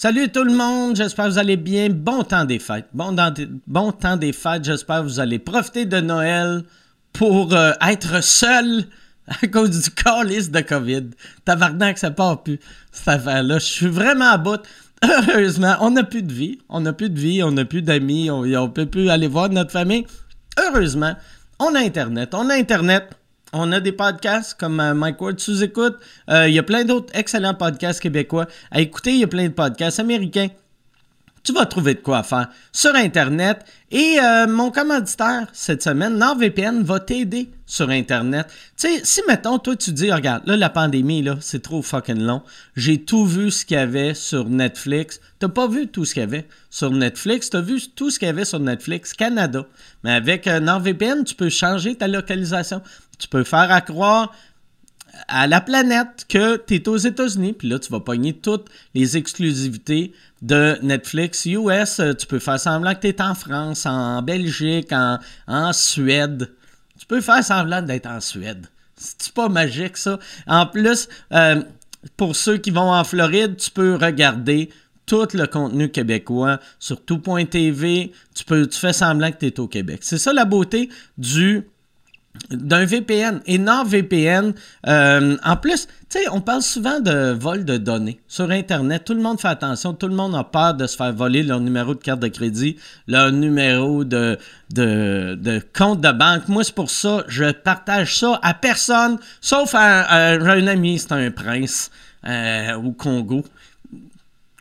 Salut tout le monde, j'espère que vous allez bien. Bon temps des fêtes. Bon, temps des fêtes, j'espère que vous allez profiter de Noël pour euh, être seul à cause du calice de COVID. Tabarnak, ça part plus, cette affaire-là. Je suis vraiment à bout. Heureusement, on n'a plus de vie. On n'a plus de vie, on n'a plus d'amis, on ne peut plus aller voir notre famille. Heureusement, on a Internet. On a Internet. On a des podcasts comme euh, Mike Ward sous-écoute. Euh, il y a plein d'autres excellents podcasts québécois. À écouter, il y a plein de podcasts américains. Tu vas trouver de quoi faire sur Internet. Et euh, mon commanditaire cette semaine, NordVPN, va t'aider sur Internet. Tu sais, si mettons, toi, tu dis, regarde, là, la pandémie, là, c'est trop fucking long. J'ai tout vu ce qu'il y avait sur Netflix. T'as pas vu tout ce qu'il y avait sur Netflix. T'as vu tout ce qu'il y avait sur Netflix Canada. Mais avec NordVPN, tu peux changer ta localisation. Tu peux faire à croire à la planète que tu es aux États-Unis, puis là, tu vas pogner toutes les exclusivités de Netflix US. Tu peux faire semblant que tu es en France, en Belgique, en, Suède. Tu peux faire semblant d'être en Suède. C'est pas magique, ça? En plus, euh, pour ceux qui vont en Floride, tu peux regarder tout le contenu québécois sur tout.tv. Tu, tu fais semblant que tu es au Québec. C'est ça la beauté du d'un VPN. Et NordVPN, euh, en plus, tu sais, on parle souvent de vol de données sur Internet. Tout le monde fait attention. Tout le monde a peur de se faire voler leur numéro de carte de crédit, leur numéro de, de, compte de banque. Moi, c'est pour ça, je partage ça à personne, sauf à, un ami, c'est un prince euh, au Congo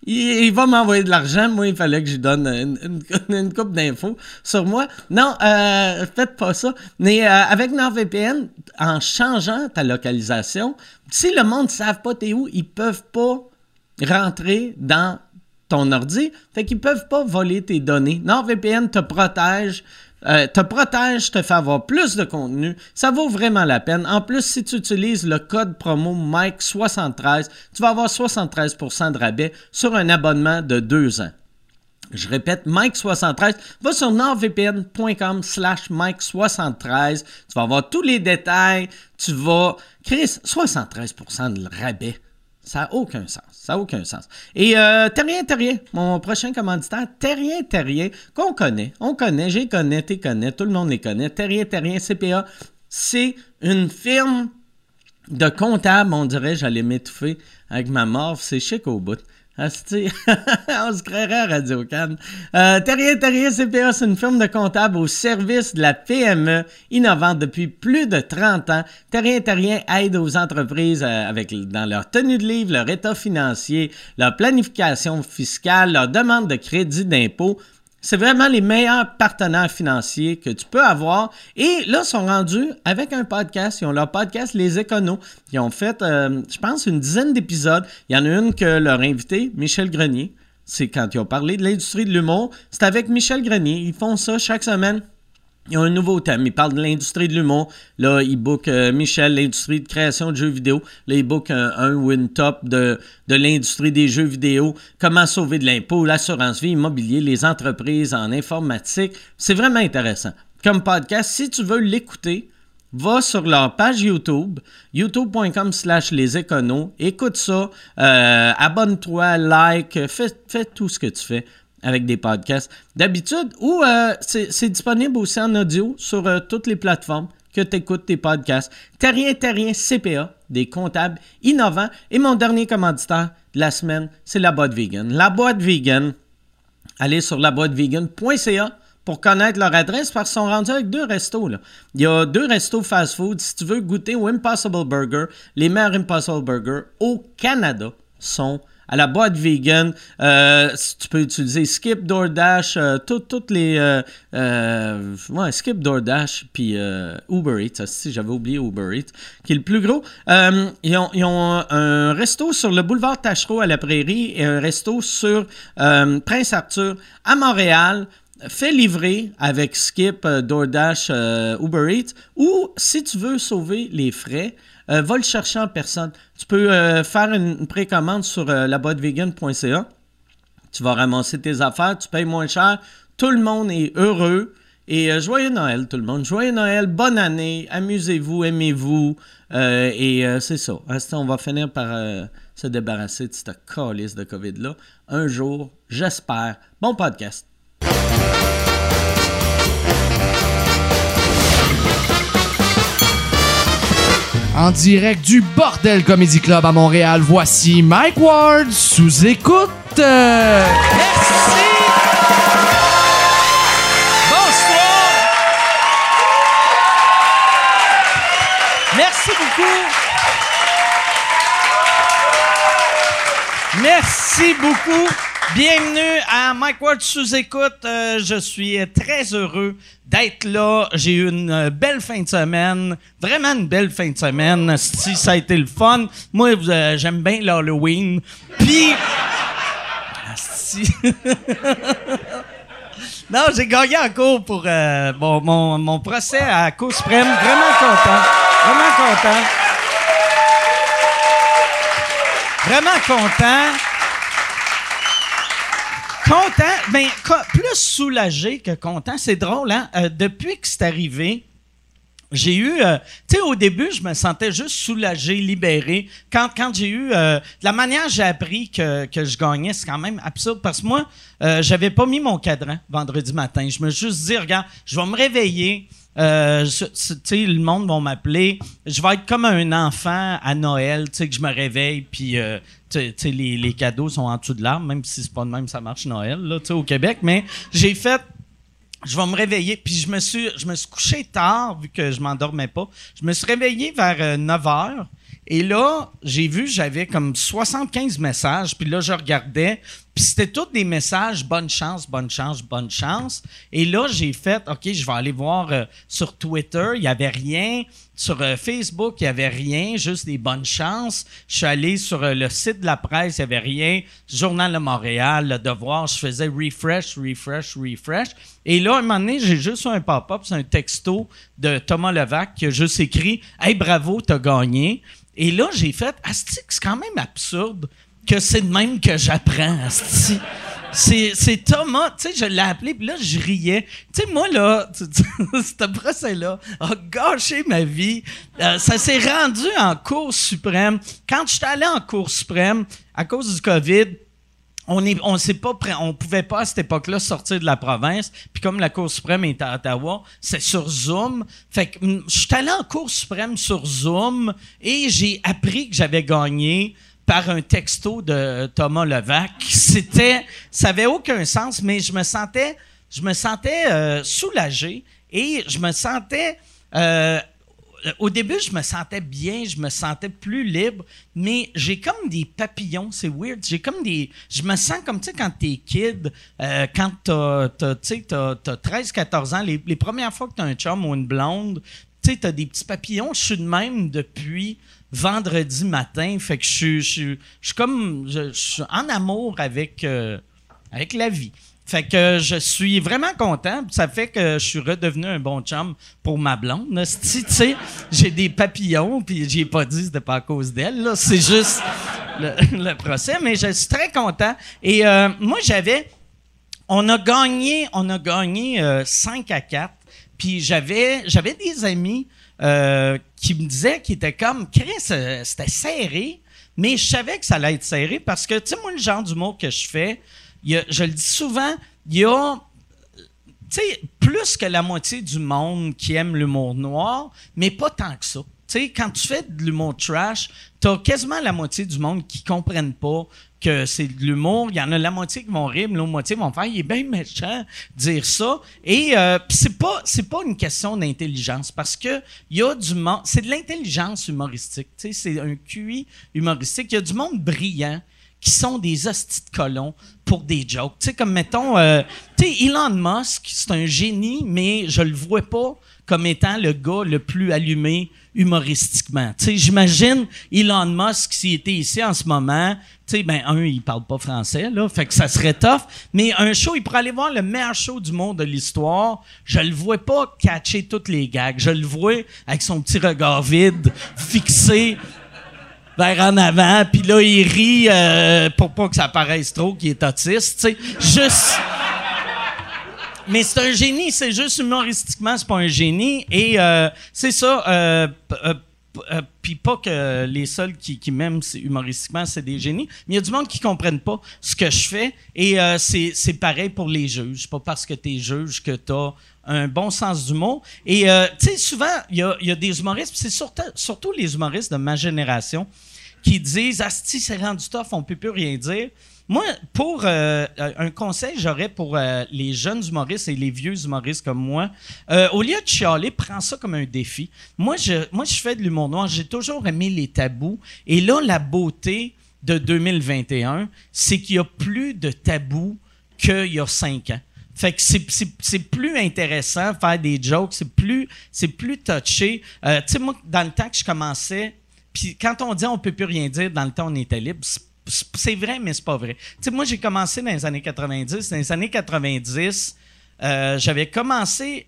il, va m'envoyer de l'argent. Moi, il fallait que je donne une, une, coupe d'infos sur moi. Non, euh, faites pas ça. Mais euh, avec NordVPN, en changeant ta localisation, si le monde ne savent pas t'es où, ils peuvent pas rentrer dans ton ordi. Fait qu'ils peuvent pas voler tes données. NordVPN te protège euh, te protège, te fait avoir plus de contenu. Ça vaut vraiment la peine. En plus, si tu utilises le code promo Mike73, tu vas avoir 73% de rabais sur un abonnement de deux ans. Je répète, Mike73, va sur nordvpn.com slash Mike73. Tu vas avoir tous les détails. Tu vas... Chris, 73% de rabais. Ça n'a aucun sens. Ça n'a aucun sens. Et euh, Terrien Terrien, mon prochain commanditaire, Terrien Terrien, qu'on connaît. On connaît, j'ai connais, tu connais, tout le monde les connaît. Terrien Terrien CPA, c'est une firme de comptable, on dirait, j'allais m'étouffer avec ma morve. C'est chic au bout. On se créerait à Radio Cannes. Euh, Terrier Terrier CPA, c'est une firme de comptable au service de la PME innovante depuis plus de 30 ans. Terrier Terrier aide aux entreprises euh, avec dans leur tenue de livre, leur état financier, leur planification fiscale, leur demande de crédit d'impôt c'est vraiment les meilleurs partenaires financiers que tu peux avoir. Et là, ils sont rendus avec un podcast. Ils ont leur podcast Les Éconos. Ils ont fait, euh, je pense, une dizaine d'épisodes. Il y en a une que leur invité, Michel Grenier, c'est quand ils ont parlé de l'industrie de l'humour. C'est avec Michel Grenier. Ils font ça chaque semaine. Ils ont un nouveau thème. Ils parlent de l'industrie de l'humour. Là, ils bookent euh, Michel, l'industrie de création de jeux vidéo. Là, ils bookent un, win top de, de l'industrie des jeux vidéo. Comment sauver de l'impôt, l'assurance vie, immobilier, les entreprises en informatique. C'est vraiment intéressant. Comme podcast, si tu veux l'écouter, va sur leur page YouTube, youtube.com slash les éconos, écoute ça, euh, abonne-toi, like, fais tout ce que tu fais avec des podcasts d'habitude ou euh, c'est disponible aussi en audio sur euh, toutes les plateformes que tu écoutes tes podcasts. Terrien, Terrien, CPA, des comptables innovants. Et mon dernier commanditaire de la semaine, c'est la boîte vegan. La boîte vegan, allez sur laboîtevegan.ca pour connaître leur adresse parce qu'ils sont rendus avec deux restos. Là. Il y a deux restos fast-food. Si tu veux goûter au Impossible Burger, les meilleurs Impossible Burger au Canada sont à la boîte vegan. Euh, tu peux utiliser Skip, DoorDash, euh, toutes les... Euh, euh, ouais, Skip, DoorDash, puis Uber Eats. Si j'avais oublié Uber Eats, qui est le plus gros. Ils ont, ils, ont, un resto sur le boulevard Tachereau à la Prairie et un resto sur Prince Arthur à Montréal fais livrer avec Skip, DoorDash, Uber Eats, ou si tu veux sauver les frais, euh, va le chercher en personne. Tu peux euh, faire une, précommande sur euh, Tu vas ramasser tes affaires, tu payes moins cher. Tout le monde est heureux. Et euh, joyeux Noël, tout le monde. Joyeux Noël, bonne année, amusez-vous, aimez-vous. Euh, et euh, c'est ça. on va finir par se débarrasser de cette calice de COVID-là. Un jour, j'espère. Bon podcast. En direct du Bordel Comedy Club à Montréal, voici Mike Ward sous écoute. Merci! Merci beaucoup. Merci beaucoup. Bienvenue à Mike Ward sous écoute. Euh, je suis très heureux d'être là. J'ai eu une belle fin de semaine, vraiment une belle fin de semaine. Si ça a été le fun. Moi, euh, j'aime bien l'Halloween. Puis, non, j'ai gagné en cours pour euh, mon, mon procès à la Cour suprême. Vraiment content. Vraiment content. Vraiment content. Content, ben, plus soulagé que content. C'est drôle, hein? Euh, depuis que c'est arrivé, j'ai eu, euh, tu sais, au début, je me sentais juste soulagé, libéré. Quand, j'ai eu, euh, la manière j'ai appris que, que je gagnais, c'est quand même absurde parce que moi, j'avais pas mis mon cadran vendredi matin. Je me suis juste dit, regarde, je vais me réveiller. Euh, le monde va m'appeler. Je vais être comme un enfant à Noël, tu sais, que je me réveille, puis euh, les, les, cadeaux sont en dessous de l'arbre, même si c'est pas de même ça marche Noël, là, au Québec. Mais j'ai fait, je vais me réveiller, puis je me suis, je me suis couché tard, vu que je m'endormais pas. Je me suis réveillé vers 9 euh, heures. Et là, j'ai vu, j'avais comme 75 messages, puis là, je regardais, puis c'était tous des messages bonne chance, bonne chance, bonne chance. Et là, j'ai fait OK, je vais aller voir euh, sur Twitter, il n'y avait rien. Sur euh, Facebook, il n'y avait rien, juste des bonnes chances. Je suis allé sur euh, le site de la presse, il n'y avait rien. Journal de Montréal, Le Devoir, je faisais refresh, refresh, refresh. Et là, à un moment donné, j'ai juste un pop-up, c'est un texto de Thomas Levac qui a juste écrit Hey, bravo, t'as gagné. Et là, j'ai fait c'est quand même absurde que c'est de même que j'apprends. C'est Thomas, tu sais, je l'ai appelé, puis là, je riais. Tu sais, moi, là, ce procès-là a gâché ma vie. Euh, ça s'est rendu en Cour suprême. Quand je suis en Cour suprême, à cause du COVID, on pas, on pouvait pas à cette époque-là sortir de la province. Puis comme la Cour suprême est à Ottawa, c'est sur Zoom. Fait que mm, je suis allé en Cour suprême sur Zoom et j'ai appris que j'avais gagné par un texto de Thomas Levac. C'était, ça avait aucun sens, mais je me sentais, je me sentais euh, soulagé et je me sentais euh, au début, je me sentais bien, je me sentais plus libre, mais j'ai comme des papillons, c'est weird. J'ai comme des. Je me sens comme, tu sais, quand t'es kid, euh, quand t'as, t'as, 13-14 ans, les, premières fois que t'as un chum ou une blonde, tu sais, t'as des petits papillons. Je suis de même depuis vendredi matin. Fait que je suis, comme. Je, suis en amour avec, euh, avec la vie. Fait que je suis vraiment content. Ça fait que je suis redevenu un bon chum pour ma blonde. Tu sais, j'ai des papillons, puis j'ai pas dit c'était pas à cause d'elle. C'est juste le, procès, mais je suis très content. Et euh, moi, j'avais... On a gagné, on a gagné 5 euh, à 4. Puis j'avais, des amis qui me disaient qu'ils étaient comme... Chris, c'était serré, mais je savais que ça allait être serré parce que, tu sais, moi, le genre d'humour que je fais je le dis souvent, il y a tu sais, plus que la moitié du monde qui aime l'humour noir, mais pas tant que ça. Tu sais, quand tu fais de l'humour trash, t'as quasiment la moitié du monde qui comprennent pas que c'est de l'humour. Il y en a la moitié qui vont rire, l'autre moitié vont faire « il est bien méchant dire ça ». Et euh, c'est pas c'est pas une question d'intelligence parce que y a du monde... C'est de l'intelligence humoristique. Tu sais, c'est un QI humoristique. Il y a du monde brillant qui sont des hosties de colons pour des jokes. Tu sais, comme mettons, euh, tu sais, Elon Musk, c'est un génie, mais je le vois pas comme étant le gars le plus allumé humoristiquement. J'imagine Elon Musk s'il était ici en ce moment, tu sais, ben un, il parle pas français là, fait que ça serait tough. Mais un show, il pourrait aller voir le meilleur show du monde de l'histoire. Je le vois pas catcher toutes les gags. Je le vois avec son petit regard vide, fixé vers en avant, puis là, il rit euh, pour pas que ça paraisse trop qu'il est autiste, tu sais. Juste... mais c'est un génie, c'est juste humoristiquement, c'est pas un génie. Et euh, c'est ça. Euh, euh, Puis pas que les seuls qui, qui m'aiment humoristiquement, c'est des génies. Mais il y a du monde qui comprennent pas ce que je fais. Et euh, c'est pareil pour les juges. Pas parce que tu es juge que tu as un bon sens d'humour. Et euh, tu sais, souvent, il y a, y a des humoristes, c'est surtout, surtout les humoristes de ma génération qui disent Asti, c'est rendu tough, on peut plus rien dire. Moi, pour euh, un conseil, j'aurais pour euh, les jeunes humoristes et les vieux humoristes comme moi, euh, au lieu de chialer, prends ça comme un défi. Moi, je, moi, je fais de l'humour noir. J'ai toujours aimé les tabous. Et là, la beauté de 2021, c'est qu'il y a plus de tabous qu'il y a cinq ans. Fait que c'est, plus intéressant faire des jokes, c'est plus, c'est plus touché. Tu sais, moi, dans le temps que je commençais, puis quand on dit on peut plus rien dire, dans le temps on était libre, c'est vrai, mais c'est pas vrai. Moi, j'ai commencé dans les années 90. Dans les années 90, euh, j'avais commencé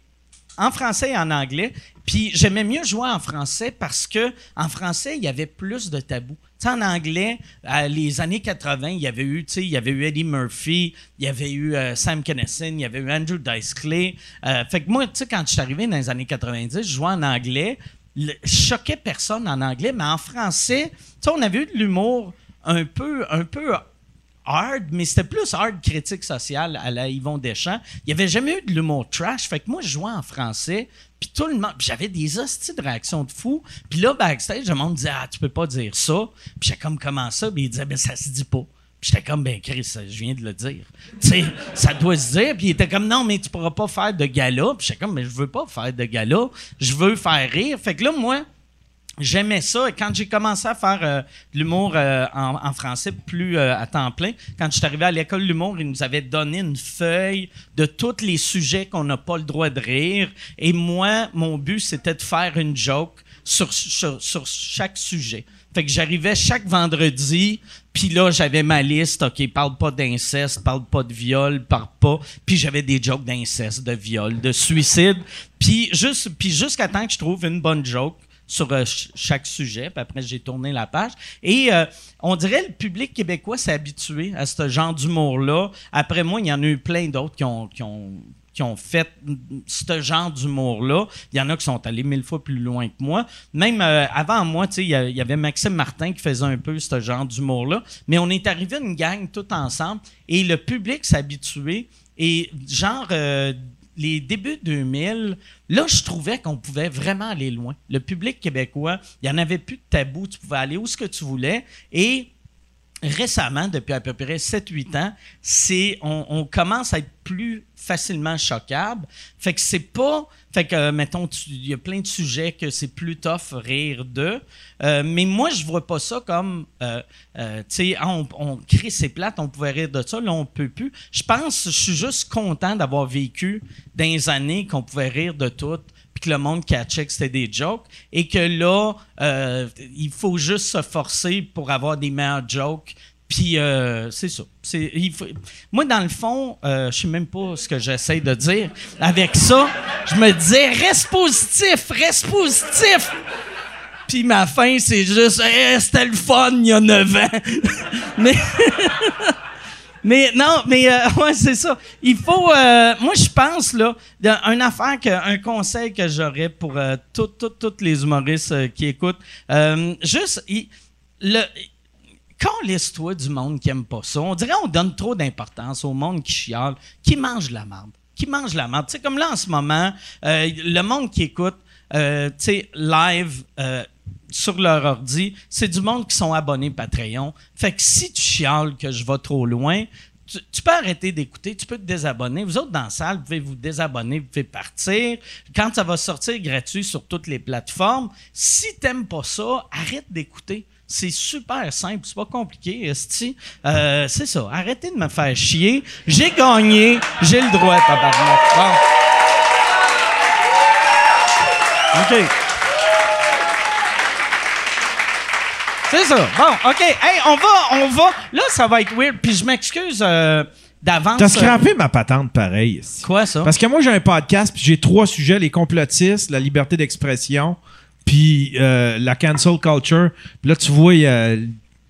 en français et en anglais. Puis j'aimais mieux jouer en français parce que en français, il y avait plus de tabous. En anglais, les années 80, il y avait eu, il y avait Eddie Murphy, il y avait eu euh, Sam Kinison, il y avait eu Andrew Dice Clay. Euh, fait que moi, quand je suis arrivé dans les années 90, je jouais en anglais. Le- je personne en anglais, mais en français, on avait eu de l'humour un peu, un peu hard, mais c'était plus hard critique sociale à la Yvon Deschamps. Il n'y avait jamais eu de l'humour trash. Fait que moi, je jouais en français, puis tout le monde... j'avais des hosties de réactions de fou. Puis là, backstage, le monde disait « Ah, tu peux pas dire ça. » Puis j'étais comme « Comment ça? » Puis il disait « Ben, ça se dit pas. » Puis j'étais comme « Ben, Chris, je viens de le dire. Tu sais, ça doit se dire. » Puis il était comme « Non, mais tu pourras pas faire de gala. » Puis j'étais comme « Mais je veux pas faire de gala. Je veux faire rire. » Fait que là, moi... J'aimais ça. Et quand j'ai commencé à faire euh, l'humour euh, en, en français plus euh, à temps plein, quand je suis arrivé à l'école de l'humour, ils nous avaient donné une feuille de tous les sujets qu'on n'a pas le droit de rire. Et moi, mon but, c'était de faire une joke sur, sur, sur chaque sujet. Fait que j'arrivais chaque vendredi, puis là, j'avais ma liste. OK, parle pas d'inceste, parle pas de viol, parle pas. Puis j'avais des jokes d'inceste, de viol, de suicide. Puis juste, puis jusqu'à temps que je trouve une bonne joke sur euh, ch- chaque sujet. Puis après, j'ai tourné la page. Et euh, on dirait le public québécois s'est habitué à ce genre d'humour-là. Après moi, il y en a eu plein d'autres qui ont, qui ont, qui ont fait ce genre d'humour-là. Il y en a qui sont allés mille fois plus loin que moi. Même euh, avant moi, il y avait Maxime Martin qui faisait un peu ce genre d'humour-là. Mais on est arrivé une gang tout ensemble et le public s'est habitué. Et genre, les débuts 2000, là, je trouvais qu'on pouvait vraiment aller loin. Le public québécois, il n'y en avait plus de tabou. Tu pouvais aller où ce que tu voulais. Et récemment, depuis à peu près 7-8 ans, c'est on, commence à être plus facilement choquable. Fait que c'est pas. Fait que, euh, mettons, il y a plein de sujets que c'est plus tough rire de. Euh, mais moi, je vois pas ça comme. euh, tu sais, ah, on, on crie c'est plate, on pouvait rire de ça, là, on peut plus. Je pense, je suis juste content d'avoir vécu les années qu'on pouvait rire de tout que le monde catchait que c'était des jokes, et que là, euh, il faut juste se forcer pour avoir des meilleurs jokes. Puis euh, c'est ça. Il faut- moi, dans le fond, euh, je sais même pas ce que j'essaie de dire. Avec ça, je me disais, reste positif, reste positif. Puis ma fin, c'est juste, Eh, c'était le fun il y a 9 ans. Mais. Mais non, mais euh, ouais, c'est ça. Il faut. euh, moi, je pense là, une affaire, que, un conseil que j'aurais pour euh, tous les humoristes qui écoutent. juste, le. Calisse-toi du monde qui aime pas ça. On dirait qu'on donne trop d'importance au monde qui chiale, qui mange la merde. Qui mange la merde. Tu sais, comme là en ce moment, le monde qui écoute, tu sais, live, sur leur ordi, c'est du monde qui sont abonnés Patreon. Fait que si tu chiales que je vais trop loin, tu, peux arrêter d'écouter, tu peux te désabonner. Vous autres dans la salle, vous pouvez vous désabonner, vous pouvez partir. Quand ça va sortir gratuit sur toutes les plateformes, si t'aimes pas ça, arrête d'écouter. C'est super simple, c'est pas compliqué, esti. Euh, c'est ça. Arrêtez de me faire chier. J'ai gagné, j'ai le droit, tabarnak. Bon. OK. C'est ça. Bon, OK. Hey, on va, on va. Là, ça va être weird. Puis je m'excuse euh, d'avance. T'as scrappé ma patente pareil. ici. Quoi, ça? Parce que moi, j'ai un podcast, puis j'ai trois sujets les complotistes, la liberté d'expression, puis euh, la cancel culture. Puis là, tu vois, il y a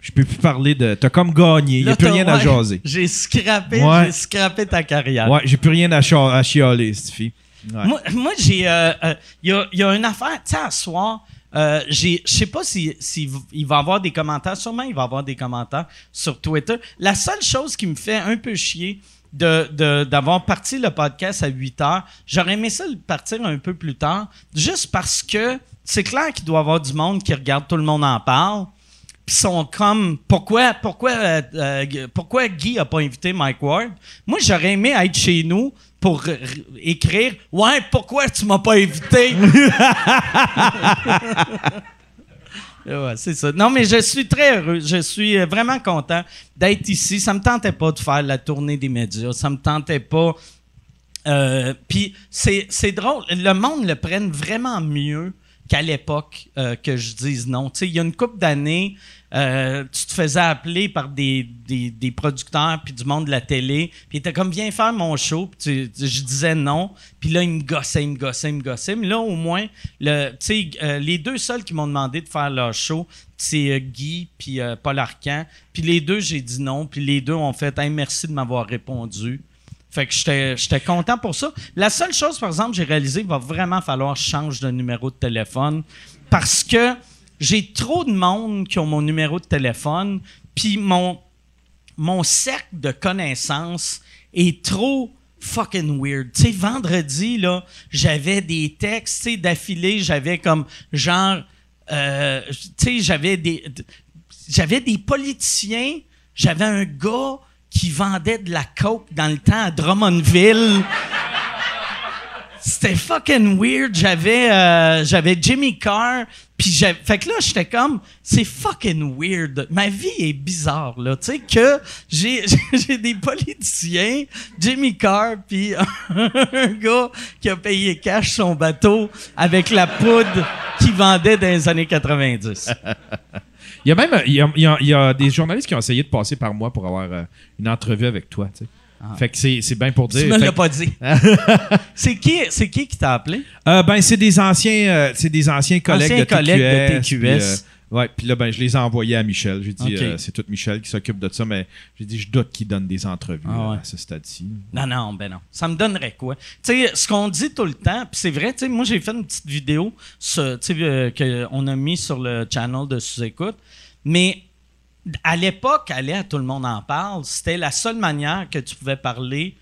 Je peux plus parler de. T'as comme gagné. Il n'y a plus rien à jaser. J'ai scrappé, Ouais. j'ai scrappé ta carrière. Ouais, j'ai plus rien à, à chialer, cette fille. Ouais. Moi, moi, j'ai. euh, euh, Il y, a, il y a une affaire. Tu sais, à soir, euh, je sais pas si, si il va avoir des commentaires. Sûrement, il va avoir des commentaires sur Twitter. La seule chose qui me fait un peu chier d'avoir parti le podcast à 8 heures, j'aurais aimé ça le partir un peu plus tard, juste parce que c'est clair qu'il doit y avoir du monde qui regarde tout le monde en parle. Puis sont comme pourquoi pourquoi euh, euh, pourquoi Guy a pas invité Mike Ward? Moi j'aurais aimé être chez nous pour écrire ouais pourquoi tu m'as pas invité? Ouais, c'est ça. Non, mais je suis très heureux. Je suis euh, vraiment content d'être ici. Ça me tentait pas de faire la tournée des médias. Ça me tentait pas. Euh, Puis c'est drôle. Le monde le prenne vraiment mieux qu'à l'époque euh, que je dise non. Il y a une couple d'années, euh, tu te faisais appeler par des, des, producteurs puis du monde de la télé, puis ils étaient comme viens faire mon show, puis je disais non, puis là ils me gossaient, ils me gossaient, ils me gossaient, mais là au moins le, euh, les deux seuls qui m'ont demandé de faire leur show, c'est euh, Guy puis euh, Paul Arcan, puis les deux j'ai dit non, puis les deux ont fait hey, merci de m'avoir répondu. Fait que j'étais j'étais content pour ça. La seule chose, par exemple, j'ai réalisé qu'il va vraiment falloir que je change de numéro de téléphone parce que j'ai trop de monde qui ont mon numéro de téléphone, puis mon, mon cercle de connaissances est trop fucking weird. Tu sais, vendredi, là, j'avais des textes, tu sais, d'affilée, j'avais comme genre, euh, tu sais, j'avais des, j'avais des politiciens, j'avais un gars qui vendait de la coke dans le temps à Drummondville. C'était fucking weird. J'avais euh, j'avais Jimmy Carr, puis fait que là j'étais comme c'est fucking weird. Ma vie est bizarre là, tu sais que j'ai j'ai des politiciens, Jimmy Carr puis un gars qui a payé cash son bateau avec la poudre qu'il vendait dans les années 90. Il y a même il y a, il y a- il y a des journalistes qui ont essayé de passer par moi pour avoir euh, une entrevue avec toi. tu sais. Fait que c'est bien pour dire. Ah. Tu me l'as que- pas dit. c'est qui qui qui t'a appelé? Euh, ben c'est des anciens euh, c'est des anciens collègues Anciens de TQS. collègues puis, TQS. euh, ouais, puis là ben je les ai envoyés à Michel. J'ai dit c'est tout Michel qui s'occupe de ça mais j'ai dit je doute qu'il donne des entrevues Ah ouais. à ce stade-ci. Non, non, ben non. Ça me donnerait quoi? Tu sais, ce qu'on dit tout le temps, puis c'est vrai, tu sais, moi j'ai fait une petite vidéo sur- qu'on a mis sur le channel de sous-écoute, mais à l'époque, aller à Tout le monde en parle, c'était la seule manière que tu pouvais parler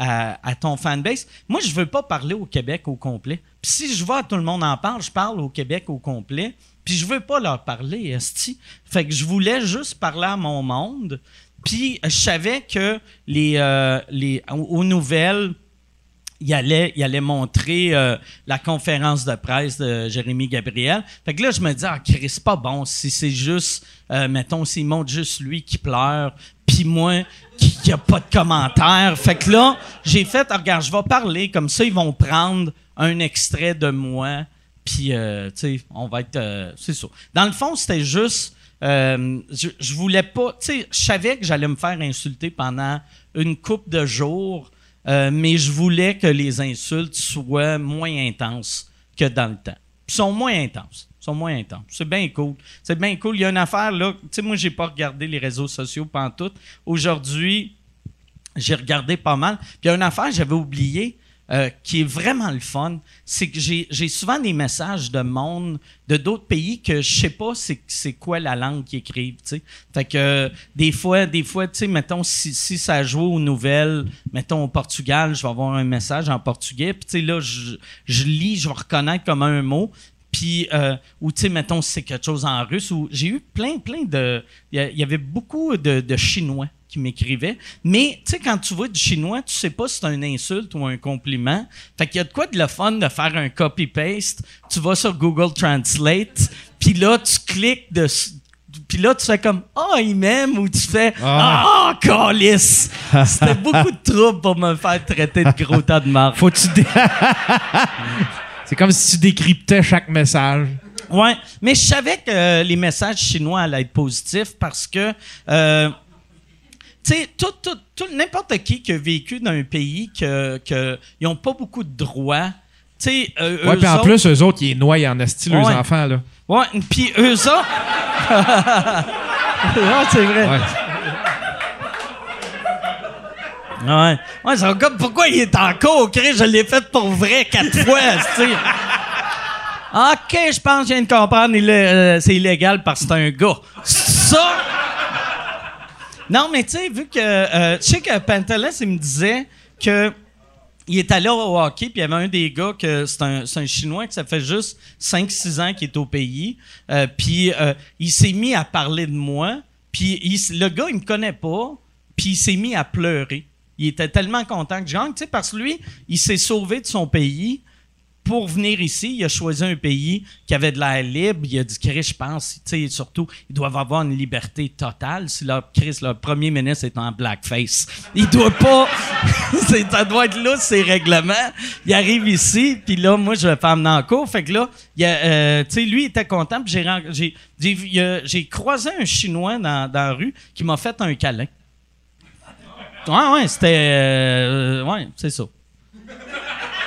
à, ton fanbase. Moi, je veux pas parler au Québec au complet. Puis si je vais à Tout le monde en parle, je parle au Québec au complet. Puis je veux pas leur parler, esti. Fait que je voulais juste parler à mon monde. Puis je savais que les, euh, les aux nouvelles, il allait, il allait montrer euh, la conférence de presse de Jérémy Gabriel. Fait que là, je me dis, ah, Chris, c'est pas bon si c'est juste, euh, mettons, s'il montre juste lui qui pleure, puis moi qui, qui a pas de commentaires. Fait que là, j'ai fait, ah, regarde, je vais parler, comme ça, ils vont prendre un extrait de moi, puis, euh, tu sais, on va être, euh, c'est ça. Dans le fond, c'était juste, je, je voulais pas, tu sais, je savais que j'allais me faire insulter pendant une coupe de jours, euh, mais je voulais que les insultes soient moins intenses que dans le temps. Ils sont moins intenses. Ils sont moins intenses. C'est bien cool. C'est bien cool. Il y a une affaire là. Tu sais, moi, j'ai pas regardé les réseaux sociaux pantoute. Aujourd'hui, j'ai regardé pas mal. Puis il y a une affaire j'avais oublié euh, qui est vraiment le fun. C'est que j'ai souvent des messages de monde de d'autres pays que je sais pas c'est quoi la langue qu'ils écrivent, tu sais. Fait que des fois, des fois, tu sais, mettons, si, si ça joue aux nouvelles, mettons au Portugal, je vais avoir un message en portugais, puis tu sais, là, je, je lis, je vais reconnaître comme un mot. Puis, euh, ou tu sais, mettons, c'est quelque chose en russe, ou j'ai eu plein, plein de. Il y y, avait beaucoup de, de Chinois qui m'écrivaient. Mais, tu sais, quand tu vois du chinois, tu sais pas si c'est une insulte ou un compliment. Fait qu'il y a de quoi de le fun de faire un copy-paste. Tu vas sur Google Translate, puis là, tu cliques de. Puis là, tu fais comme Ah, il m'aime, ou tu fais Ah, oh, calice! C'était beaucoup de trouble pour me faire traiter de gros tas de marde. Faut que tu dé- C'est comme si tu décryptais chaque message. Ouais, mais je savais que euh, les messages chinois allaient être positifs parce que, euh, tu sais, tout, tout, tout- n'importe qui qui a vécu dans un pays que, que ils ont pas beaucoup de droits, tu sais, euh, Ouais, puis en autres- plus, eux autres, ils noient en leurs Ouais. enfants, là. Ouais, puis eux autres. Ouais, c'est vrai. Ouais. Ouais. Ouais, c'est comme pourquoi il est en cours? Je l'ai fait pour vrai quatre fois, tu sais. OK, je pense que je viens de comprendre. euh, c'est illégal parce que c'est un gars. Ça! Non, mais tu sais, vu que. euh, je sais que Pantelis, il me disait que. Il est allé au hockey, puis il y avait un des gars que c'est un, un Chinois que ça fait juste 5-6 ans qu'il est au pays. Euh, puis euh, il s'est mis à parler de moi. Puis le gars, il me connaît pas. Puis il s'est mis à pleurer. Il était tellement content que je tu sais, parce que lui, il s'est sauvé de son pays pour venir ici, il a choisi un pays qui avait de l'air libre. Il a dit, Chris, je pense, tu surtout, ils doivent avoir une liberté totale. Si leur, Chris, leur premier ministre est en blackface, il doit pas. ça doit être là, ces règlements. Il arrive ici, puis là, moi, je vais faire amener en cours. Fait que là, euh, lui, il était content, j'ai, j'ai croisé un Chinois dans, dans la rue qui m'a fait un câlin. Ouais, ouais, c'était. euh, ouais, c'est ça.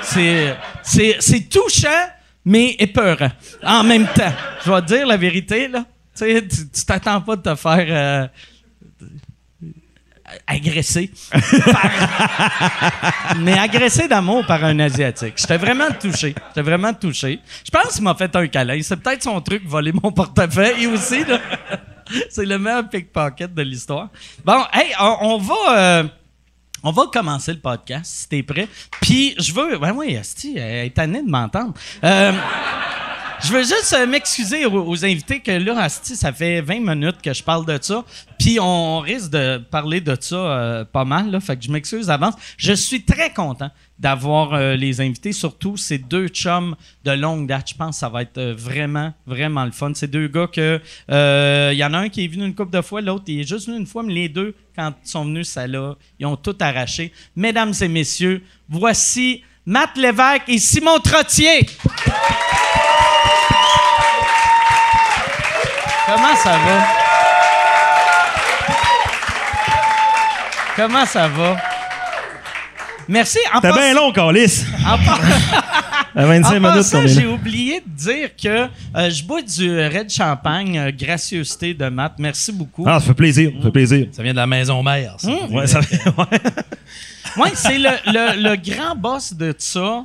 C'est, c'est, touchant, mais épeurant en même temps. Je vais te dire la vérité, là. Tu sais, tu t'attends pas de te faire euh, mais agresser d'amour par un Asiatique. J'étais vraiment touché. J'étais vraiment touché. Je pense qu'il m'a fait un câlin. C'est peut-être son truc, voler mon portefeuille aussi. C'est le meilleur pickpocket de l'histoire. Bon, hey, on, on va... euh, on va commencer le podcast, si t'es prêt. Puis, je veux... Ben oui, Asti, elle est tannée de m'entendre. Euh, je veux juste euh, m'excuser aux, invités que là, Asti, ça fait 20 minutes que je parle de ça. Puis, on risque de parler de ça euh, pas mal, là. Fait que je m'excuse d'avance. Je suis très content d'avoir euh, les invités, surtout ces deux chums de longue date. Je pense que ça va être euh, vraiment, vraiment le fun. Ces deux gars que... euh, Il y en a un qui est venu une couple de fois, l'autre, il est juste venu une fois, mais les deux, quand ils sont venus, ça là, ils ont tout arraché. Mesdames et messieurs, voici Matt Lévesque et Simon Trottier. Comment ça va? Comment ça va? Merci. C'était bien long, Calis. en par- À 25 en minutes, passant, j'ai oublié de dire que euh, je bois du Red Champagne, euh, gracieuseté de Matt. Merci beaucoup. Ah, ça fait plaisir, ça fait plaisir. Ça vient de la maison mère, ça. Ouais, ça fait- ouais. Oui, c'est le, le- le grand boss de ça.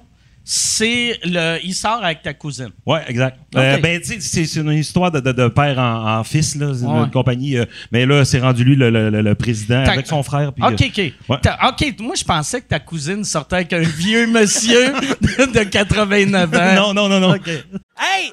C'est le. Il sort avec ta cousine. Ouais, exact. Euh, ben, tu sais, c'est c'est une histoire de, de- de père en, en fils, là. Ouais. une compagnie. euh, mais là, c'est rendu lui le, le- le- le président Ta- avec son frère. puis, OK, euh, OK. ouais. OK, moi, je pensais que ta cousine sortait avec un vieux monsieur de, de 89 ans. non, non, non, non. OK. Hey,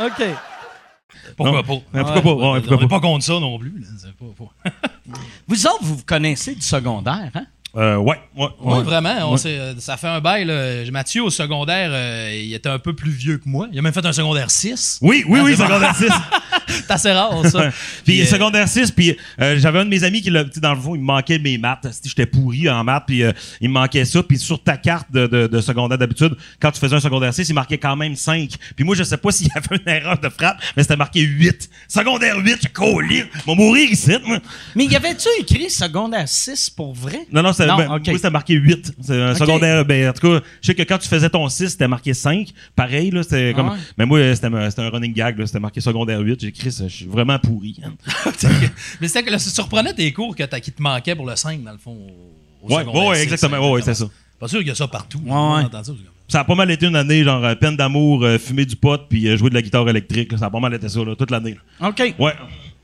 OK. Pourquoi Non. pas? Pourquoi pas? On pourquoi n'est pas? contre ça non plus. là. C'est pas- pas- Vous autres, vous vous connaissez du secondaire, hein? Euh, ouais, ouais, Oui, ouais. vraiment. on Ouais. s'est- euh, ça fait un bail. Là. Mathieu, au secondaire, euh, il était un peu plus vieux que moi. Il a même fait un secondaire 6. Oui, oui, Ah, oui, secondaire 6. C'est assez rare, ça. Puis euh, secondaire 6, puis euh, j'avais un de mes amis qui, dans le fond, il me manquait mes maths. J'étais pourri en maths, puis euh, il me manquait ça. Puis sur ta carte de, de, de secondaire d'habitude, quand tu faisais un secondaire 6, il marquait quand même 5. Puis moi, je sais pas s'il y avait une erreur de frappe, mais c'était marqué 8. Secondaire 8, j'ai collé. Mon mourir ici, moi. Mais y avait-tu écrit secondaire 6 pour vrai? Non, non, Non, ben, moi, c'était marqué 8. C'est un Ok. secondaire. Ben, en tout cas, je sais que quand tu faisais ton 6, c'était marqué 5. Pareil, là, c'était comme. Ah ouais. Mais moi, c'était c'était un running gag, là. C'était marqué secondaire 8. J'ai écrit ça. Je suis vraiment pourri. Mais c'était que là, ça surprenait tes cours que t'as- qui te manquaient pour le 5, dans le fond. Au, au Ouais, secondaire ouais, exactement. Ouais, ouais, c'est ça. Pas sûr qu'il y a ça partout. Ouais, ouais. ça, a pas mal été une année, genre, euh, peine d'amour, euh, fumer du pot, puis euh, jouer de la guitare électrique. là. Ça a pas mal été ça, là, toute l'année. OK. Ouais.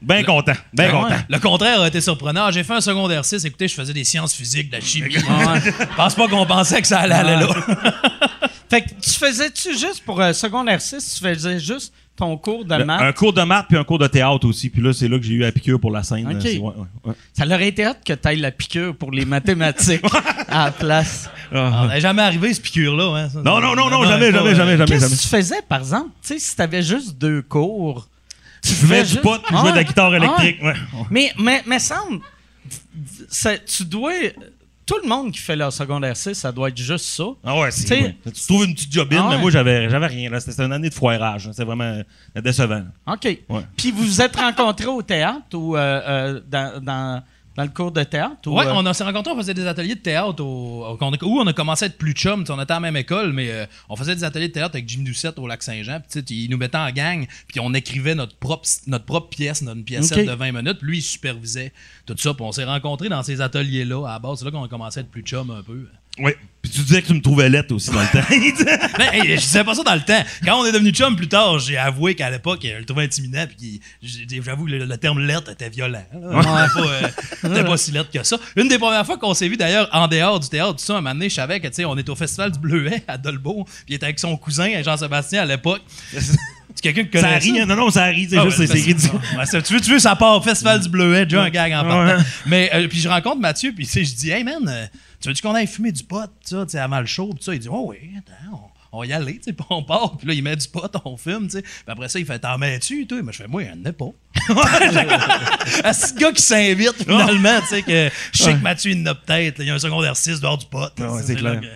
Ben content. Ben Ah ouais. content. Le contraire a été surprenant. Ah, J'ai fait un secondaire 6. Écoutez, je faisais des sciences physiques, de la chimie. Je pense pas qu'on pensait que ça allait aller là. Fait que tu faisais-tu juste pour euh, secondaire 6, tu faisais juste ton cours de Le- maths? Un cours de maths, puis un cours de théâtre aussi. Puis là, c'est là que j'ai eu la piqûre pour la scène. Ok. euh, c'est- ouais, ouais, ouais. Ça leur été hâte que tu ailles la piqûre pour les mathématiques à la place. Ah. On n'est jamais arrivé, ce piqûre-là. Hein, ça. Non, non, non, non, Non, jamais, pas, jamais, euh, jamais, jamais, Qu'est-ce jamais. que tu faisais, par exemple? Tu sais, si tu avais juste deux cours, Tu fumais du pot, tu jouais de la Ouais. guitare électrique. Ouais. Mais, mais, mais semble, tu dois. Tout le monde qui fait leur secondaire 6, ça doit être juste ça. Ah ouais, c'est. Ouais. Tu trouves une petite jobine, Ah mais moi, j'avais, j'avais rien. Là. C'était, une année de foirage. C'était vraiment euh, décevant. OK. Ouais. Puis vous vous êtes rencontrés au théâtre ou euh, euh, dans, dans, dans le cours de théâtre? Ou, Ouais, euh, on s'est rencontrés, on faisait des ateliers de théâtre au, où on a commencé à être plus chum. On était à la même école, mais euh, on faisait des ateliers de théâtre avec Jimmy Doucette au lac Saint-Jean. Puis tu sais, il nous mettait en gang, puis on écrivait notre propre, notre propre pièce, notre pièce de 20 minutes. Lui, il supervisait tout ça. Puis on s'est rencontrés dans ces ateliers-là. À la base, c'est là qu'on a commencé à être plus chum un peu. Oui. Puis tu disais que tu me trouvais lettre aussi dans le temps. Ben, hey, je disais pas ça dans le temps. Quand on est devenu chum plus tard, j'ai avoué qu'à l'époque, je le trouvais intimidant. Puis j'avoue que le, le terme lettre était violent. C'était pas, euh, c'était pas si lettre que ça. Une des premières fois qu'on s'est vu d'ailleurs en dehors du théâtre, tout ça, un moment donné, je savais que tu sais, on était au festival du Bleuet à Dolbeau. Puis il était avec son cousin, Jean-Sébastien, à l'époque. C'est quelqu'un qui ça connaît rit, hein? non, non, ça rit. C'est ah juste, ouais, c'est, ridicule. Ouais, ça- tu, veux, tu veux, ça part au Festival du Bleuet, déjà un gag en partant. Ouais. Mais euh, puis je rencontre Mathieu, puis tu sais, je dis, hey man, euh, tu veux-tu qu'on aille fumer du pot, ça, tu sais, avant le show, puis ça, il dit, oh oui, attends, on, on va y aller, tu sais, puis on part, puis là, il met du pot, on fume, tu sais. Puis après ça, il fait, t'en mets-tu, toi? Mais je fais, moi, il en a pas. C'est le gars qui s'invite, finalement, tu sais, que je sais que Mathieu, il en a peut-être, il y a un secondaire 6 dehors du pot. ouais, C'est là que-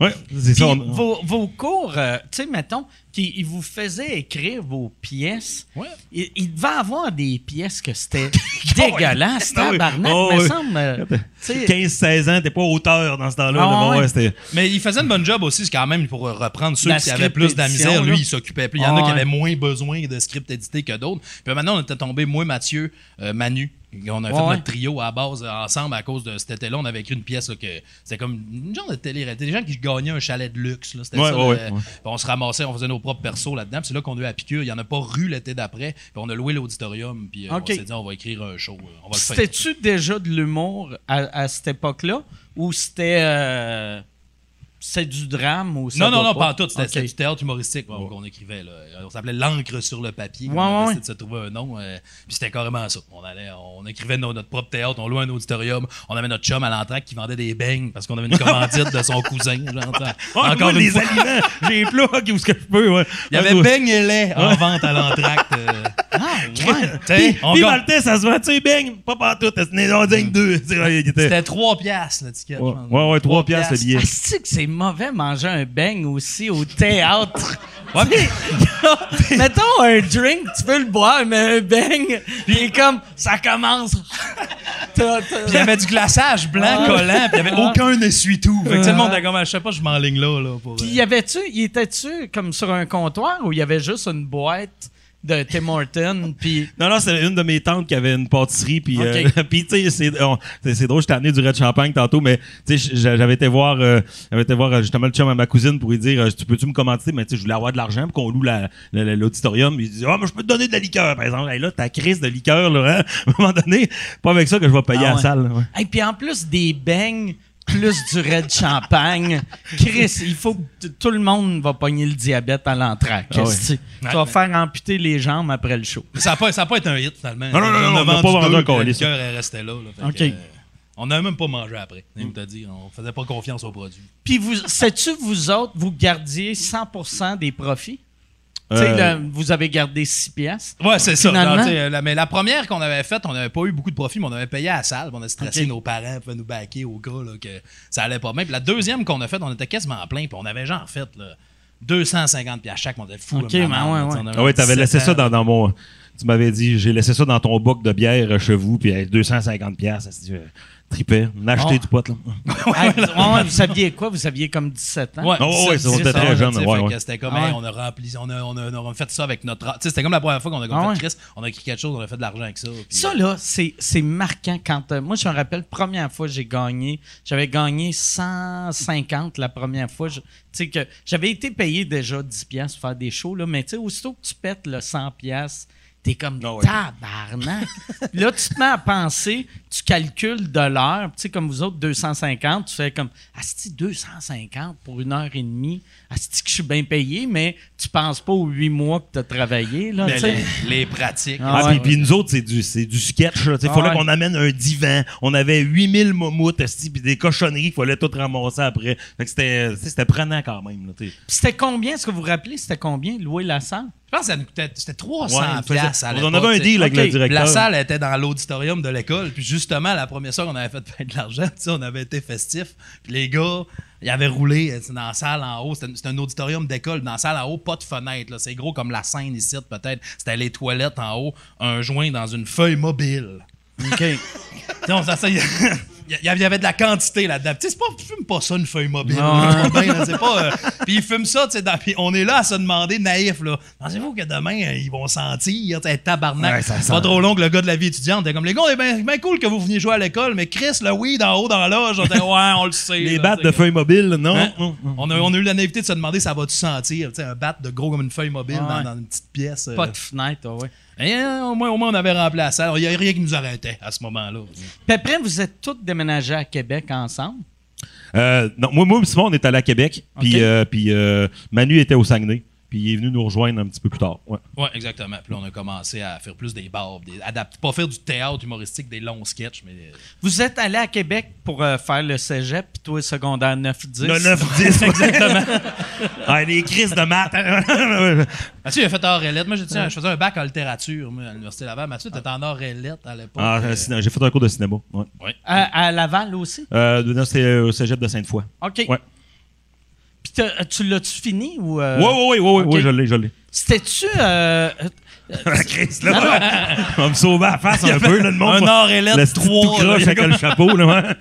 Ouais, c'est ça. on- vos, vos cours, euh, tu sais, mettons, qui ils vous faisaient écrire vos pièces. Ouais. Il, il devait avoir des pièces que c'était dégueulasse, Ah oui. tabarnak, Oh me oui. semble. euh, tu sais, 15-16 ans, t'es pas auteur dans ce temps-là. Ah là. Bon, ouais. ouais, c'était... Mais il faisait une bonne job aussi, quand même pour reprendre ceux La qui avaient plus de la misère. Lui, il s'occupait plus. Il y en Ah a qui ouais. avaient moins besoin de script édité que d'autres. Puis maintenant, on était tombé, moi, Mathieu, euh, Manu. On a fait Ouais, notre trio à la base euh, ensemble à cause de cet été-là. On avait écrit une pièce là, que c'était comme une genre de télé Des gens qui gagnaient un chalet de luxe. là. C'était Ouais, ça. Puis on se ramassait, on faisait nos propres persos là-dedans. C'est là qu'on a eu à piqûre. Il n'y en a pas rue l'été d'après. Puis on a loué l'auditorium. Puis euh, on s'est dit, on va écrire un show. euh, On va le faire. C'était-tu déjà de l'humour à, à cette époque-là? Ou c'était euh, c'est du drame ou ça Non, non, non, pas? en tout. C'était du théâtre humoristique ouais, qu'on écrivait. Là. On s'appelait L'encre sur le papier. Ouais, on ouais. de se trouver un nom. euh, puis c'était carrément ça. On, allait, on écrivait notre propre théâtre, on louait un auditorium. On avait notre chum à l'entraque qui vendait des beignes parce qu'on avait une commandite de son cousin. Ah, Encore moi, une les fois. aliments, j'ai plat où ce que je peux, ouais. Il y avait beignes et lait en vente à l'entracte. euh. Ah, ouais. Puis, on le ça se vend, tu sais, beigne, pas partout, on digne deux. C'était 3 piastres, l'étiquette. Ouais, je pense. ouais, ouais, trois Trois piastres, le billet. Ah, mauvais manger un beigne aussi au théâtre. Ouais, mais- Mettons un drink, tu peux le boire, mais un beigne, il est comme, ça commence. Il y avait du glaçage blanc collant, puis il n'y avait aucun essuie-tout. Fait que tout le monde était comme, je sais pas, je m'enligne là. là pour, Puis y avait-tu, il était-tu comme sur un comptoir ou il y avait juste une boîte de Tim Horton, puis Non, non, c'est une de mes tantes qui avait une pâtisserie. Puis, euh, puis tu sais, c'est, drôle, je t'ai amené du Red Champagne tantôt, mais tu sais, j'a- j'avais été voir, euh, j'avais été voir euh, justement le chum à ma cousine pour lui dire, euh, tu peux-tu me commanditer? Mais tu sais, je voulais avoir de l'argent pour qu'on loue la, la- la- l'auditorium. Il dit, ah, mais je peux te donner de la liqueur, par exemple. Hey, là, ta crise de liqueur, là, hein? à un moment donné, pas avec ça que je vais payer Ah à la salle. ouais. Et puis en plus des beignes, plus du Red Champagne. Chris, il faut que tout le monde va pogner le diabète à l'entraque. Ah que tu- Tu vas faire amputer les jambes après le show. Ça n'a pas, pas été un hit, finalement. Non, non, non, On non, a on n'a pas vendu un. Le cœur est resté là. là. Fait OK. que, euh, on n'a même pas mangé après, même te dire. On faisait pas confiance au produit. Puis vous, sais-tu, vous autres, vous gardiez 100% des profits? Tu sais, Euh, là, vous avez gardé 6 pièces. Ouais, c'est ça. Non, euh, la- mais la première qu'on avait faite, on n'avait pas eu beaucoup de profit, mais on avait payé à la salle. puis On a stressé nos parents, pouvaient nous baquer au cas là, que ça allait pas bien. Puis la deuxième qu'on a faite, on était quasiment plein, puis on avait genre fait là, 250 pièces chaque, on était fou. Ok, ouais, ouais. Ah ouais, t'avais laissé ça dans, dans mon. Tu m'avais dit, j'ai laissé ça dans ton boc de bière euh, chez vous, puis hey, 250 m'acheter Oh. du pot là. Vous, ouais, vous saviez quoi? Vous aviez comme 17 ans? Ouais, Oh, ouais, 17, on était 18, très sais, ouais, C'était comme, Ah hey, on a rempli, on a, on, a, on a fait ça avec notre. Tu sais, c'était comme la première fois qu'on a Ah fait ouais. Chris, on a écrit quelque chose, on a fait de l'argent avec ça. puis, Ça, euh, là, c'est c'est marquant. Quand, euh, moi, je me rappelle, première fois j'ai gagné, j'avais gagné 150 la première fois. Je- Tu sais que j'avais été payé déjà 10 pièces pour faire des shows, là, mais tu sais, aussitôt que tu pètes le 100 pièces, t'es comme Ah tabarnak. Là, tu te mets à penser, tu calcules de l'heure, tu sais, comme vous autres, 250, tu fais comme, asti, 250 pour une heure et demie, asti que je suis bien payé, mais tu penses pas aux huit mois que tu as travaillé, là, mais les, les pratiques. Ah Ah, ouais. puis, puis nous autres, c'est du, c'est du sketch. Il Ah fallait ouais. qu'on amène un divan. On avait 8000 momoutes, esti, puis des cochonneries qu'il fallait tout ramasser après. Fait que c'était, c'était prenant quand même. Là. Puis C'était combien, est-ce que vous vous rappelez, c'était combien louer la salle? pense que ça nous coûtait c'était 300 Ouais, piastres à on avait un deal avec le directeur. La salle était dans l'auditorium de l'école. Puis justement, la première soir qu'on avait fait de l'argent, on avait été festif. Puis les gars, ils avaient roulé euh, dans la salle en haut. C'était un auditorium d'école. Dans la salle en haut, pas de fenêtre. C'est gros comme la scène ici, peut-être. C'était les toilettes en haut. Un joint dans une feuille mobile. OK. Non, ça, ça, il y avait de la quantité là-dedans. Tu sais, c'est pas, fume pas ça une feuille mobile. C'est pas euh, puis ils fument ça, tu sais, dans- puis on est là à se demander naïf, là. Pensez-vous que demain, euh, ils vont sentir, tu sais, tabarnak. Ouais, ça c'est pas sent. trop long que le gars de la vie étudiante. était comme, les gars, c'est bien bien cool que vous veniez jouer à l'école, mais Chris, le weed en haut dans la loge, on était, ouais, on le sait. Les là, battes de feuilles mobiles, non? Hein? On a, on a eu la naïveté de se demander ça va-tu sentir, tu sais, un bat de gros comme une feuille mobile Ouais. dans, dans une petite pièce. euh. Pas de fenêtre, ah ouais. Et, euh, au, moins, au moins, on avait salle. Il n'y avait rien qui nous arrêtait à ce moment-là. Puis après, vous êtes tous déménagés à Québec ensemble? Euh, non, moi, moi Simon, on est allé à Québec. Puis, euh, puis euh, Manu était au Saguenay. Puis il est venu nous rejoindre un petit peu plus tard. Ouais. Oui, exactement. Puis là, on a commencé à faire plus des bars, des, adapter, pas faire du théâtre humoristique, des longs sketchs, mais. euh, Vous êtes allé à Québec pour euh, faire le cégep, puis toi, secondaire 9-10. Le 9-10, exactement. ah, les crises de maths. Mathieu, il a fait art et lettres. Moi, j'ai dit, je faisais un bac en littérature moi, à l'Université Laval. Mathieu, t'étais en lettres à l'époque. Ah, Euh, ciné- j'ai fait un cours de cinéma. Ouais. À, à Laval aussi? Euh, non, c'était au cégep de Sainte-Foy. OK. Ouais. Tu l'as-tu fini ou. euh, Oui, oui, oui, oui, oui, je l'ai, je l'ai. C'était-tu. euh, crise, là. On va me sauver la face un peu, là, le monde. un art et lettres Le petit 3, tout croche avec le chapeau, là.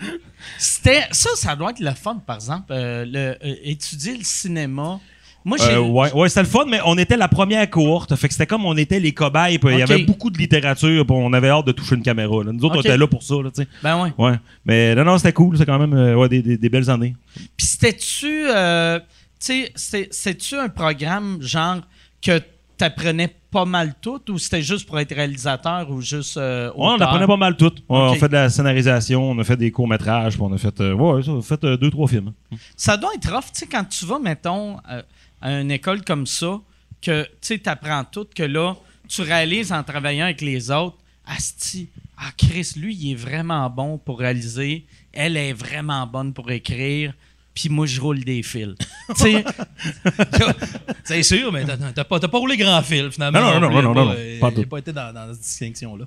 C'était. Ça, ça doit être le fun, par exemple. euh, le, euh, étudier le cinéma. Moi, j'ai. Euh, ouais, ouais c'était le fun, mais on était la première cohorte. Fait que c'était comme on était les cobayes. Il y avait beaucoup de littérature. puis on avait hâte de toucher une caméra. là. Nous autres, on était là pour ça. Là, tu sais. Ben ouais. ouais. Mais non, non, c'était cool. C'est quand même euh, ouais, des, des- des belles années. Puis c'était-tu. euh, tu sais, c'est- c'est-tu un programme genre que t'apprenais pas mal tout ou c'était juste pour être réalisateur ou juste. euh, Ouais, on apprenait pas mal tout. Ouais. On fait de la scénarisation, on a fait des courts-métrages, puis on a fait, euh, ouais, ça, on a fait euh, deux, trois films. Ça doit être rough, tu sais, quand tu vas, mettons, à une école comme ça, que tu sais, t'apprends tout, que là, tu réalises en travaillant avec les autres, Asti, ah Chris, lui, il est vraiment bon pour réaliser, elle est vraiment bonne pour écrire, puis moi, je roule des fils. tu sais, C'est sûr, mais t'as- pas, t'as pas roulé grand fil, finalement. Non, non, non, non, non, pas, été dans, dans cette distinction-là.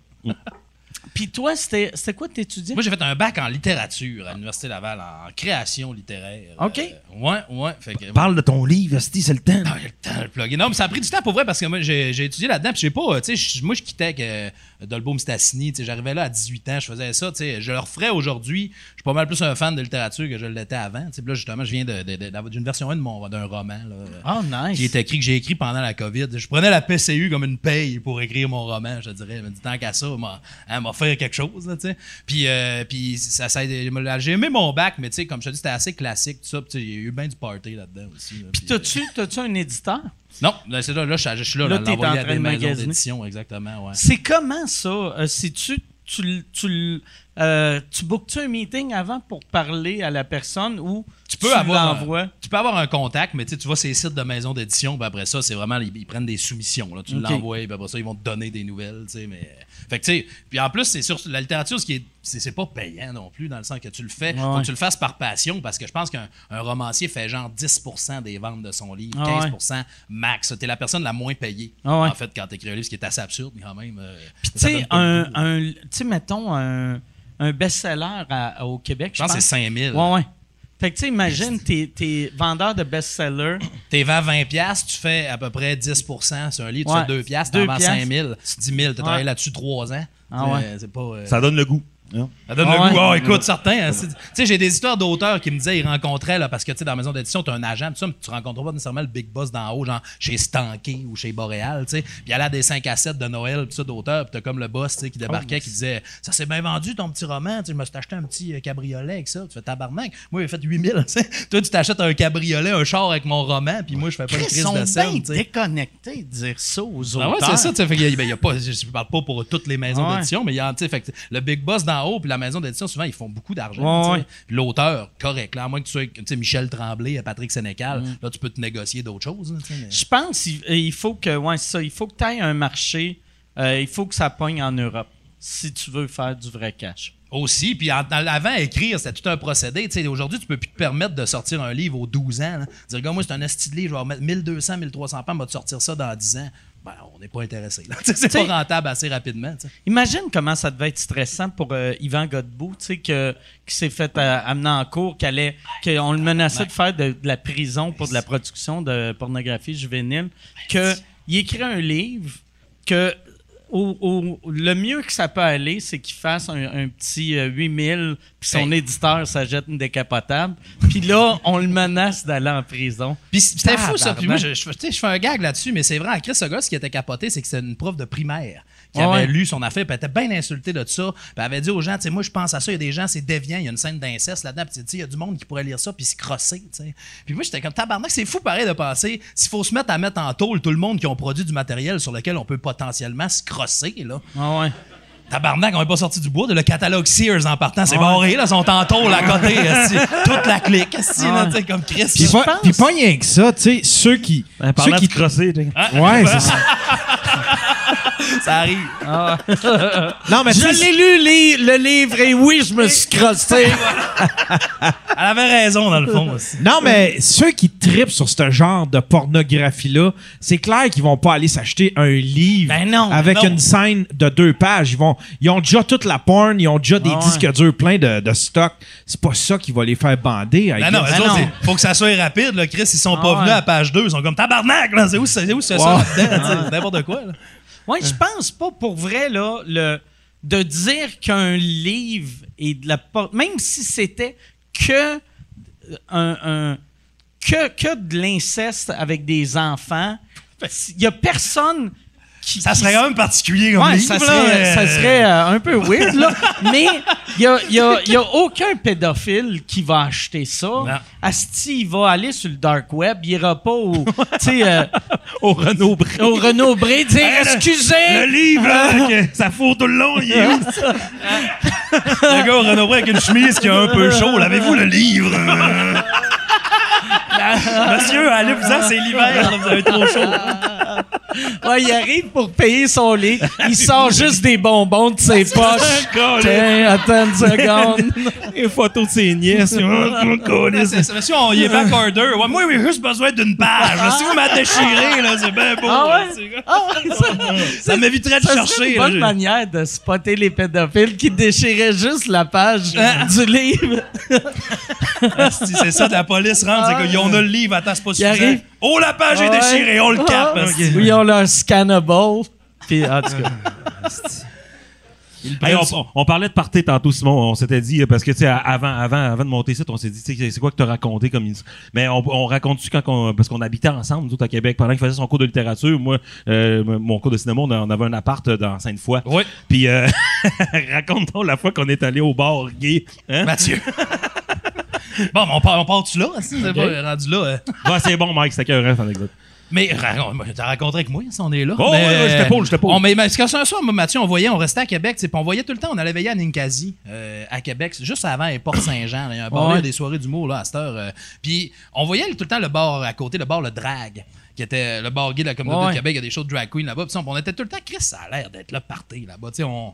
Puis toi, c'était c'était quoi t'étudiais? Moi, j'ai fait un bac en littérature à l'Université Laval, en création littéraire. OK. Euh, ouais, ouais. Fait que, Parle de ton livre, Asti, c'est le temps. Ah, j'ai le temps de le plugger. Non, mais ça a pris du temps pour vrai parce que moi, j'ai j'ai étudié là-dedans. Puis j'ai pas, euh, tu sais, moi, je quittais avec euh. Tu sais, j'arrivais là à 18 ans, je faisais ça. Je le referais aujourd'hui. Je suis pas mal plus un fan de littérature que je l'étais avant. Puis là, justement, je viens d'une version 1 de mon- d'un roman. Là, Oh, nice. qui est écrit, que j'ai écrit pendant la COVID. Je prenais la PCU comme une paye pour écrire mon roman, je dirais. Je me dis, tant qu'à ça, m'a, hein, m'a fait quelque chose, là. Puis, euh, puis ça, ça j'ai aimé mon bac, mais comme je te dis, c'était assez classique, tout ça. Il y a eu bien du party là-dedans aussi. là. Puis euh, t'as-tu t'as-tu un éditeur? Non, là, c'est là, là, je, je suis là, Là, là, t'es en train des de magasiner. exactement, ouais. C'est comment ça? Euh, si tu tu, tu, euh, tu bookes-tu un meeting avant pour parler à la personne ou Tu peux avoir l'envoies? un, tu peux avoir un contact, mais tu tu vois ces sites de maisons d'édition, puis après ça, c'est vraiment ils, ils prennent des soumissions. Là. Tu l'envoies, puis après ça, ils vont te donner des nouvelles, tu mais fait que tu sais, puis en plus c'est sur la littérature, ce qui est c'est, pas payant non plus dans le sens que tu le fais, faut ouais. que tu le fasses par passion parce que je pense qu'un un romancier fait genre 10% des ventes de son livre, Ah 15% max. T'es la personne la moins payée Ah ouais. en fait quand t'écris un livre, ce qui est assez absurde quand même. euh, Puis tu sais, un, tu mettons un, un best-seller à- au Québec, je pense que c'est 5000. Ouais, ouais. Fait que tu sais, imagine, t'es, t'es vendeur de best-seller. T'es vends 20 piastres, tu fais à peu près 10% sur un livre, tu Ouais. fais 2 piastres, Deux t'en vends piastres. 5 000, 10 000, t'as travaillé là-dessus 3 ans. Ah ouais. C'est pas... euh, Ça donne le goût. Hein. ça donne Ah le ouais. goût. Ah, écoute, certains. hein, Tu sais, j'ai des histoires d'auteurs qui me disaient ils rencontraient, là, parce que, tu sais, dans la maison d'édition, tu as un agent, tout ça, mais tu rencontres pas nécessairement le big boss d'en haut, genre chez Stanké ou chez Boréal, tu sais. Puis il y allait à des 5 à 7 de Noël, pis ça, d'auteurs, puis t'as comme le boss, tu sais, qui débarquait, qui disait Ça s'est bien vendu ton petit roman, tu sais, je me suis acheté un petit euh, cabriolet avec ça. Tu fais tabarnak. Moi, j'ai fait 8000, tu sais. Toi, tu t'achètes un cabriolet, un char avec mon roman, puis moi, je fais pas une Ils crise sont de scène, tu sais. déconnectés de dire ça aux Ah auteurs. ouais, c'est ça. tu sais, ben, il y a pas, je ne parle pas pour toutes les maisons Ouais. d'édition, mais il y a, tu sais, le big boss d'en haut puis la maison d'édition, souvent, ils font beaucoup d'argent. Ouais, ouais. L'auteur, correct. Là, à moins que tu sois tu sais, Michel Tremblay, Patrick Sénécal, Mm. là, tu peux te négocier d'autres choses. là, mais- Je pense qu'il il faut que, ouais, c'est ça, il faut que tu aies un marché, euh, il faut que ça pogne en Europe si tu veux faire du vrai cash. Aussi, puis en- en- avant, écrire, c'était tout un procédé. Aujourd'hui, tu peux plus te permettre de sortir un livre aux 12 ans. là. Dire, gars, moi, c'est un esti de livre, je vais remettre 1200, 1300 pages, on va te sortir ça dans 10 ans. Ben, on n'est pas intéressé. C'est pas rentable assez rapidement. Imagine comment ça devait être stressant pour euh, Yvan Godbout, que, qui s'est fait euh, amener en cours, qu'on le menaçait de faire de, de la prison pour de la production de pornographie juvénile, que il écrit un livre que au, au- le mieux que ça peut aller, c'est qu'il fasse un, un petit euh, 8000, puis son éditeur s'achète une décapotable, puis là, on le menace d'aller en prison. Puis c'était fou ça. Puis moi, je, fais un gag là-dessus, mais c'est vrai, en Chris, ce gars, ce qui était capoté, c'est que c'était une prof de primaire qui Ouais, avait ouais. lu son affaire, puis elle était bien insultée de ça. Puis elle avait dit aux gens, tu sais, moi, je pense à ça, il y a des gens, c'est déviant, il y a une scène d'inceste là-dedans, puis tu sais, il y a du monde qui pourrait lire ça, puis se crosser, tu sais. Puis moi, j'étais comme tabarnak, c'est fou pareil de penser, s'il faut se mettre à mettre en tôle tout le monde qui ont produit du matériel sur lequel on peut potentiellement se crosser, là. Ah ouais. Tabarnak, on est pas sorti du bois. De le catalogue Sears en partant, c'est barré, là. Ils sont en tôle à côté. Toute la clique, esti, là, tu sais, comme Chris. Puis là. pas, puis pas rien que ça, tu sais, ceux qui. Ben, ceux qui de crosser. Ouais, c'est ça. Ça arrive. Non, mais Je l'ai lu li- le livre et oui, je me suis crossé. Elle avait raison, dans le fond, aussi. Non, mais ceux qui tripent sur ce genre de pornographie-là, c'est clair qu'ils vont pas aller s'acheter un livre Ben non, avec non. une scène de deux pages. Ils, vont, ils ont déjà toute la porn, ils ont déjà des Ah ouais. disques durs pleins de, de stock. C'est pas ça qui va les faire bander. Ben non, Ben non. faut que ça soit rapide, là. Chris, ils sont Ah pas venus à page 2. Ils sont comme tabarnak, là. C'est où, c'est où, c'est ça, sais, c'est n'importe quoi, là. Oui, je pense pas pour vrai, là, le, de dire qu'un livre est de la por- Même si c'était que euh, un, un- que, que de l'inceste avec des enfants, il y a personne qui. Ça serait quand même particulier comme Ouais, livre, ça serait, euh, ça serait euh, un peu weird, là. Mais il n'y a, y a- y a aucun pédophile qui va acheter ça. Asti, il va aller sur le dark web, il ira pas au, euh, Au Renault Bré. au Renaud Bré dire Hey, le- Excusez! Le livre, là, que ça fourre tout le long, il est où? Le gars au Renaud Bré avec une chemise qui a un peu chaud. L'avez-vous le livre? Monsieur, allez-vous-en, c'est l'hiver, là, vous avez trop chaud. Ouais, il arrive pour payer son lit. Il sort juste des bonbons de ses poches. Tiens, attends une seconde. Une photo de ses nièces. Oh. C'est- c'est- Monsieur, on y est back order. Ouais, moi, j'ai juste besoin d'une page. Si vous m'avez déchiré, là, c'est bien beau. Ah là, ouais? c'est- Ah ouais, ça, Ça m'éviterait de ça chercher. une là. bonne manière de spotter les pédophiles qui déchiraient juste la page du livre. Si c'est ça, de la police rentre, c'est qu'ils ont le livre, attends, c'est pas suffisant. arrive. Oh, la page est déchirée, on le capte. Ah. Oui, ils ont leur scannable. Puis, en tout cas. Hey, on, on parlait de party tantôt, Simon. On s'était dit, euh, parce que, tu sais, avant, avant, avant de monter ça, on s'est dit, tu sais, c'est quoi que tu as raconté comme. il- Mais on, on raconte-tu quand on, parce qu'on habitait ensemble, nous autres, à Québec, pendant qu'il faisait son cours de littérature. Moi, euh, mon cours de cinéma, on, a- on avait un appart euh, dans Sainte-Foy. Oui. Puis, euh, raconte-nous la fois qu'on est allé au bar gay. Hein? Mathieu. bon, on part, on part-tu là? esti? C'est pas rendu là. euh. Ouais, c'est bon, Mike, c'était qu'un rêve, anecdote. Mais raconte- t'as raconté avec moi, si on est là. Oh, mais, ouais, ouais, j'étais pas, j'étais pas. On, mais, mais parce qu'un soir, moi, Mathieu, on voyait, on restait à Québec, puis on voyait tout le temps, on allait veiller à Ninkasi, euh, à Québec, c'est juste avant les Portes Saint-Jean. là. Il y a un bar, là, des soirées d'humour là, à cette heure. euh. puis on voyait tout le temps le bar à côté, le bar Le Drag, qui était le bar gay de la communauté Ouais. de Québec. Il y a des shows de drag queen là-bas. On était tout le temps, Chris, ça a l'air d'être le party là-bas. Tu sais, on.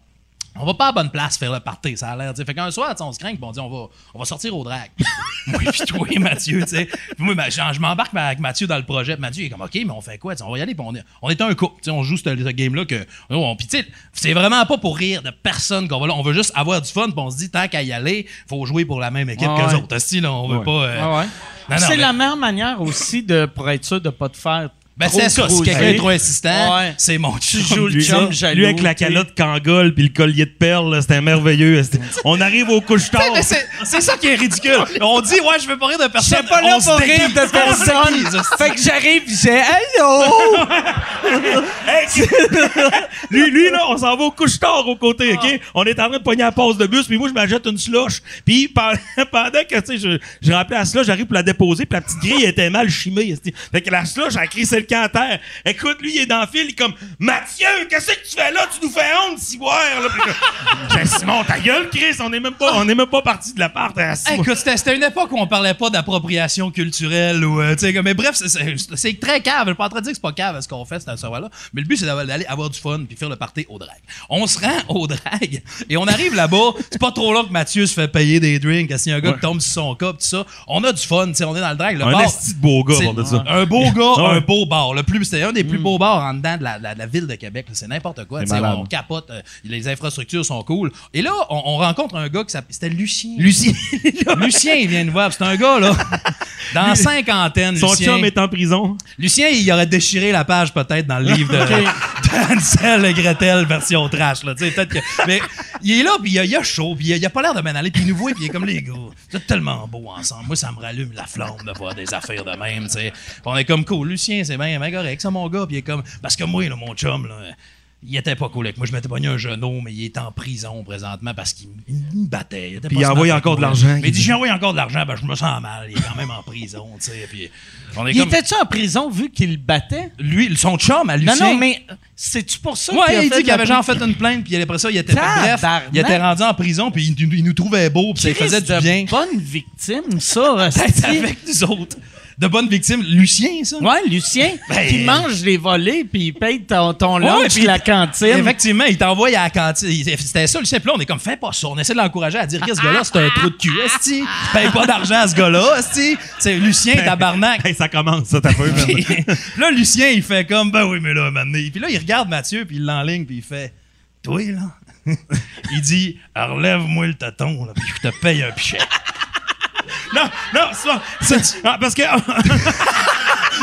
On va pas à bonne place faire le party, ça a l'air. Fait qu'un soir, on se craint, on dit on va, on va sortir au drag. Moi, puis toi, Mathieu, tu sais. Puis moi, ben, je m'embarque avec Mathieu dans le projet. Mathieu, il est comme, OK, mais on fait quoi? On va y aller. Puis on, est, on est un couple. On joue ce, ce game-là. que on- Puis, tu sais, c'est vraiment pas pour rire de personne qu'on va là. On veut juste avoir du fun. Puis on se dit, tant qu'à y aller, faut jouer pour la même équipe Ah que ouais. autres. Là, on veut Ouais. pas. euh, Ah ouais. C'est mais- la meilleure manière aussi de, pour être sûr de pas te faire. Ben, c'est ça. Si quelqu'un est trop insistant, Ouais. c'est mon Tu chum. joues le Lui, chum lui, jaloux. avec la calotte Kangol puis le collier de perles, là, c'était merveilleux. C'était- On arrive au couche tard. Mais c'est c'est ça qui est ridicule. On dit, ouais, je veux pas rire de personne. J'étais pas là On se pour rire déguise. de personne. fait que j'arrive pis j'ai! Hey, lui, lui, là, on s'en va au couche-tard aux côtés, OK? On est en train de pogner la passe de bus, puis moi, je m'achète une slush. Puis pendant, pendant que, tu sais, je, je rappelais la slush, j'arrive pour la déposer, puis la petite grille était mal chimée. esti. Fait que la slush, elle crissé le camp à terre. Écoute, lui, il est dans le fil, il est comme, Mathieu, qu'est-ce que tu fais là? Tu nous fais honte, ciboire, J'ai dit, Simon, ta gueule, Chris, on est même pas, on est même pas parti de l'appart mois. écoute, c'était une époque où on parlait pas d'appropriation culturelle ou euh, comme- mais bref, c'est- très cave. Je suis pas en train de dire que c'est pas cave ce qu'on fait cette soirée là, mais le but c'est d'aller avoir du fun puis faire le party au drag. On se rend au drag et on arrive là-bas, c'est pas trop long que Mathieu se fait payer des drinks, a un gars qui tombe sur son cup tout ça, on a du fun, tu sais, on est dans le drag, le Un bar. beau gars, ça. Un beau gars, Ouais. un beau bar. Le plus, c'était un des plus beaux bars en dedans de la, de la- de la ville de Québec. C'est n'importe quoi. C'est. On capote. euh, les infrastructures sont cool. Et là, on, on rencontre un gars qui s'appelle. C'était Lucien. Lucien. Lucien, il vient nous voir. C'est un gars, là. Dans la cinquantaine, Son Lucien. chum est en prison. Lucien, il aurait déchiré la page peut-être dans le livre de Hansel et Gretel version trash. Là, peut-être que, mais il est là, puis il a, a chaud, puis il il a pas l'air de m'en aller, puis il nous voit, puis il est comme les gars. Êtes tellement beaux ensemble. Moi, ça me rallume la flamme de voir des affaires de même. tu sais. On est comme cool. Lucien, c'est bien, bien correct, ça, mon gars. Puis il est comme. Parce que moi, là, mon chum, là, il était pas cool avec moi. Je m'étais pogné un genou, mais il est en prison présentement parce qu'il il me battait. Il était Puis pas il a smart envoyé avec encore de l'argent. Mais il dit J'ai envoyé encore de l'argent, ben je me sens mal. Il est quand même en prison, tu sais. Puis on est Il comme- était-tu en prison vu qu'il le battait? lui, son chum à Non, Lucien. non, mais c'est-tu pour ça Ouais, qu'il a il fait dit qu'il la avait genre fait une plainte, puis après ça, il était. Bref, il était rendu en prison, puis il, il nous trouvait beau, puis ça faisait du bien. bonne victime, ça. Avec nous autres. De bonnes victimes. Lucien, ça? Ouais, Lucien, Ben, qui mange les volets puis il paye ton, ton Ouais, lunch puis- la cantine. Effectivement, il t'envoie à la cantine. C'était ça, Lucien. Puis là, on est comme, fais pas ça. On essaie de l'encourager à dire que ce gars-là, c'est un trou de cul. Esti, paye pas d'argent à ce gars-là. Esti, c'est Lucien, tabarnak. Hey, ça commence, ça, t'as peu. Puis là, Lucien, il fait comme, ben oui, mais là, maintenant. Puis là, il regarde Mathieu, puis il l'enligne, puis il fait, toi, là. il dit, relève-moi le tâton, là, puis je te paye un pichet. Non, non, c'est pas. ah, parce que.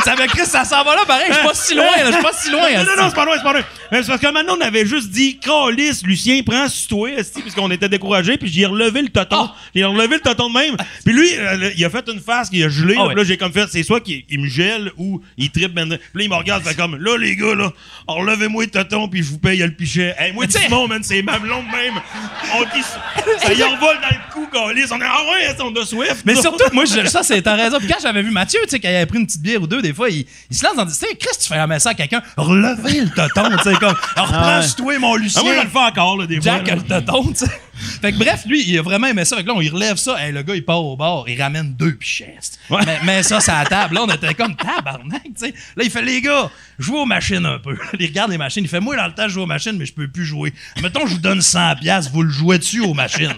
Ça veut Chris, ça s'en va là, pareil, je suis pas si loin, là, je suis pas si loin. Non, non, non, c'est pas loin, c'est pas loin. Mais c'est parce que maintenant, on avait juste dit, Calis, Lucien, prends toi, puisqu'on était découragés, puis j'ai relevé le toton. J'ai relevé le toton de même. Puis lui, euh, il a fait une face, il a gelé. Ah là, ouais. puis là, j'ai comme fait, c'est soit qu'il il me gèle ou il tripe ben. Puis là, il me regarde, fait comme, là, les gars, là, relevez-moi le toton, puis je vous paye le pichet. Hey, moi, Simon, man, c'est mamelon de même. On dit, ça y envole dans le cou, Calis. On est, ah ouais, on a Swift. Mais surtout, moi, je- ça, c'est ta raison. Puis quand j'avais vu Mathieu, tu sais, quand il avait pris une petite bière ou deux, des fois, il, il se lance dans. Tu sais, Chris, tu fais un message à quelqu'un, relevez le toton, tu sais, comme, reprends sur toi, mon Lucien. Ah, moi, je le fais encore, là, des fois. Jack le toton, tu sais. Fait que bref, lui, il a vraiment aimé ça. Fait que là, on y relève ça. Hey, le gars, il part au bar, il ramène deux pichets. Ouais. Mais, mais ça, c'est à la table. Là, on était comme tabarnak, tu sais. Là, il fait, les gars, jouez aux machines un peu. Il regarde les machines. Il fait, moi, dans le temps, je joue aux machines, mais je peux plus jouer. Mettons, je vous donne 100$, piastres, vous le jouez dessus aux machines?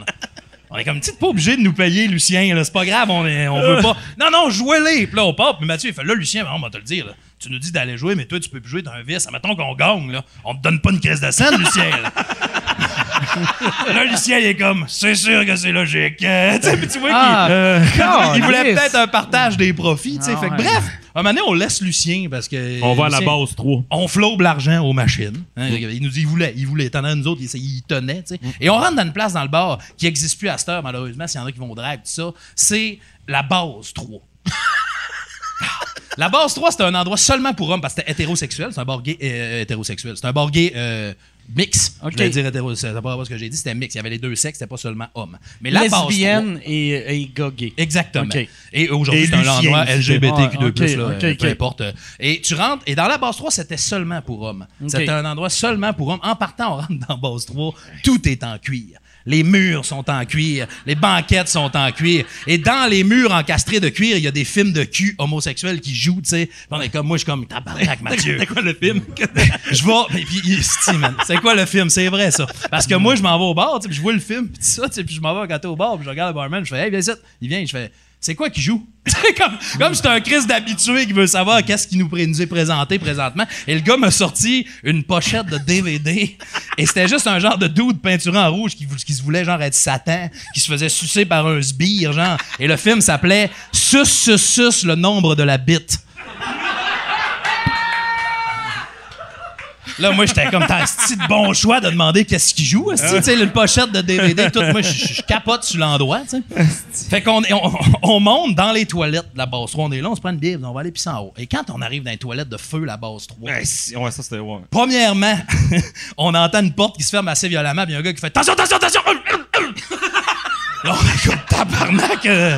On est comme, tu pas obligé de nous payer, Lucien, là. C'est pas grave, on, est, on veut pas. Non, non, jouez-les. Puis là, on part. Puis Mathieu, il fait, là, Lucien, on va te le dire, là. Tu nous dis d'aller jouer, mais toi, tu peux plus jouer, t'as un vice. Mettons qu'on gagne, là. On te donne pas une crise de scène, Lucien, là. Là, Lucien, il est comme, c'est sûr que c'est logique. Euh, tu sais, mais tu vois Ah, qu'il euh, il voulait peut-être un partage des profits. tu sais. Ah, fait que, ouais. bref, à un moment donné, on laisse Lucien parce que. On va à la Lucien- base 3. on flobe l'argent aux machines. Hein, Il nous dit, il voulait, il voulait. T'en as nous autres, il, il tenait, tu sais. Et on rentre dans une place dans le bar qui n'existe plus à cette heure, malheureusement, s'il y en a qui vont au drag, tout ça. C'est la base 3. La base 3, c'était un endroit seulement pour hommes parce que c'était hétérosexuel. C'est un bar gay euh, hétérosexuel. C'est un bar gay euh, mix. Ok. Je voulais dire hétérosexuel. C'est pas ce que j'ai dit, c'était mix. Il y avait les deux sexes, c'était pas seulement hommes. Mais la base 3, Lesbienne et, et gars gay. Exactement. Et aujourd'hui, c'est un endroit LGBTQ2+, Ouais, ok, là, ok, euh, ok. peu importe. Et tu rentres, et dans la base 3, c'était seulement pour hommes. C'était un endroit seulement pour hommes. En partant, on rentre dans base 3, tout est en cuir. Les murs sont en cuir, les banquettes sont en cuir. Et dans les murs encastrés de cuir, il y a des films de cul homosexuels qui jouent, tu sais. On est comme, moi, je suis comme, tabarnak, Mathieu. C'est quoi le film? je vais. et Puis, c'est quoi le film? C'est vrai, ça. Parce que moi, je m'en vais au bar, tu sais, je vois le film, puis ça, tu sais, puis je m'en vais gâter au bar, puis je regarde le barman, je fais, hey, viens ici. Il vient, je fais, c'est quoi qui joue? Comme, c'est un Chris d'habitué qui veut savoir qu'est-ce qui nous, nous est présenté présentement. Et le gars m'a sorti une pochette de DVD. Et c'était juste un genre de dude peinturé en rouge qui se voulait genre être Satan, qui se faisait sucer par un sbire, genre. Et le film s'appelait Sus, sus, sus, le nombre de la bite. Là, moi, j'étais comme, t'as un petit de bon choix de demander qu'est-ce qu'il joue. Tu sais, une pochette de DVD, tout. Moi, je- capote sur l'endroit, tu sais. Fait qu'on on, on monte dans les toilettes de la base 3. On est là, on se prend une bière, on va aller pisser en haut. Et quand on arrive dans les toilettes de feu, la base 3, Ouais, si- ouais, ça, c'était. Ouais. premièrement, on entend une porte qui se ferme assez violemment, puis il y a un gars qui fait Attention, attention, attention! Là, on est comme tabarnak. euh,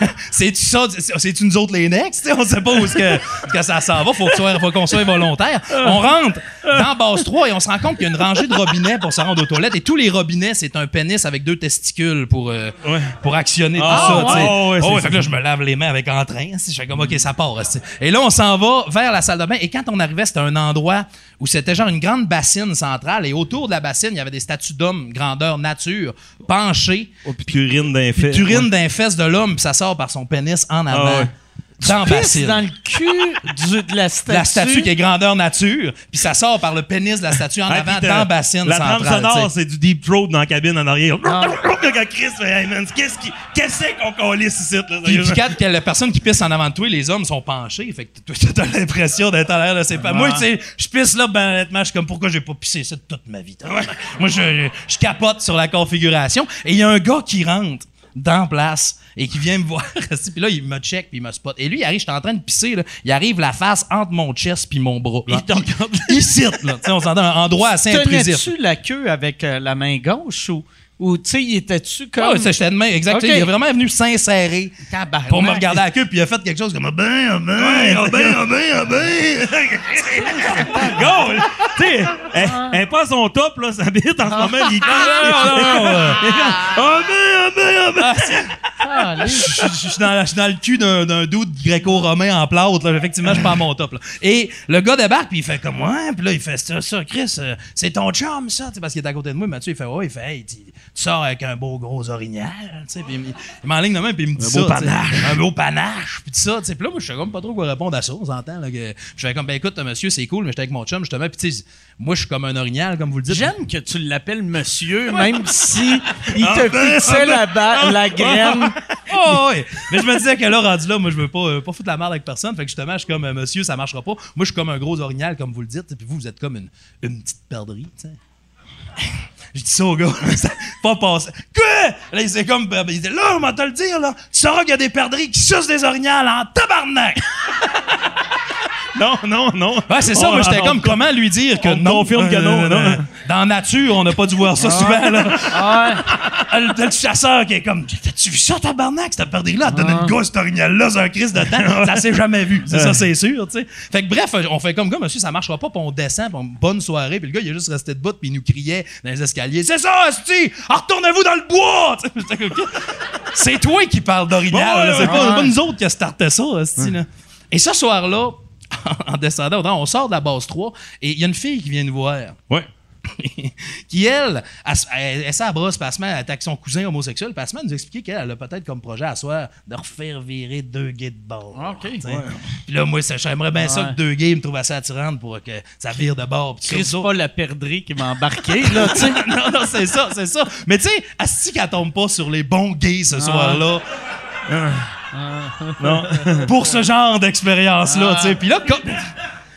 C'est-tu ça? C'est- C'est-tu nous autres les next? On sait pas où que, que ça s'en va. Faut que soit- faut qu'on soit volontaire. On rentre dans base 3 et on se rend compte qu'il y a une rangée de robinets pour se rendre aux toilettes. Et tous les robinets, c'est un pénis avec deux testicules pour, euh, Ouais. pour actionner tout Ah, ça. ouais, Oh, ouais, fait que là, je me lave les mains avec entrain. Je fais comme, OK, ça part. si. Et là, on s'en va vers la salle de bain. Et quand on arrivait, c'était un endroit où c'était genre une grande bassine centrale. Et autour de la bassine, il y avait des statues d'hommes grandeur nature, penchés. Oh, puis d'un d'un fesse de l'homme, puis ça sort par son pénis en avant. Ah ouais. dans dans le cul du- de la statue. La statue qui est grandeur nature, puis ça sort par le pénis de la statue en Ah, avant dans la bassine La trame sonore, c'est du deep throat dans la cabine en arrière. Ah. Quand Chris fait, qu'est-ce qui- qu'est-ce qu'on calisse ici, là? Puis, quand que la personne qui pisse en avant de toi, les hommes sont penchés. Fait que toi, t'as l'impression d'être en l'air de ses pas. Moi, tu sais, je pisse là, ben, honnêtement, je suis comme pourquoi j'ai pas pissé ça toute ma vie. Moi, je, je capote sur la configuration. Et il y a un gars qui rentre dans place et qui vient me voir. puis là, il me check puis il me spot. Et lui, il arrive, j'étais en train de pisser, là. Il arrive la face entre mon chest puis mon bras. Il regarde. Il cite, là. On s'entend un endroit assez intrusif. Tenais-tu la queue avec euh, la main gauche ou, ou tu sais, il était-tu comme. Ah, ouais, ça, j'étais de main, exact. Il est vraiment venu s'insérer pour me regarder à la queue, puis il a fait quelque chose comme ah ben, ah ben, ah ben, ah ben, ah ben. Go! Tu sais, elle, elle est pas à son top, là, sa bite en ce moment, il Oh, ben, oh, ben, oh, ben. Ah, les- Je je- je suis dans, le cul d'un d'un doute gréco-romain en plâtre. Là. Effectivement, je suis pas à mon top. Là. Et le gars débarque, puis il fait comme Ouais, puis là, il fait ça, ça Chris, euh, c'est ton chum, ça. Tu sais, parce qu'il est à côté de moi. Mathieu, il fait Ouais, il fait Hey, tu, sors avec un beau gros orignal. Tu sais, puis il, m'enligne de même, puis il me dit Un ça. beau panache. Un beau panache, puis tout ça. tu sais. Puis là, moi, je sais comme pas trop quoi répondre à ça. On s'entend. Là, que, je fais comme Ben écoute, monsieur, c'est cool, mais j'étais avec mon chum, justement. Puis tu sais, moi, je suis comme un orignal, comme vous le dites. J'aime que tu l'appelles monsieur, même si il te fixait la, ba- la graine. Oh, ouais. Mais je me disais que là, rendu là, moi, je veux pas, euh, pas foutre la merde avec personne. Fait que justement, je suis comme, euh, monsieur, ça marchera pas. Moi, je suis comme un gros orignal, comme vous le dites. Puis vous, vous êtes comme une, une petite perdrix, tu sais. Je dis ça au gars, ça pas passé. Quoi? Là, il s'est comme, ben, il dit, là, on va te le dire, là. Tu sauras qu'il y a des perdrix qui sucent des orignals en tabarnak. Non, non, non. Ouais, c'est ça. On- moi, j'étais on- comme, comment lui dire que on non? confirme que non, Euh, non. euh, Dans la nature, on n'a pas dû voir ça souvent, là. Ouais. le, le chasseur qui est comme T'as-tu vu ça, tabarnak, cette perdrix-là? Elle donne une gosse, cet orignal-là, c'est un crise de temps. ça s'est jamais vu. C'est ça, c'est sûr, tu sais. Fait que bref, on fait comme, gars, monsieur, ça marchera pas, puis on descend, puis on- bonne soirée, puis le gars, il est juste resté debout, puis il nous criait dans les escaliers C'est ça, Asti! Retournez-vous dans le bois! C'est toi qui parles d'orignal, Ouais, là. ouais, c'est pas, ouais. pas nous autres qui a starté ça, Asti, là. Et ce soir-là, en descendant, on sort de la base 3, et il y a une fille qui vient nous voir Ouais. qui, elle, elle, elle, elle s'abrasse, puis elle attaquer son cousin homosexuel, à nous expliquer qu'elle elle a peut-être comme projet à soir de refaire virer deux gays de bord. OK. T'sais. Puis là, moi, j'aimerais bien ça que deux gays me trouvent assez attirante pour que ça vire de bord. Ça, pas la perdrix qui m'a embarqué, là, tu sais. non, non, c'est ça, c'est ça. Mais tu sais, Asti qu'elle tombe pas sur les bons gays ce soir-là. Non. Pour ce genre d'expérience-là, tu sais. Puis là, comme...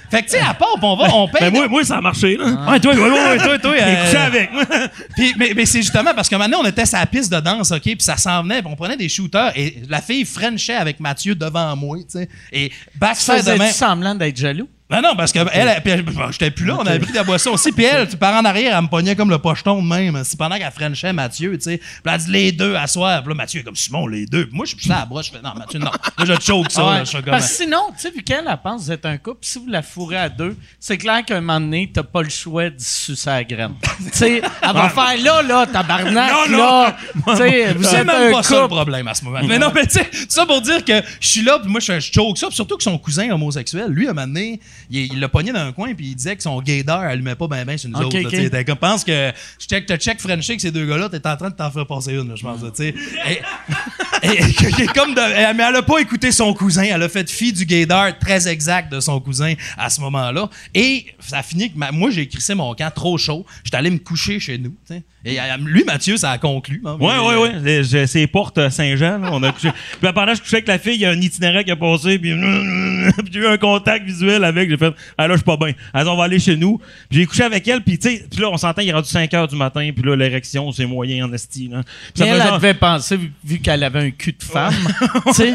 Fait que, tu sais, à part, on va, on paye. Mais moi, moi, ça a marché, là. Ouais, toi, ouais, toi, toi. Euh, avec. moi. Puis, mais, mais c'est justement parce que maintenant, on était sur la piste de danse, OK? Puis ça s'en venait, puis on prenait des shooters, et la fille frenchait avec Mathieu devant moi, tu sais. Et Tu backside de main. faisais semblant d'être jaloux? Ben non, parce que elle, elle- elle- bon, j'étais plus là, on avait pris de la boisson aussi. Puis elle, tu pars en arrière, elle me pognait comme le pocheton de même. C'est pendant qu'elle frenchait Mathieu, tu sais. Puis elle a dit les deux à soir. Puis là, Mathieu est comme Simon, les deux. Puis moi, je suis plus à la broche. Je fais non, Mathieu, non. Là, je choke ça. Ouais. là, je suis comme. Parce que sinon, tu sais, vu qu'elle elle pense que vous êtes un couple, si vous la fourrez à deux, c'est clair qu'à un moment donné, t'as pas le choix de sucer la graine. tu sais, elle va faire là, là, tabarnak, Non, non. là. Tu sais, vous êtes même un pas ça le couple. problème à ce moment. Mais non, mais tu sais, ça pour dire que je suis là, puis moi, je, choke ça. Puis surtout que son cousin homosexuel, lui, un moment donné, il l'a pogné dans un coin, puis il disait que son gaydar allumait pas bien bien sur nous Ok, autres. là, ok. tu sais. T'es comme, pense que je check, te check Frenchie avec ces deux gars-là, t'es en train de t'en faire passer une, je pense. tu sais. Comme de- elle- mais elle a pas écouté son cousin, elle a fait fi du gaydar très exact de son cousin à ce moment-là. Et ça a fini que ma- moi, j'ai crissé mon camp trop chaud. J'étais allé me coucher chez nous. Et euh, lui, Mathieu, ça a conclu. hein, Ouais, mais- ouais, ouais. Les- je- C'est porte euh, Saint-Jean. On a couché. Puis pendant que je couchais avec la fille, il y a un itinéraire qui a passé, puis, puis j'ai eu un contact visuel avec. J'ai fait, ah là, je suis pas bien. Alors, on va aller chez nous. Puis j'ai couché avec elle, puis tu sais, puis là, on s'entend, il est rendu 5 heures du matin, puis là, l'érection, c'est moyen en esti, là. Puis ça Mais fait elle, elle genre- devait penser, vu, vu qu'elle avait un cul de femme, tu sais.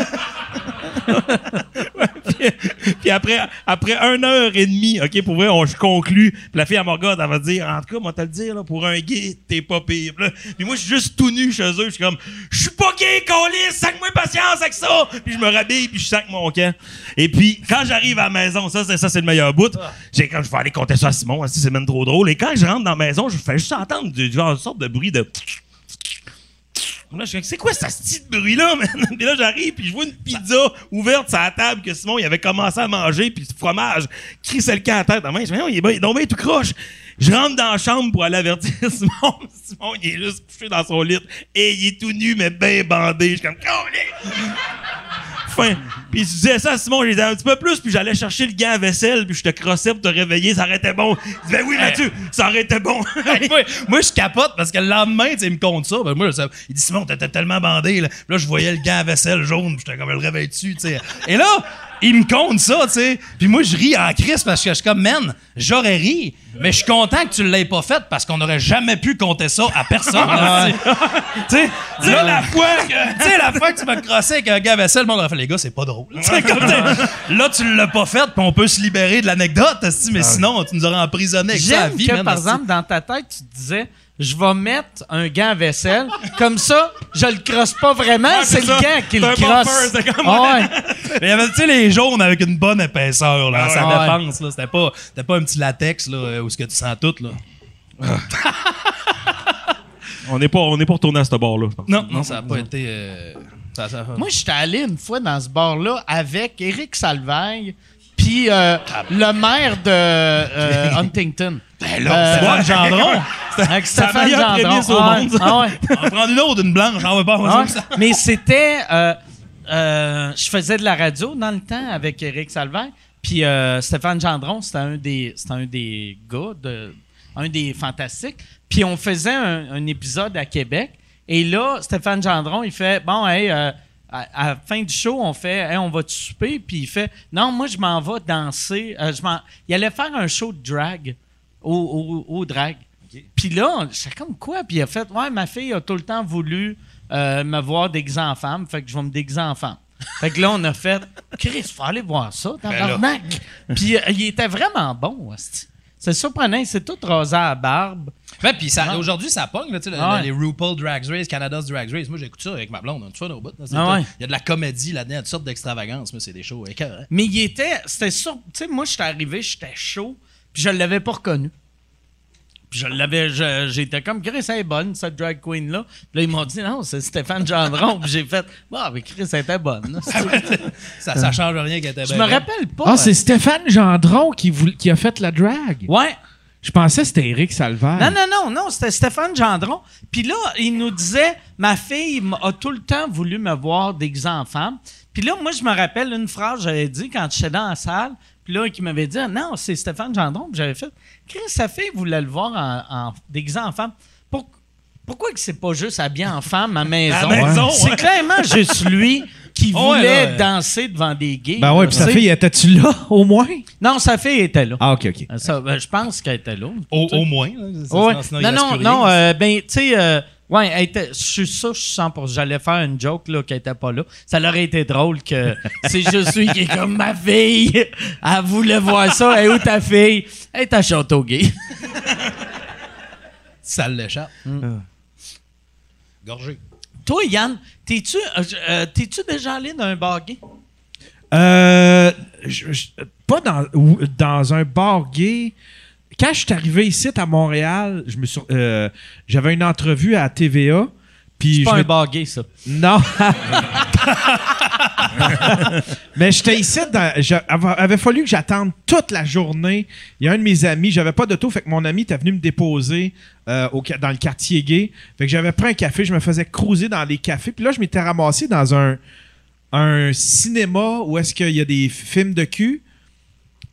puis après, après une heure et demie, OK, pour vrai, on, je conclus. Puis la fille, elle me regarde, elle va dire, en tout cas, moi, te le dire, là, pour un gay, t'es pas pire. Puis moi, je suis juste tout nu chez eux. Je suis comme, je suis pas gay, colis, sac-moi patience avec ça. Puis je me rhabille, puis je sac mon camp. Et puis, quand j'arrive à la maison, ça, c'est, ça, c'est le meilleur bout. J'ai, quand je vais aller compter ça à Simon, si c'est même trop drôle. Et quand je rentre dans la maison, je fais juste entendre du genre, une sorte de bruit de. Là, je suis c'est quoi ce petit bruit-là, man? Puis là, j'arrive, puis je vois une pizza ouverte sur la table que Simon, il avait commencé à manger, puis ce fromage crissait le camp à tête. Je dis, mais non, il est, donc bien tout croche. Je rentre dans la chambre pour aller avertir Simon. Simon, il est juste couché dans son lit, et il est tout nu, mais bien bandé. Je suis comme, Colin! Puis tu disais ça à Simon, j'ai dit un petit peu plus, puis j'allais chercher le gant à vaisselle, puis je te crossais pour te réveiller, ça aurait été bon. Il dit, ben oui, Mathieu, ça aurait été bon. moi, moi, je capote parce que le lendemain, tu sais, il me compte ça. Ben, moi, il dit Simon, t'étais tellement bandé. Là. Puis là, je voyais le gant à vaisselle jaune. puis J'étais comme le réveil dessus, tu sais. Et là, il me compte ça, tu sais. Puis moi, je ris en crise parce que je suis comme, man, j'aurais ri, mais je suis content que tu l'aies pas fait parce qu'on n'aurait jamais pu compter ça à personne. tu sais. La fois que, tu sais, la fois que tu m'as crossé avec un gars vaisselle, le monde aurait fait, les gars, c'est pas drôle. Comme, là, tu l'as pas fait, puis on peut se libérer de l'anecdote, mais sinon, tu nous aurais emprisonné avec ça à vie, que, man, par exemple, dans ta tête, tu te disais je vais mettre un gant à vaisselle. Comme ça, je le crosse pas vraiment, c'est le gant qui le C'est un crosse. bumper, c'est comme- Ah ouais. Mais il y avait, tu sais, les jaunes avec une bonne épaisseur, là, ça ouais. dépense, là. C'était pas, c'était pas un petit latex, là, euh, où ce que tu sens tout, là. on n'est pas, on n'est pas retourné à ce je pense. Non, non, ça a pas été. euh, ça, ça- Moi, j'étais allé une fois dans ce bar-là avec Éric Salvaille puis euh, le maire de euh, Huntington. Ben là, Stéphane Gendron. Avec c'est la Stéphane meilleure Gendron. prémisse au Ah monde, ah ouais. On va prendre une autre, une blanche. On va pas Ah ça. Mais c'était. euh, euh, je faisais de la radio dans le temps avec Éric Salvaire. Puis euh, Stéphane Gendron, c'était un des, c'était un des gars, de, un des fantastiques. Puis on faisait un, un épisode à Québec. Et là, Stéphane Gendron, il fait Bon, hey, euh, à, à la fin du show, on fait Hey, on va te souper. Puis il fait Non, moi, je m'en vais danser. Euh, je m'en- il allait faire un show de drag au, au, au drag. Puis là, j'étais comme quoi? Puis il a fait Ouais, ma fille a tout le temps voulu euh, me voir déguisé en femme, fait que je vais me déguiser en femme. Fait que là, on a fait Chris, faut aller voir ça, Ben tabarnak. Puis euh, il était vraiment bon. hostie. C'est surprenant, il s'est tout rasé à la barbe. Ouais, puis ça- aujourd'hui, ça pogne, là, tu sais, le- Ah ouais. les RuPaul Drag Race, Canada's Drag Race. Moi, j'écoute ça avec ma blonde. On au bout. C'est Ah tout- ouais. Il y a de la comédie là-dedans, toutes sortes d'extravagances. Moi, c'est des shows écœurants. Mais il était. C'était sûr. Tu sais, moi, j'étais arrivé, j'étais chaud, puis je l'avais pas reconnu. Puis je l'avais. je- J'étais comme, Chris, elle est bonne, cette drag queen-là. Puis là, ils m'ont dit, non, c'est Stéphane Gendron. puis j'ai fait, bah, mais Chris, elle était bonne. là. Ça, ça change rien qu'elle était Je bien me bonne. rappelle pas. Ah, c'est Stéphane Gendron qui, voul- qui a fait la drag? Ouais. Je pensais que c'était Eric Salvaire. Non, non, non, non, c'était Stéphane Gendron. Puis là, il nous disait, ma fille a tout le temps voulu me voir déguisé en femme. Puis là, moi, je me rappelle une phrase que j'avais dit quand j'étais dans la salle. Puis là, qui m'avait dit, non, c'est Stéphane Gendron. Puis j'avais fait, Chris, sa fille voulait le voir en, en- déguisé en femme. Pour- pourquoi que c'est pas juste habillé en femme à maison? À maison, C'est ouais. clairement juste lui qui voulait là, ouais. danser devant des gays. Ben ouais, puis sa fille, était-tu là, au moins? Non, sa fille était là. Ah, ok, ok. Ça, ben, je pense qu'elle était là. Au, au moins. là. Ça, Ouais. sinon- sinon, il non, non, non, euh, ben, tu sais, euh, ouais, elle était- je suis sûr, je suis 100%. J'allais faire une joke, là, qu'elle était pas là. Ça aurait été drôle que c'est juste lui qui est comme ma fille. Elle voulait voir ça. Et où ta fille? Elle est à Châteauguay. Ça l'échappe. Mm. Gorgé. Toi, Yann, t'es-tu, euh, euh, t'es-tu déjà allé dans un bar gay? Euh, je- je- pas dans, dans un bar gay. Quand je suis arrivé ici à Montréal, je me suis, euh, j'avais une entrevue à TVA. Puis C'est je pas me- un bar gay, ça. Non. Mais j'étais ici, dans, avait, fallu que j'attende toute la journée. Il y a un de mes amis, j'avais pas d'auto, fait que mon ami était venu me déposer euh, au, dans le quartier gay. Fait que j'avais pris un café, je me faisais cruiser dans les cafés. Puis là, je m'étais ramassé dans un, un cinéma où est-ce qu'il y a des films de cul.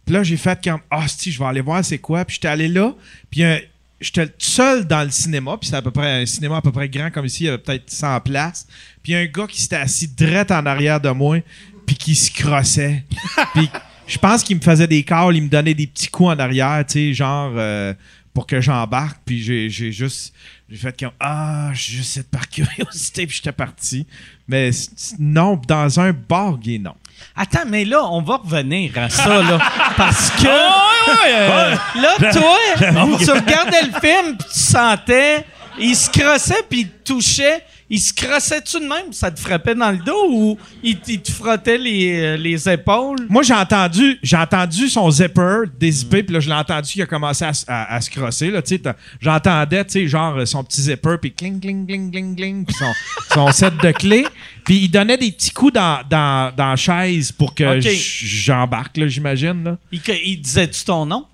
Puis là, j'ai fait comme, ah, si, je vais aller voir c'est quoi. Puis j'étais allé là, puis euh, j'étais seul dans le cinéma, puis c'est à peu près un cinéma à peu près grand comme ici, il y avait peut-être 100 places. Puis un gars qui s'était assis direct en arrière de moi, puis qui se crossait. puis je pense qu'il me faisait des calls, il me donnait des petits coups en arrière, tu sais, genre euh, pour que j'embarque. Puis j'ai j'ai juste, j'ai fait comme, ah, j'ai juste cette par curiosité, puis j'étais parti. Mais non, dans un bar gay, non. Attends, mais là, on va revenir à ça, là. Parce que. euh, Là, toi, tu regardais le film, puis tu sentais. Il se crossait, puis il touchait. Il se crossait-tu de même? Ça te frappait dans le dos ou il, te frottait les, euh, les épaules? Moi, j'ai entendu, j'ai entendu son zipper dézipper, puis là, je l'ai entendu qu'il a commencé à, à- à se crosser, là, tu sais. t'as- J'entendais, tu sais, genre, euh, son petit zipper, puis cling, cling, cling, cling, cling, puis son, son set de clés. Puis il donnait des petits coups dans, dans, dans la chaise pour que j'embarque, là, j'imagine, là. Il, il disait-tu ton nom?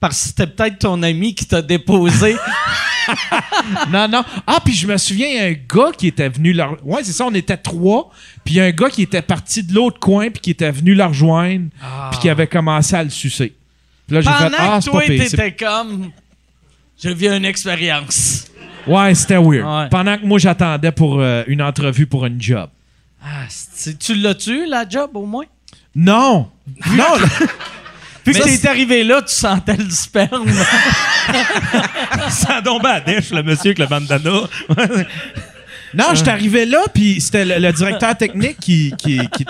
Parce que c'était peut-être ton ami qui t'a déposé non, non. Ah, puis je me souviens, un gars qui était venu leur. Ouais, c'est ça, on était trois. Puis il y a un gars qui était parti de l'autre coin, puis qui était venu leur rejoindre, puis qui avait commencé à le sucer. Puis là, j'ai fait Pendant Ah, que c'est toi, pas pire. t'étais comme... Je vis une expérience. Ouais, c'était weird. Ouais. Pendant que moi, j'attendais pour euh, une entrevue pour une job. Ah, tu l'as-tu, la job, au moins? Non! non! Puis que t'es arrivé là, tu sentais le sperme. Ça tombé à dèche, le monsieur avec le bandana. Non, j'étais arrivé là, puis c'était le, le directeur technique qui, qui, qui,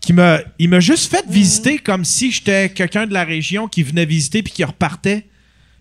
qui m'a, il m'a juste fait visiter comme si j'étais quelqu'un de la région qui venait visiter puis qui repartait.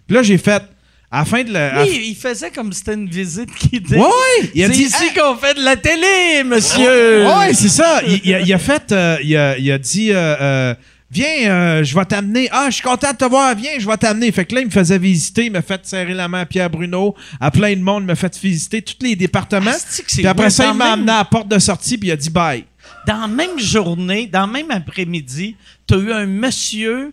Puis là, j'ai fait, à la fin de la... à- Oui, il faisait comme si c'était une visite qui disait... Ouais, ouais! Il a C'est dit, ici qu'on fait de la télé, monsieur! Ouais, c'est ça. Il, il a, il a fait. euh, il, a, il a dit euh, euh, Viens, euh, je vais t'amener. Ah, je suis content de te voir. Viens, je vais t'amener. Fait que là, il me faisait visiter. Il m'a fait serrer la main à Pierre Bruno. À plein de monde, il m'a fait visiter tous les départements. C'est Puis après ça, il m'a même- amené à la porte de sortie. Puis il a dit bye. Dans la même journée, dans le même après-midi, t'as eu un monsieur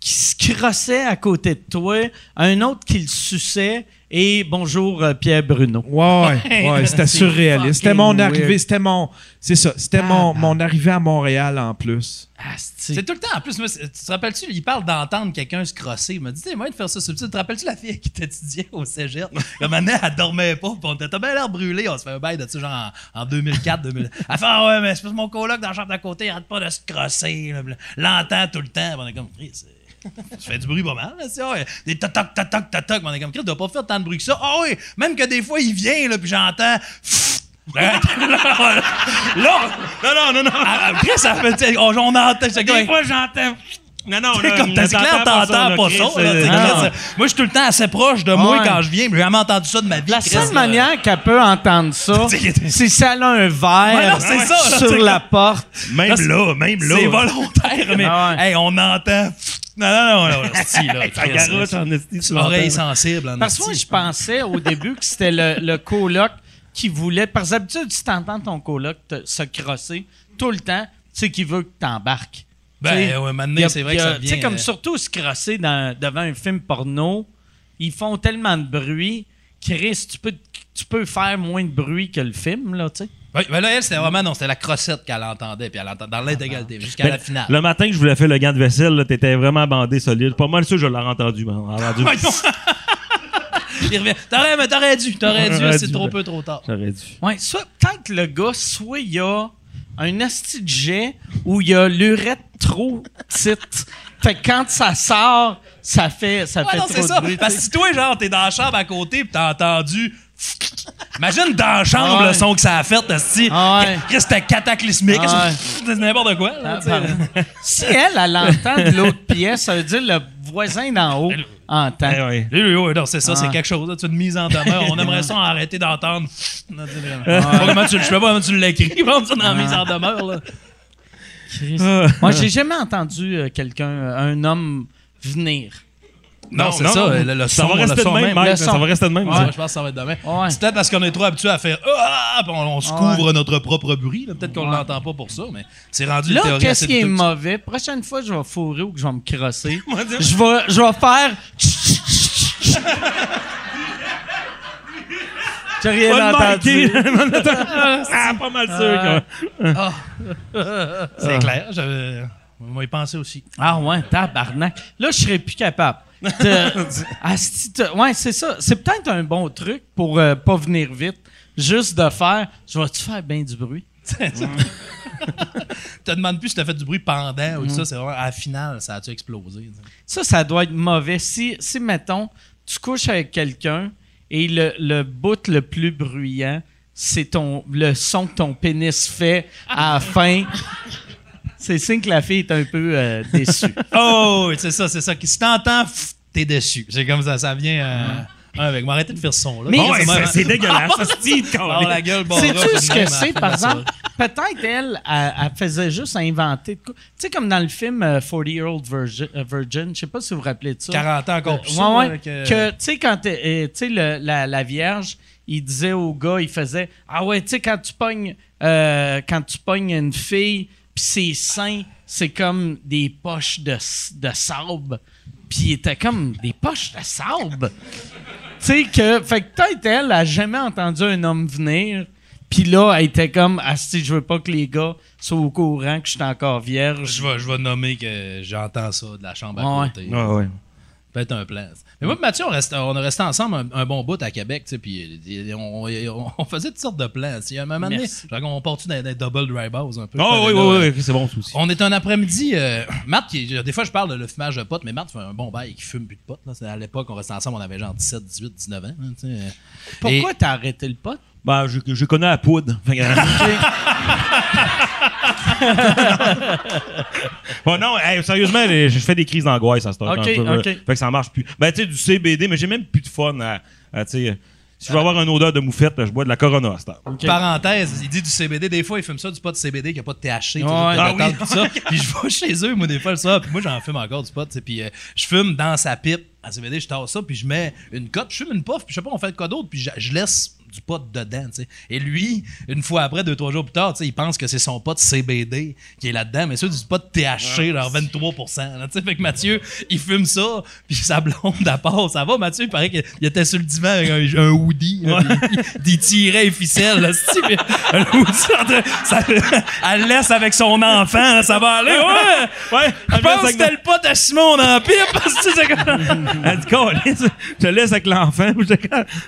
qui se crossait à côté de toi, un autre qui le suçait, et bonjour euh, Pierre Bruno. Ouais, ouais, c'était surréaliste. C'était mon weird. arrivée. C'était mon. C'est ça. C'était mon, mon arrivée à Montréal en plus. Asti. C'est tout le temps. En plus, moi, tu te rappelles-tu, il parle d'entendre quelqu'un se crosser. Il m'a dit, t'es moyen de faire ça subtil. Tu te rappelles-tu la fille qui t'étudiait au cégep? Comme année, elle dormait pas, puis on était t'as bien l'air brûlé. On se fait un bail de ça, genre en, en 2004, 2000. Elle fait, ah ouais, mais c'est parce que mon coloc dans la chambre d'à côté, il arrête pas de se crosser. L'entend tout le temps. On est comme, c'est- tu fais du bruit pas mal, là, c'est ouais. Des toc toc toc toc toc toc. Mais On est comme, Chris, doit pas faire tant de bruit que ça. Ah oui, même que des fois, il vient, là, puis j'entends. là, là, là, non, non, non, non. Chris, ça fait, tu on, on entend. Des fois, j'entends. Non, non, là, comme t'as clair, t'entends pas ça. Moi, je suis tout le temps assez proche de moi quand je viens. J'ai jamais entendu ça de ma vie. La seule manière qu'elle peut entendre ça, c'est si elle a un verre non, sur la porte. Même là, même là. C'est volontaire, mais Ah hey, on entend. Non, non, non, non, là, en esti, tu Oreille sensible. en Parce que moi, je pensais au début que c'était le, le coloc qui voulait. Parce que d'habitude, si t'entends ton coloc te- se crosser tout le temps, tu sais qu'il veut que t'embarques. Ben, Tu sais, ouais, maintenant, c'est vrai que ça Tu sais, vient, comme euh, surtout se crosser dans- devant un film porno, ils font tellement de bruit. Chris, tu peux, tu peux faire moins de bruit que le film, là, tu sais. Oui, mais là, elle, c'était vraiment, non, c'était la crossette qu'elle entendait, puis elle entendait dans l'intégralité, jusqu'à Ben, la finale. Le matin que je voulais faire le gant de vaisselle, là, t'étais vraiment bandé solide. Pas mal sûr que je l'ai entendu. man. Entendu. Il revient. T'aurais, mais t'aurais dû, t'aurais dû, c'est trop peu, trop tard. J'aurais dû. Ouais, soit peut-être le gars, soit il y a un asti de jet où il y a l'urette trop petite. Fait que quand ça sort, ça fait, ça Ouais, fait non, trop c'est de ça. bruit. Parce que si toi, genre, t'es dans la chambre à côté pis t'as entendu. Imagine dans la chambre Ah ouais. le son que ça a fait, esti. Ah ouais. C'était cataclysmique. Ah C'est n'importe quoi. là, Ah, si elle, elle entend de l'autre pièce, ça veut dire le voisin d'en haut entend. Eh ouais. Oui, oui, oui, non, c'est ça, Ah. c'est quelque chose. as une mise en demeure. On aimerait ça arrêter d'entendre. Tu- Je sais pas comment tu l'écris, vraiment, ça, dans la mise en demeure. Là. Moi, j'ai jamais entendu euh, quelqu'un, euh, un homme venir. Non, c'est ça, le- le ça son, va le rester de son même, même. Ça va rester de même. Ouais, je pense que ça va être demain. Ouais. C'est peut-être parce qu'on est trop habitué à faire Ah! Puis on, on se Ouais. couvre notre propre bruit. Peut-être qu'on Ouais. l'entend pas pour ça, mais c'est rendu Là, qu'est-ce qui est mauvais? Prochaine fois, je vais fourrer ou que je vais me crosser. je, vais, je vais faire. J'ai rien de entendu. Mikey. ah, pas mal sûr. que- C'est clair. j'avais- On va y penser aussi. Ah ouais, tabarnak. Là, je serais plus capable. Ouais, c'est ça. C'est peut-être un bon truc pour euh, pas venir vite. Juste de faire. Je vais-tu faire bien du bruit? te demandes plus si t'as fait du bruit pendant ou tout ça. C'est vraiment à la finale, ça a-tu explosé? Ça, ça doit être mauvais. Si, si mettons, tu couches avec quelqu'un et le, le bout le plus bruyant, c'est ton le son que ton pénis fait à la fin. C'est signe que la fille est un peu euh, déçue. Oh, c'est ça, c'est ça. Si t'entends, t'es déçu. C'est comme ça, ça vient euh, avec. Mais arrêtez de faire ce son-là. Mais- Bon, Ouais, c'est- c'est dégueulasse. ça se dit, Barre câlisse. la gueule, bon, Sais-tu ce que c'est, par exemple? Peut-être elle, elle, elle faisait juste inventer. Tu sais, comme dans le film euh, 40 Year Old Virgin, euh, Virgin, je sais pas si vous vous rappelez de ça. 40 ans encore plus. Ouais, ça, ouais. là, que- Que, tu sais, quand euh, tu sais, la, la Vierge, il disait au gars, il faisait Ah ouais, tu sais, quand tu pognes euh, quand tu pognes une fille, puis ses seins, c'est comme des poches de, s- de sable. Puis il était comme des poches de sable. sais que. Fait que peut-être elle, elle a jamais entendu un homme venir. Puis là, elle était comme, ah, si je veux pas que les gars soient au courant que je suis encore vierge. Je vais, je vais nommer que j'entends ça de la chambre à Ouais. côté. Ouais, ouais. Peut-être un plan. Mais moi et Mathieu, on, reste, on a resté ensemble un, un bon bout à Québec, tu sais, puis on, on- on faisait toutes sortes de plans. tu sais. À un moment donné, on part-tu dans des double dry balls un peu? Oh, oui, oui, euh, oui, c'est bon, aussi. On est un après-midi. euh, qui, des fois, je parle de le fumage de potes, mais Matt fait un bon bail qui fume plus de potes. Là. À l'époque, on restait ensemble, on avait genre 17, 18, 19 ans. hein, tu sais. Pourquoi t'as arrêté le pote? Ben, je, je connais la poudre. Fait que- Bon, non, hey, sérieusement, je fais des crises d'angoisse à ce temps Ok, ok. Fait que ça marche plus. Ben, tu sais, du CBD, mais j'ai même plus de fun à, à, tu sais, si je veux avoir une odeur de moufette, là, je bois de la Corona à ce temps. Parenthèse, il dit du CBD. Des fois, il fume ça, du pot de CBD qui a pas de THC. de Ah tout ça. Puis je vais chez eux, moi, des fois, le soir. Puis moi, j'en fume encore du pot. tu sais, Puis euh, je fume dans sa pipe à CBD, je tasse ça. Puis je mets une cote, je fume une puff. Puis je sais pas, on fait quoi d'autre. Puis je, je laisse du pot dedans. tu sais. Et lui, une fois après, deux, trois jours plus tard, tu sais, il pense que c'est son pot CBD qui est là-dedans. Mais c'est du pot THC, genre 23 là, tu sais. Fait que Mathieu, il fume ça. Puis sa blonde, à part, ça va, Mathieu, il paraît qu'il était sur le divan avec un, un hoodie. là, il, il tirait les ficelles. Là, un hoodie, en ça, elle le laisse avec son enfant. là, ça va aller. Ouais, ouais. Je pense que c'était le pote à Simon la pipe. Elle dit, je te laisse avec l'enfant.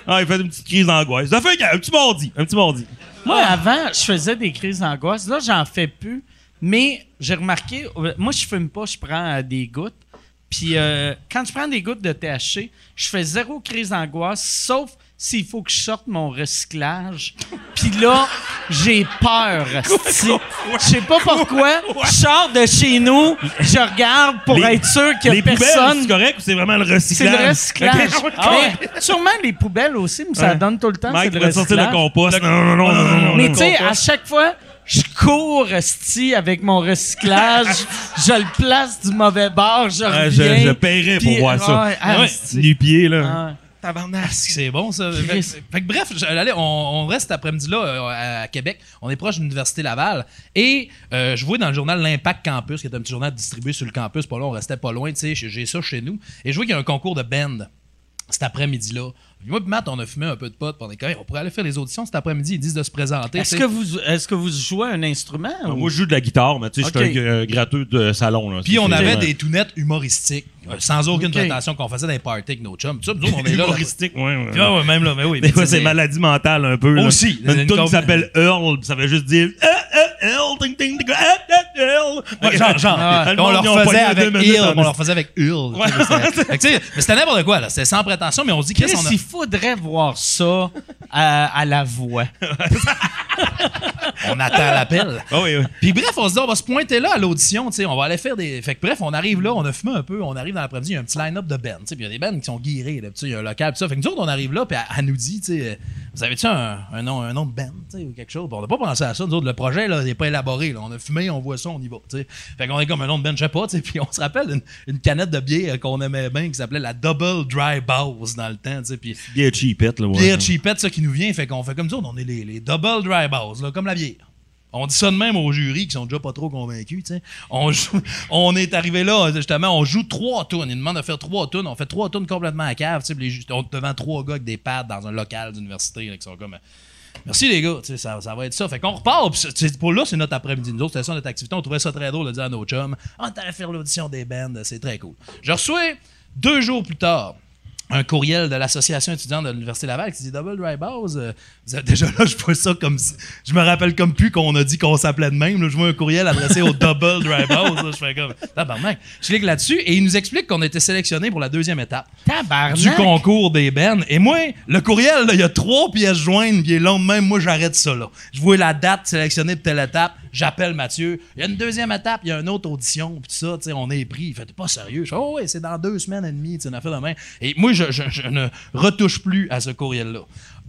Ah, il fait une petite crise d'angoisse. Ça fait un, petit mardi. Un petit mardi. Moi, avant, je faisais des crises d'angoisse. Là, j'en fais plus. Mais j'ai remarqué, euh, moi, je fume pas, je prends euh, des gouttes. Puis euh, quand je prends des gouttes de THC, je fais zéro crise d'angoisse, sauf s'il faut que je sorte mon recyclage. Puis là, j'ai peur. Je sais pas pourquoi. Je sors de chez nous, je regarde pour Les- être sûr qu'il y Les a personne. c'est correct ou c'est vraiment le C'est recyclage? le recyclage. Ok. Mais sûrement les poubelles aussi, mais ça Ouais. donne tout le temps. Mike c'est le sortir le compost. Non, non, non, non, non, non. Mais tu sais, à chaque fois, je cours esti avec mon recyclage, je le place du mauvais bord, je Ouais, reviens. je, je paierais pour voir ça. ah, Ouais. esti. Nu-pied, là. Ah, Tabarnak, c'est bon ça. Fait, fait bref, allez, on, on reste cet après-midi-là euh, à Québec. On est proche de l'Université Laval. Et euh, je vois dans le journal L'Impact Campus, qui est un petit journal distribué sur le campus, pas loin, on restait pas loin, tu sais, j'ai j'ai ça chez nous. Et je vois qu'il y a un concours de band cet après-midi-là. Puis Moi et Matt, on a fumé un peu de pot, est quand même, on pourrait aller faire les auditions cet après-midi, ils disent de se présenter. Est-ce tu que vous est-ce que vous jouez un instrument ou- Moi, je joue de la guitare, mais tu sais, je suis un euh, gratteux de salon. Là. Puis on avait des tounettes humoristiques, euh, sans aucune prétention qu'on faisait des parties avec nos chums. Ça, nous autres, on est là. là. Humoristique, ouais. ouais. Ah ouais, même là, mais oui. Des mais fois, tu c'est maladie mentale un peu. là. Aussi. Une Une tune qui s'appelle Earl, ça veut juste dire Earl, ting, ting, ting, euh, euh, Earl. Ouais, genre, genre. Ah, le on leur faisait avec deux minutes Hill. en On leur faisait avec tu tu sais, Mais c'était n'importe quoi, là. C'était sans prétention, mais on se dit, qu'est-ce qu'on a. faudrait voir ça à, à la voix. On attend l'appel. Oui, oui. Puis bref, on se dit, on va se pointer là à l'audition, on va aller faire des. Fait que bref, on arrive là, on a fumé un peu, on arrive dans l'après-midi, il y a un petit line-up de bands, tu sais, puis il y a des bands qui sont guirés, il y a un local, pis ça. Fait que nous autres, on arrive là, puis elle, elle nous dit, tu sais, vous avez-tu un, un nom, un nom de band, tu sais, ou quelque chose? Puis on n'a pas pensé à ça, nous autres, le projet, là, il n'est pas élaboré, là. On a fumé, on voit ça, on y va, tu sais. Fait qu'on est comme un nom de band, je sais pas, puis on se rappelle d'une une canette de bière qu'on aimait bien qui s'appelait la Double Dry Bowes dans le temps, tu sais, puis Bien cheapette, là. ouais. bière cheapette, ça qui nous vient. Fait qu'on fait comme ça, on est les, les double dry balls, là, comme la bière. On dit ça de même aux jurys qui sont déjà pas trop convaincus, tu sais. On, joue- on est arrivé là, justement, on joue trois tunes. Ils nous demandent de faire trois tunes. On fait trois tunes complètement à cave, tu sais. puis les on est devant trois gars avec des pads dans un local d'université, qui sont comme. Merci les gars, tu sais, ça, ça va être ça. Fait qu'on repart, pis pour là, c'est notre après-midi. Nous autres, c'était ça notre activité. On trouvait ça très drôle de dire à nos chums Ah, on t'allait faire l'audition des bands, c'est très cool. Je reçois deux jours plus tard un courriel de l'association étudiante de l'Université Laval qui dit Double Dry Bowes. Déjà là, je vois ça comme si. Je me rappelle comme plus qu'on a dit qu'on s'appelait de même. là. je vois un courriel adressé au Double là. je fais comme. Tabarnak. Je clique là-dessus et il nous explique qu'on a été sélectionné pour la deuxième étape Tabarnak. du concours des bennes. Et moi, le courriel, il y a trois pièces jointes, puis il est long de même. Moi, j'arrête ça, là. Je vois la date sélectionnée pour telle étape. J'appelle Mathieu. Il y a une deuxième étape, il y a une autre audition, puis tout ça, tu sais, on est pris. Il fait, t'es pas sérieux? Je fais, oh, ouais, c'est dans deux semaines et demie, tu une affaire de même. Et moi, je, je- je ne retouche plus à ce courriel-là.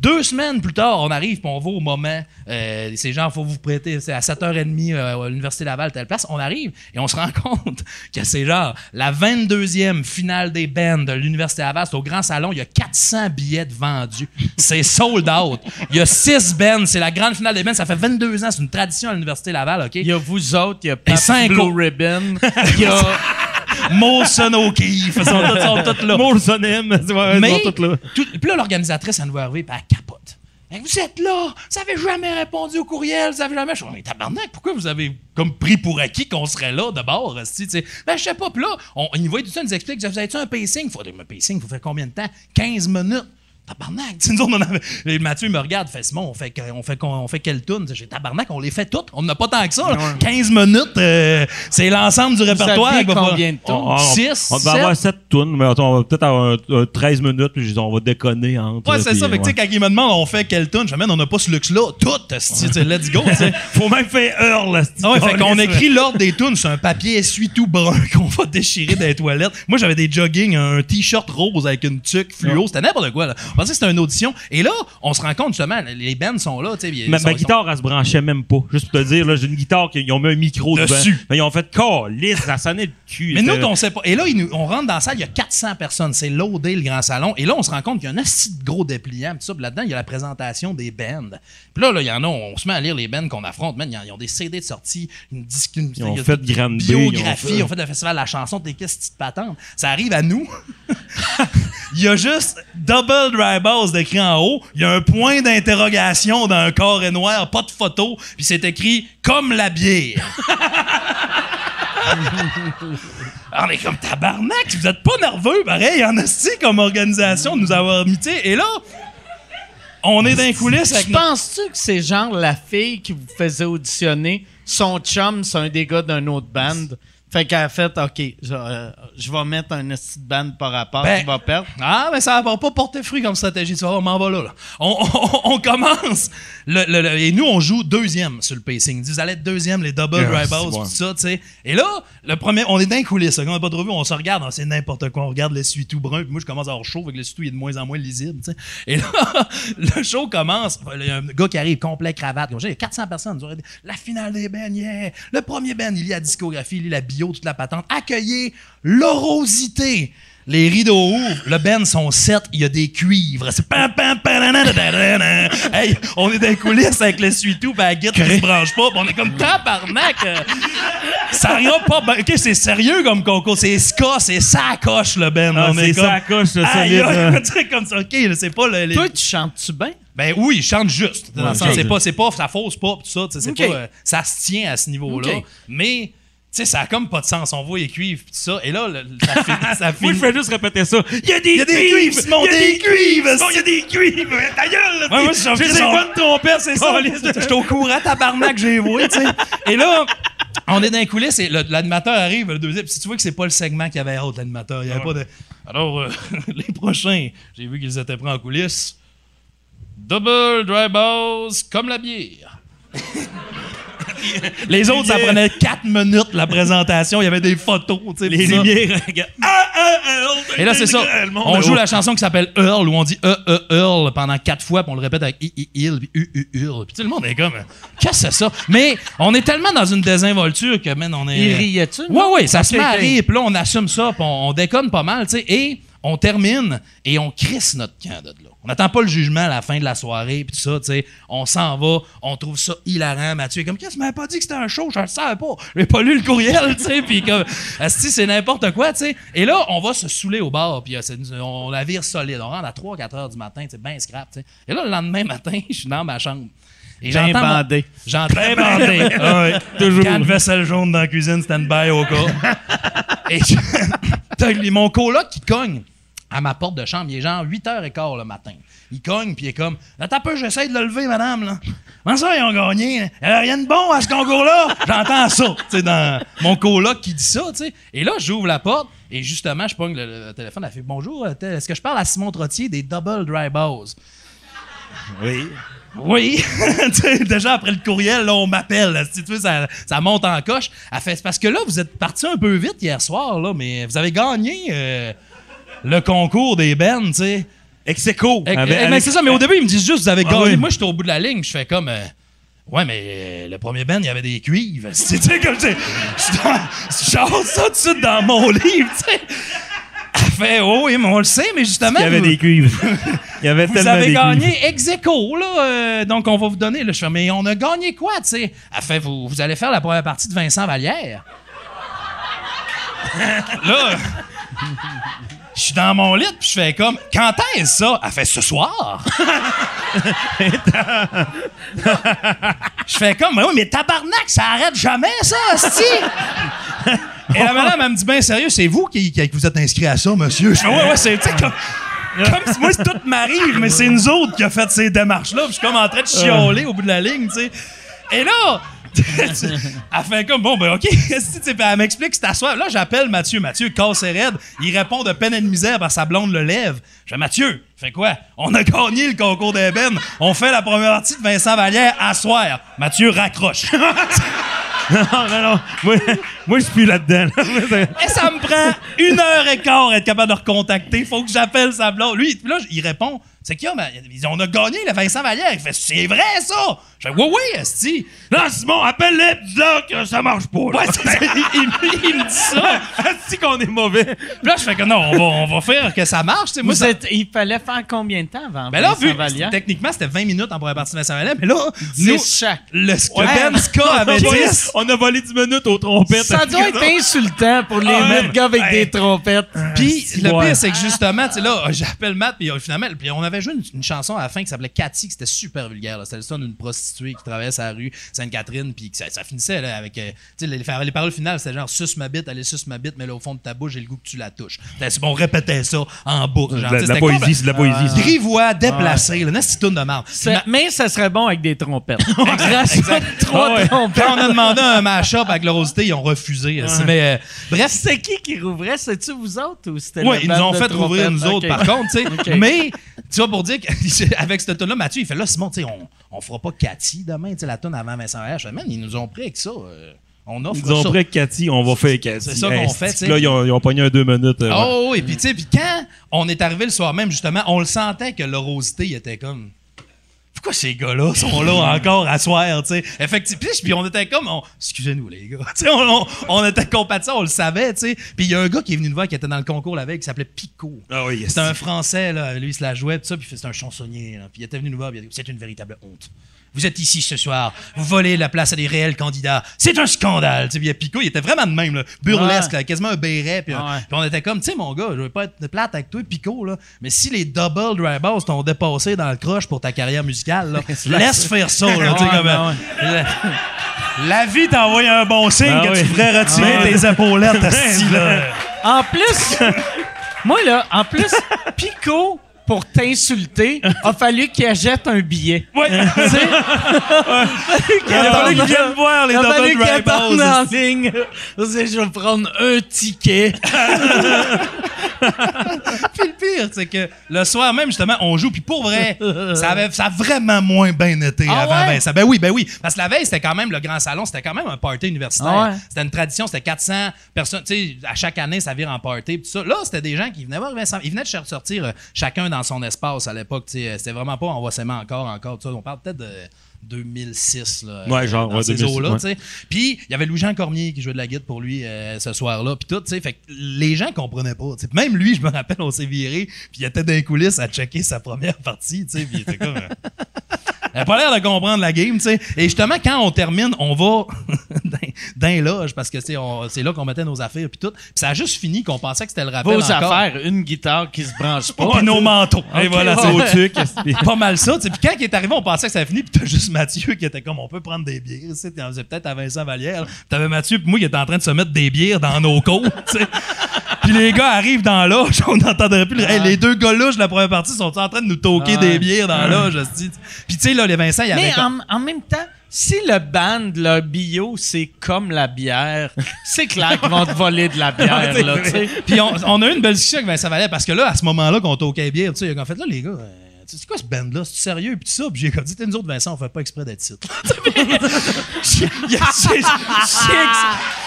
Deux semaines plus tard, on arrive, puis on va au moment. Euh, ces gens, il faut vous prêter. C'est à 7h30 euh, à l'Université Laval, telle place. On arrive et on se rend compte que c'est genre la 22e finale des bands de l'Université Laval. C'est au Grand Salon. Il y a 400 billets de vendus. C'est sold out. Il y a 6 bands. C'est la grande finale des bands. Ça fait 22 ans. C'est une tradition à l'Université Laval, OK? Il y a vous autres, il y a cinq Blue. Ribbon, il y a Molson O'Keefe. Ils sont tous, sont tous là. Molson M. Ouais, Mais, ils sont tous là. tout- puis là, l'organisatrice, elle nous voit arriver, puis elle capote. Hey, vous êtes là, vous avez jamais répondu au courriel, vous avez jamais. Je dis, mais tabarnak, pourquoi vous avez comme pris pour acquis qu'on serait là d'abord, esti, tu sais? Ben, je sais pas, puis là, on, il nous voit tout ça, il nous explique, vous avez-tu un pacing? Faut, un pacing, faut faire combien de temps? 15 minutes. Tabarnak, nous autres, on avait- et Mathieu me regarde, fait Simon, on fait, on fait, on fait quelle tune? J'ai tabarnak, on les fait toutes. On n'a pas tant que ça. là. 15 minutes, euh, c'est l'ensemble du répertoire. combien de On, temps? on- Six, on devait sept? avoir 7 tonnes, mais attends, on va peut-être avoir un- un 13 minutes, puis on va déconner entre. Ouais, c'est ça. Fait que, tu sais, ouais. quand il me demande, on fait quelle tune, je on n'a pas ce luxe-là. Tout, esti, tu sais, let's go, tu sais. Faut même faire heure, là. Ah ouais, fait qu'on écrit l'ordre des tunes sur un papier essuie-tout brun qu'on va déchirer dans les toilettes. Moi, j'avais des jogging, un t-shirt rose avec une tuque fluo. C'était n'importe quoi, là. On pensait que c'était une audition. Et là, on se rend compte, justement, les bands sont là, ils Ma, sont- ma ils sont- guitare, elle se branchait même pas. Juste pour te dire, là, j'ai une guitare qu'ils ont mis un micro Dessus. Mais ils ont fait calice, ça sonnait le cul. Mais nous, on sait pas. Et là, nous- on rentre dans la salle, il y a 400 personnes. C'est loadé, le grand salon. Et là, on se rend compte qu'il y a un assez de gros dépliant. Puis là-dedans, il y a la présentation des bands. Puis là, là, il y en a, on se met à lire les bands qu'on affronte. Man, ils ont- des CD de sortie, une une, Ils ont fait des Grande B, biographies, ils ont fait- ils ont fait le festival de la chanson, des questions de patentes? Ça arrive à nous. il y a juste Double Balls d'écrit en haut. Il y a un point d'interrogation dans un carré noir, pas de photo. Puis c'est écrit comme la bière. On est comme tabarnak, vous êtes pas nerveux, pareil, en esti comme organisation de nous avoir sais. Et là, on est dans les coulisses avec penses-tu que c'est genre la fille qui vous faisait auditionner, son chum, c'est un des gars d'une autre band? Fait qu'elle a fait, OK, je, euh, je vais mettre un de band par rapport, Ben, tu vas perdre. Ah, mais ça va pas porter fruit comme stratégie. Tu vas voir, on m'en va là. là. On, on- on commence. Le- le- le- et nous, on joue deuxième sur le pacing. Ils disent, Vous allez être deuxième, les double Yeah, dry c'est balls, tout ça, tu sais. Et là, le premier, on est dans les coulisses. Quand on n'a pas trop vu, on se regarde, on sait n'importe quoi. On regarde l'essuie tout brun. Puis moi, je commence à avoir chaud, avec l'essuie tout il est de moins en moins lisible, tu sais. Et là, le show commence. Il y a un gars qui arrive, complet cravate. Comme ça, Il y a 400 personnes. La finale des bands, yeah. Le premier band, il lit la discographie, il lit la bio, toute la patente. Accueillez l'orosité. Les rideaux ouvrent, le Ben sont sept, il y a des cuivres. C'est pam, pam, pananadadadana. Hey, on est dans les coulisses avec le suitou, pis la guide qui se branche pas, pis on est comme tabarnak. Ça ira pas bien. OK, c'est sérieux comme concours. C'est ska, c'est ça coche, le Ben. Ah, on est c'est comme. ça coche, le solide. tu sais, comme ça. OK, pas le. les- Toi, tu chantes-tu bien? ben oui, il chante juste. Dans le sens, c'est pas, c'est pas, ça fausse pas, pis tout ça, c'est Ok. pas, euh, ça se tient à ce niveau-là. Ok. Mais, sais, ça a comme pas de sens. On voit les cuivres, pis tout ça. Et là, le- ça finit. ça Moi, finit. je fais juste répéter ça. Il y a des y a des cuivres, Simon, Il y a des cuivres, Simon, Il y a des cuivres. Ta gueule, là. Ouais, moi, je J'ai des bonnes trompettes, c'est ça. J'étais au courant, tabarnak, j'ai vu, tu sais. Et là, on est dans les coulisses et l'animateur arrive, le deuxième. Si tu vois que c'est pas le segment qu'il y avait haute, l'animateur. Il y avait pas de. Alors, euh, les prochains, j'ai vu qu'ils étaient pris en coulisses. Double dry balls comme la bière. Les autres, ça prenait 4 minutes la présentation. Il y avait des photos, tu sais. Les lumières. regarde. Ah, ah, Et là, c'est ça. On joue la chanson qui s'appelle Earl, où on dit E, E, Earl pendant quatre fois, puis on le répète avec I, I, Il, puis U, U, Earl. Puis tout le monde est comme, qu'est-ce que c'est ça? Mais on est tellement dans une désinvolture que, man, on est. Il riait-tu? Ouais, ouais, ça se met à rire, puis là, on assume ça, puis on, on déconne pas mal, tu sais. Et on termine et on crisse notre camp de là. On n'attend pas le jugement à la fin de la soirée, puis tout ça, tu sais. On s'en va, on trouve ça hilarant. Mathieu est comme, qu'est-ce que tu m'avais pas dit que c'était un show? Je le savais pas. J'ai pas lu le courriel, tu sais. Puis comme, c'est n'importe quoi, tu sais. Et là, on va se saouler au bar, puis euh, on la vire solide. On rentre à 3-4 heures du matin, c'est bien scrap, tu sais. Et là, le lendemain matin, je suis dans ma chambre. J'entends bandé. J'entends bandé. Ah ouais. Toujours. Canne vaisselle jaune dans la cuisine, stand-by au cas. Et je- t'as mon coloc qui cogne à ma porte de chambre, il est genre 8h15 le matin. Il cogne, puis il est comme Attends un peu, j'essaie de le lever, madame. Là. Comment ça, ils ont gagné? Il n'y a rien de bon à ce concours-là. J'entends ça, tu sais, dans mon coloc qui dit ça, tu sais. Et là, j'ouvre la porte, et justement, je pogne le, le téléphone, elle fait Bonjour, euh, est-ce que je parle à Simon Trottier des Double Dry Balls? Oui. Oui. Déjà après le courriel, là, on m'appelle. Si tu veux, ça, ça monte en coche. Elle fait, c'est parce que là, vous êtes parti un peu vite hier soir, là, mais vous avez gagné euh, le concours des bennes, tu sais. Eh, mais avec- c'est ça, mais au début, ils me disent juste, vous avez Ah gagné. oui. Moi, j'étais au bout de la ligne, je fais comme. euh, Ouais, mais euh, le premier band, il y avait des cuivres. Tu sais, comme. Je ça tout de suite dans mon livre, tu sais. Elle fait, oh, oui, mais on le sait, mais justement. Il y avait des cuivres. Il y avait vous tellement avez gagné ex aequo, là. euh, donc, on va vous donner. Là, je fais, mais on a gagné quoi, tu sais? Elle fait, vous, vous allez faire la première partie de Vincent Vallière. là, je suis dans mon lit, puis je fais comme, quand est-ce ça? Elle fait ce soir. je fais comme, mais oui, mais tabarnak, ça arrête jamais, ça, asti! Et la madame, elle me dit, ben sérieux, c'est vous qui, qui vous êtes inscrit à ça, monsieur? Je fais, ouais, ouais, c'est, tu sais, comme, comme si moi, c'est tout m'arrive, mais c'est nous autres qui a fait ces démarches-là, je suis comme en train de chialer au bout de la ligne, tu sais. Et là, elle fait comme, bon, ben, OK. Elle m'explique, c'est à soir. Là, j'appelle Mathieu. Mathieu, casse et raide. Il répond de peine et de misère que sa blonde le lève. Je fais, Mathieu, fait quoi? On a gagné le concours d'ébène. On fait la première partie de Vincent Vallière à soir. Mathieu raccroche. non, non, non. Moi, je suis plus là-dedans. Et ça me prend une heure et quart à être capable de le recontacter. Faut que j'appelle sa blonde. Lui, là, il répond. C'est qui, mais on a gagné le Vincent Vallière. Il fait, c'est vrai, ça? Je fais, oui, oui, Esti. non, Simon, appelle-les, dis-leur que ça marche pas. là. Ouais, c'est ça. Il, il- il me dit ça. Asti qu'on est mauvais. Puis là, je fais que non, on va, on va faire que ça marche. Moi, Vous ça- êtes- il fallait faire combien de temps avant Ben là, Vincent vu, Vallière? techniquement, c'était 20 minutes en première partie de Vincent Vallière, mais là, 10 nous, chaque. le Ouais. Ben Ska On a avait volé- 10. On a volé 10 minutes aux trompettes. Ça doit être insultant pour les Ah ouais. mettre gars avec Ouais. des trompettes. Puis le Ouais. pire, c'est que justement, tu sais, là, j'appelle Matt, puis euh, finalement, puis on avait joué une, une chanson à la fin qui s'appelait Cathy, qui c'était super vulgaire. C'était le son d'une prostituée qui traverse la rue Sainte-Catherine, puis que ça, ça finissait là, avec. euh, tu sais, les, les paroles finales, c'était genre suce ma bite, allez suce ma bite, mais là, au fond de ta bouche, j'ai le goût que tu la touches. C'était- On répétait ça en boucle. Genre, la, c'était poésie, c'est de la poésie. Grivois, déplacé, là, de marde. Mais ça serait bon avec des trompettes. Exact. Trois Ah ouais. trompettes. Quand on a demandé un mash-up avec la Rosité, ils ont refusé. Mais euh, bref, C'était qui qui rouvrait? C'est-tu vous autres ou c'était Oui, ils nous ont fait rouvrir nous autres, par contre, tu sais. Ok. Mais, tu vois, pour dire qu'avec cette tune là Mathieu, il fait là, Simon, on, on fera pas Cathy demain, tu sais, la tune avant Vincent Vallière. Je fais, man, ils nous ont pris avec ça. euh, on offre Ils ont ça. pris avec Cathy, on va faire Cathy. c'est ça qu'on Hey, fait, c'est tu sais. que Là, ils ont, ils ont pogné un deux minutes. euh, ouais. Oh oui, puis tu sais, puis quand on est arrivé le soir même, justement, on le sentait que l'orosité il était comme. Pourquoi ces gars-là sont là encore à soir, tu sais? Effectivement. Puis, on était comme. on- Excusez-nous, les gars. Tu sais, on, on, on était compatissants, on le savait, tu sais. Puis il y a un gars qui est venu nous voir qui était dans le concours la veille qui s'appelait Pico. Ah oui, C'était un Français, là. Lui, il se la jouait, tout ça, puis c'est un chansonnier, là. Puis il était venu nous voir, puis il a dit C'est une véritable honte. Vous êtes ici ce soir, vous volez la place à des réels candidats. C'est un scandale. Tu sais, puis il y a Pico, il était vraiment de même, là, burlesque, Ouais. là, quasiment un béret. Puis, Ouais. puis on était comme, tu sais, mon gars, je veux pas être plate avec toi, Pico, là, mais si les double dry balls t'ont dépassé dans le croche pour ta carrière musicale, là, laisse faire ça, là, Ouais, comme, ben euh, la, la vie t'a envoyé un bon signe Ah que oui. tu ferais retirer tes épaulettes, là. En plus, moi là, en plus, Pico, pour t'insulter, a fallu qu'il achète un billet. Ouais. Tu sais? Il a fallu qu'ils viennent voir les Il a fallu double balls. en ligne. Je vais prendre un ticket. Puis le pire, c'est que le soir même, justement, on joue. Puis pour vrai, ça, avait, ça a vraiment moins bien été Ah avant ouais? Vincent. Ben oui, ben oui. Parce que la veille, c'était quand même le grand salon. C'était quand même un party universitaire. Ah ouais? C'était une tradition. C'était 400 personnes. Tu sais, à chaque année, ça vire en party. Puis tout ça. Là, c'était des gens qui venaient voir Vincent. Ils venaient de sortir euh, chacun dans son espace à l'époque. Sais, C'était vraiment pas on va s'aimer encore, encore. On parle peut-être de 2006. Là, Ouais, euh, genre, dans ouais, ces 2006, eaux-là, ouais. Puis il y avait Louis-Jean Cormier qui jouait de la guitare pour lui euh, ce soir-là, puis tout, tu sais. Fait que les gens comprenaient pas. Même lui, je me rappelle, on s'est viré, puis il était dans les coulisses à checker sa première partie, tu sais, puis il était comme... Il a pas l'air de comprendre la game, tu sais. Et justement, quand on termine, on va les loges, parce que c'est là qu'on mettait nos affaires, puis tout. Puis ça a juste fini qu'on pensait que c'était le rappel Vos encore. affaires, une guitare qui se branche pas. Puis nos manteaux. Et voilà, c'est au pas mal ça. tu sais. Puis quand il est arrivé, on pensait que ça fini. Puis t'as juste Mathieu qui était comme on peut prendre des bières. Tu sais, peut-être à Vincent Vallière. t'avais Mathieu puis moi qui était en train de se mettre des bières dans nos côtes. tu sais. Puis les gars arrivent dans la loge, on n'entendrait plus. Hey, les deux gars là de la première partie sont en train de nous toquer des bières dans hostie. Puis tu sais, là, les Vincent, il avait. Mais en, en même temps, si le band, le bio, c'est comme la bière, c'est clair qu'ils vont te voler de la bière, là. Puis on, on a eu une belle discussion avec Vincent Vallière parce que là, à ce moment-là, qu'on toquait bière, tu sais, a fait là, les gars. euh, c'est quoi ce band-là? C'est sérieux? Puis tout ça. Puis j'ai comme dit, T'es nous autres, Vincent, on fait pas exprès d'être titre.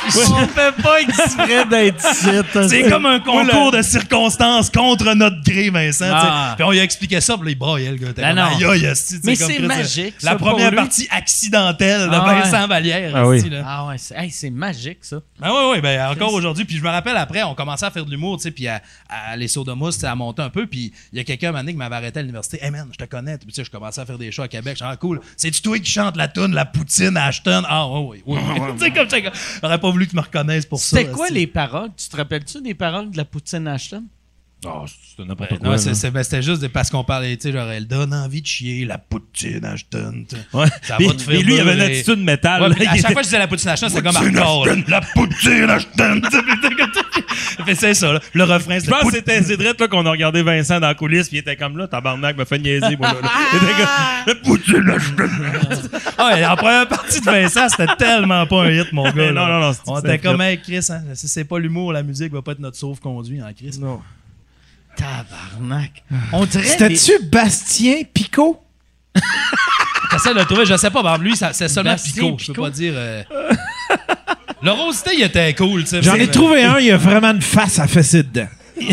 On fait pas exprès d'être ici. C'est comme un concours de circonstances contre notre gré, Vincent. Ah. Puis on lui a expliqué ça, puis là, il braillait, le gars. Ben non. Mais c'est magique, La première partie accidentelle de Ah ouais. Vincent Vallière. Ah oui. là. Ah ouais, c'est hey, c'est magique, ça. Ah ouais, ouais, ben encore aujourd'hui. Puis je me rappelle après, on commençait à faire de l'humour, tu sais, puis à, à les sauts de mousse, tu sais, à monter un peu. Puis il y a quelqu'un un moment donné qui m'avait arrêté à l'université. Hey man, je te connais. Puis tu sais, je commençais à faire des shows à Québec. Je ah cool. C'est-tu toi qui chante la tune La Poutine à Ashton? Ah, oui, oui. oui. tu sais, comme ça. J'aurais pas voulu que tu me reconnaisses pour ça. C'était quoi les paroles? Tu te rappelles-tu des paroles de la poutine Ashton? Oh, c'est n'importe Ouais, quoi. non, c'est- c'est- ben, c'était juste parce qu'on parlait, tu sais, genre, elle donne envie de chier, la poutine Ashton. Ouais. Ça te faire puis lui, il avait une attitude métal. Ouais, là. puis à chaque était- fois que je disais la poutine Ashton, c'était comme hardcore. La poutine Ashton. Fait, C'est ça, là. le refrain, Je c'était pense que c'était qu'on a regardé Vincent dans la coulisse, puis il était comme là, tabarnak me fait niaiser, moi, là, là. Il était comme, la poutine Ashton. Ah ouais, en première partie de Vincent, c'était tellement pas un hit, mon gars. Non, non, non, c'est- On était comme, hey, Chris, hein, si c'est pas l'humour, la musique va pas être notre sauve-conduit, hein, Chris? Non. Tabarnak. On dirait. des- C'était-tu Bastien Picot? J'essaie de le trouver, je sais pas, ben, lui, c'est seulement Bastien Pico. Je peux Picot? pas dire. euh, Le Rosité, il était cool, tu sais. J'en ai trouvé un, il y a vraiment une face à fesser dedans.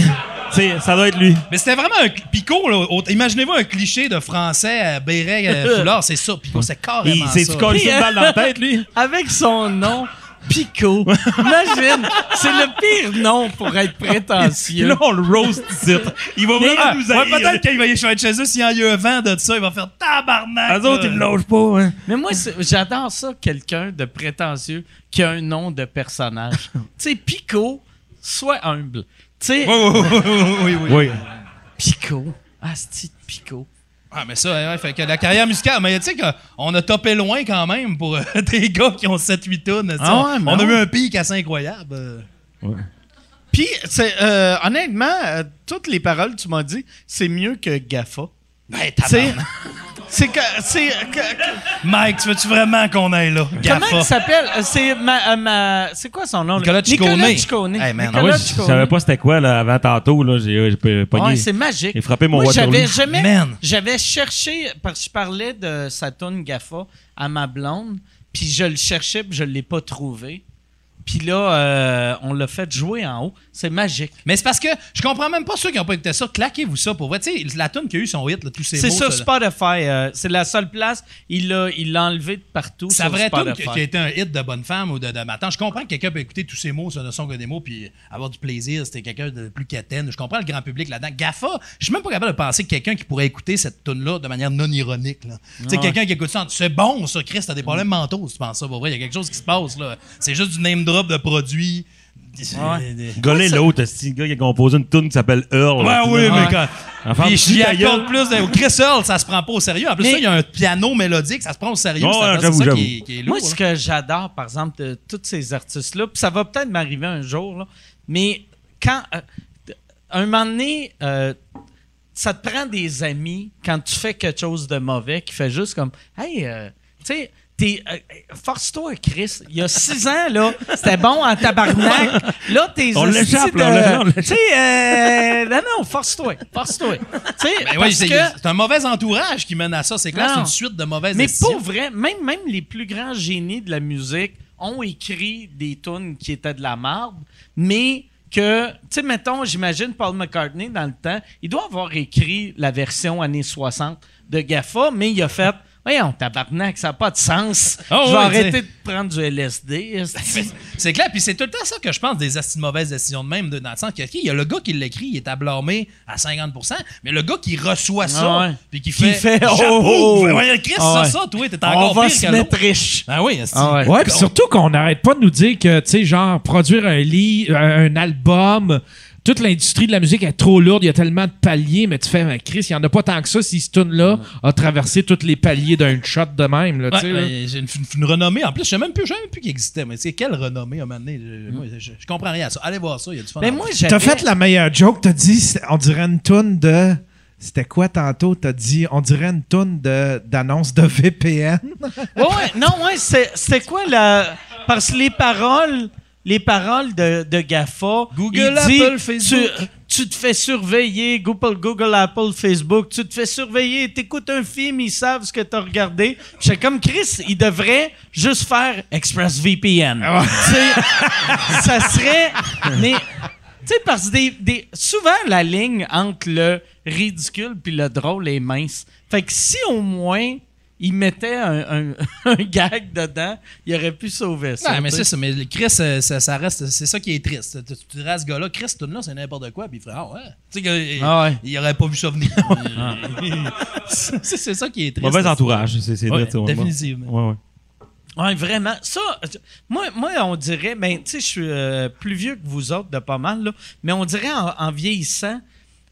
C'est- Ça doit être lui. Mais c'était vraiment un Pico, là. au- Imaginez-vous un cliché de français à béret euh, foulard, c'est ça, Pico, c'est Il carrément ça. s'est-tu collé une balle dans la tête, lui? Avec son nom, Pico. Imagine, c'est le pire nom pour être prétentieux. là, on le roast ici. Il va vraiment Ah, nous ouais, haïr. peut-être qu'il va y être chez eux, s'il y a eu un vent de ça, il va faire tabarnak. Eux autres, ils me lâchent pas, hein. Mais moi, j'adore ça, quelqu'un de prétentieux qui a un nom de personnage. tu sais, Pico, sois humble. Tu sais, Oui, oui, oui, oui, oui. Oui. Pico. Asti de Pico. Ah, mais ça, ouais, fait que la carrière musicale, mais tu sais qu'on a topé loin quand même pour euh, des gars qui ont 7-8 tonnes. Ah ouais, on mais on a eu un pic assez incroyable. euh. Puis, c'est, euh, honnêtement, euh, toutes les paroles que tu m'as dit, c'est mieux que Gaffa. Ben. C'est que. C'est, que- que- Mike, tu veux-tu vraiment qu'on aille là? comment il s'appelle? Euh, C'est ma, euh, ma- C'est quoi son nom? Nicolas Ciccone. Nicolas Ciccone. Hey, man. Nicolas ouais, je Ciccone. savais pas c'était quoi, là, avant tantôt, là. J'ai, j'ai pogné. Ouais, c'est magique. J'ai frappé mon Moi, j'avais jamais. Man. J'avais cherché, parce que je parlais de Saturn Gaffa à ma blonde, puis je le cherchais, puis je l'ai pas trouvé. Puis là, euh, on l'a fait jouer en haut. C'est magique. Mais c'est parce que je comprends même pas ceux qui n'ont pas écouté ça. Claquez-vous ça pour vrai. Tu sais, la tune qui a eu son hit, là, tous ces C'est mots. sur ça. Spotify. euh, c'est la seule place. Il l'a il l'a enlevé de partout. Sa vraie tune qui, qui a été un hit de bonne femme ou de, de matin. Je comprends que quelqu'un peut écouter tous ces mots, ce ne sont que des mots, puis avoir du plaisir. C'était quelqu'un de plus quétaine. Je comprends le grand public là-dedans. Gaffa, je suis même pas capable de penser que quelqu'un qui pourrait écouter cette tune-là de manière non ironique. là. Tu sais, quelqu'un qui écoute ça, c'est bon ça, Chris, t'as des problèmes mentaux si tu penses ça. Pour vrai, il y a quelque chose qui se passe là. C'est juste du name drop de produits. Ouais. Golé l'autre, c'est le gars qui a composé une tune qui s'appelle Earl. Ouais, oui, mais quand. Enfin, Puis je gueule. accorde plus. de- Chris Earl, ça se prend pas au sérieux. En plus, Mais- ça, il y a un piano mélodique, ça se prend au sérieux. Ouais, ça, ouais, c'est j'avoue, ça j'avoue. qui est, qui est lourd. Moi, ce que j'adore, par exemple, de tous ces artistes-là, puis ça va peut-être m'arriver un jour, là, mais quand. euh, un moment donné, euh, ça te prend des amis quand tu fais quelque chose de mauvais qui fait juste comme. Hey, euh, tu sais. T'es, euh, force-toi, Chris. Il y a six ans, là, c'était bon en tabarnak. Là, t'es On l'échappe, là. Tu sais, euh, non, non, force-toi. Force-toi. Tu sais, Ben oui, c'est que- c'est un mauvais entourage qui mène à ça. C'est clair, c'est une suite de mauvaises mais décisions. pour vrai, même, même les plus grands génies de la musique ont écrit des tunes qui étaient de la marde, mais que, tu sais, mettons, j'imagine Paul McCartney, dans le temps, il doit avoir écrit la version années 60 de Gaffa, mais il a fait Voyons, tabarnak, ça n'a pas de sens. Ah je vais arrêter t'sais. de prendre du LSD. C'est clair, puis c'est tout le temps ça que je pense des de mauvaises décisions de même, de- dans le sens qu'il y a- il y a le gars qui l'écrit, il est à blâmer à 50%, mais le gars qui reçoit ça, Ah ouais. puis qui Qui fait, fait, oh, chapeau, oh, oh. ouais, Chris, Ah ça, ouais. ça, toi, t'es On encore va pire se que mettre riche. Ah oui. Ah ouais. Ouais, puis surtout qu'on n'arrête pas de nous dire que, tu sais, genre, produire un livre, un album, toute l'industrie de la musique est trop lourde, il y a tellement de paliers, mais tu fais, mais Chris, il n'y en a pas tant que ça si ce tune-là a traversé tous les paliers d'un shot de même, là, tu Ouais, là. ben, j'ai une, une- une renommée. En plus, je sais même plus, je sais même plus qu'il existait, mais c'est quelle renommée à un moment donné? Je, moi, je, je comprends rien à ça. Allez voir ça, il y a du fun. Mais en moi. T'as fait la meilleure joke, t'as dit, on dirait une toune de. C'était quoi tantôt? T'as dit, on dirait une toune de- d'annonce de, VPN. Ouais, ouais, non, ouais, c'est- c'était quoi la. Parce que les paroles, les paroles de, de Gaffa. Google, il dit, Apple, Facebook. Tu, tu te fais surveiller, Google, Google, Apple, Facebook. Tu te fais surveiller, t'écoutes un film, ils savent ce que t'as regardé. J'étais comme Chris, il devrait juste faire ExpressVPN. Sais, ça serait. Mais. Tu sais, parce que des, des- souvent, la ligne entre le ridicule puis le drôle est mince. Fait que si au moins il mettait un, un- un gag dedans, il aurait pu sauver ça. Non, mais c'est ça. Mais Chris, euh, ça, ça reste. C'est ça qui est triste. Tu, tu dirais à ce gars-là, Chris, tout là, c'est n'importe quoi. Puis il ferait, ah ouais. Tu sais, qu'il- Ah ouais. il aurait pas vu ça venir. c'est c'est ça qui est triste. Mauvais entourage, c'est Ouais, vrai, tu sais, définitivement. Ouais, ouais. Ouais, vraiment. Ça, euh, moi, moi on dirait, ben, tu sais, je suis euh, plus vieux que vous autres de pas mal, là, mais on dirait en, en vieillissant,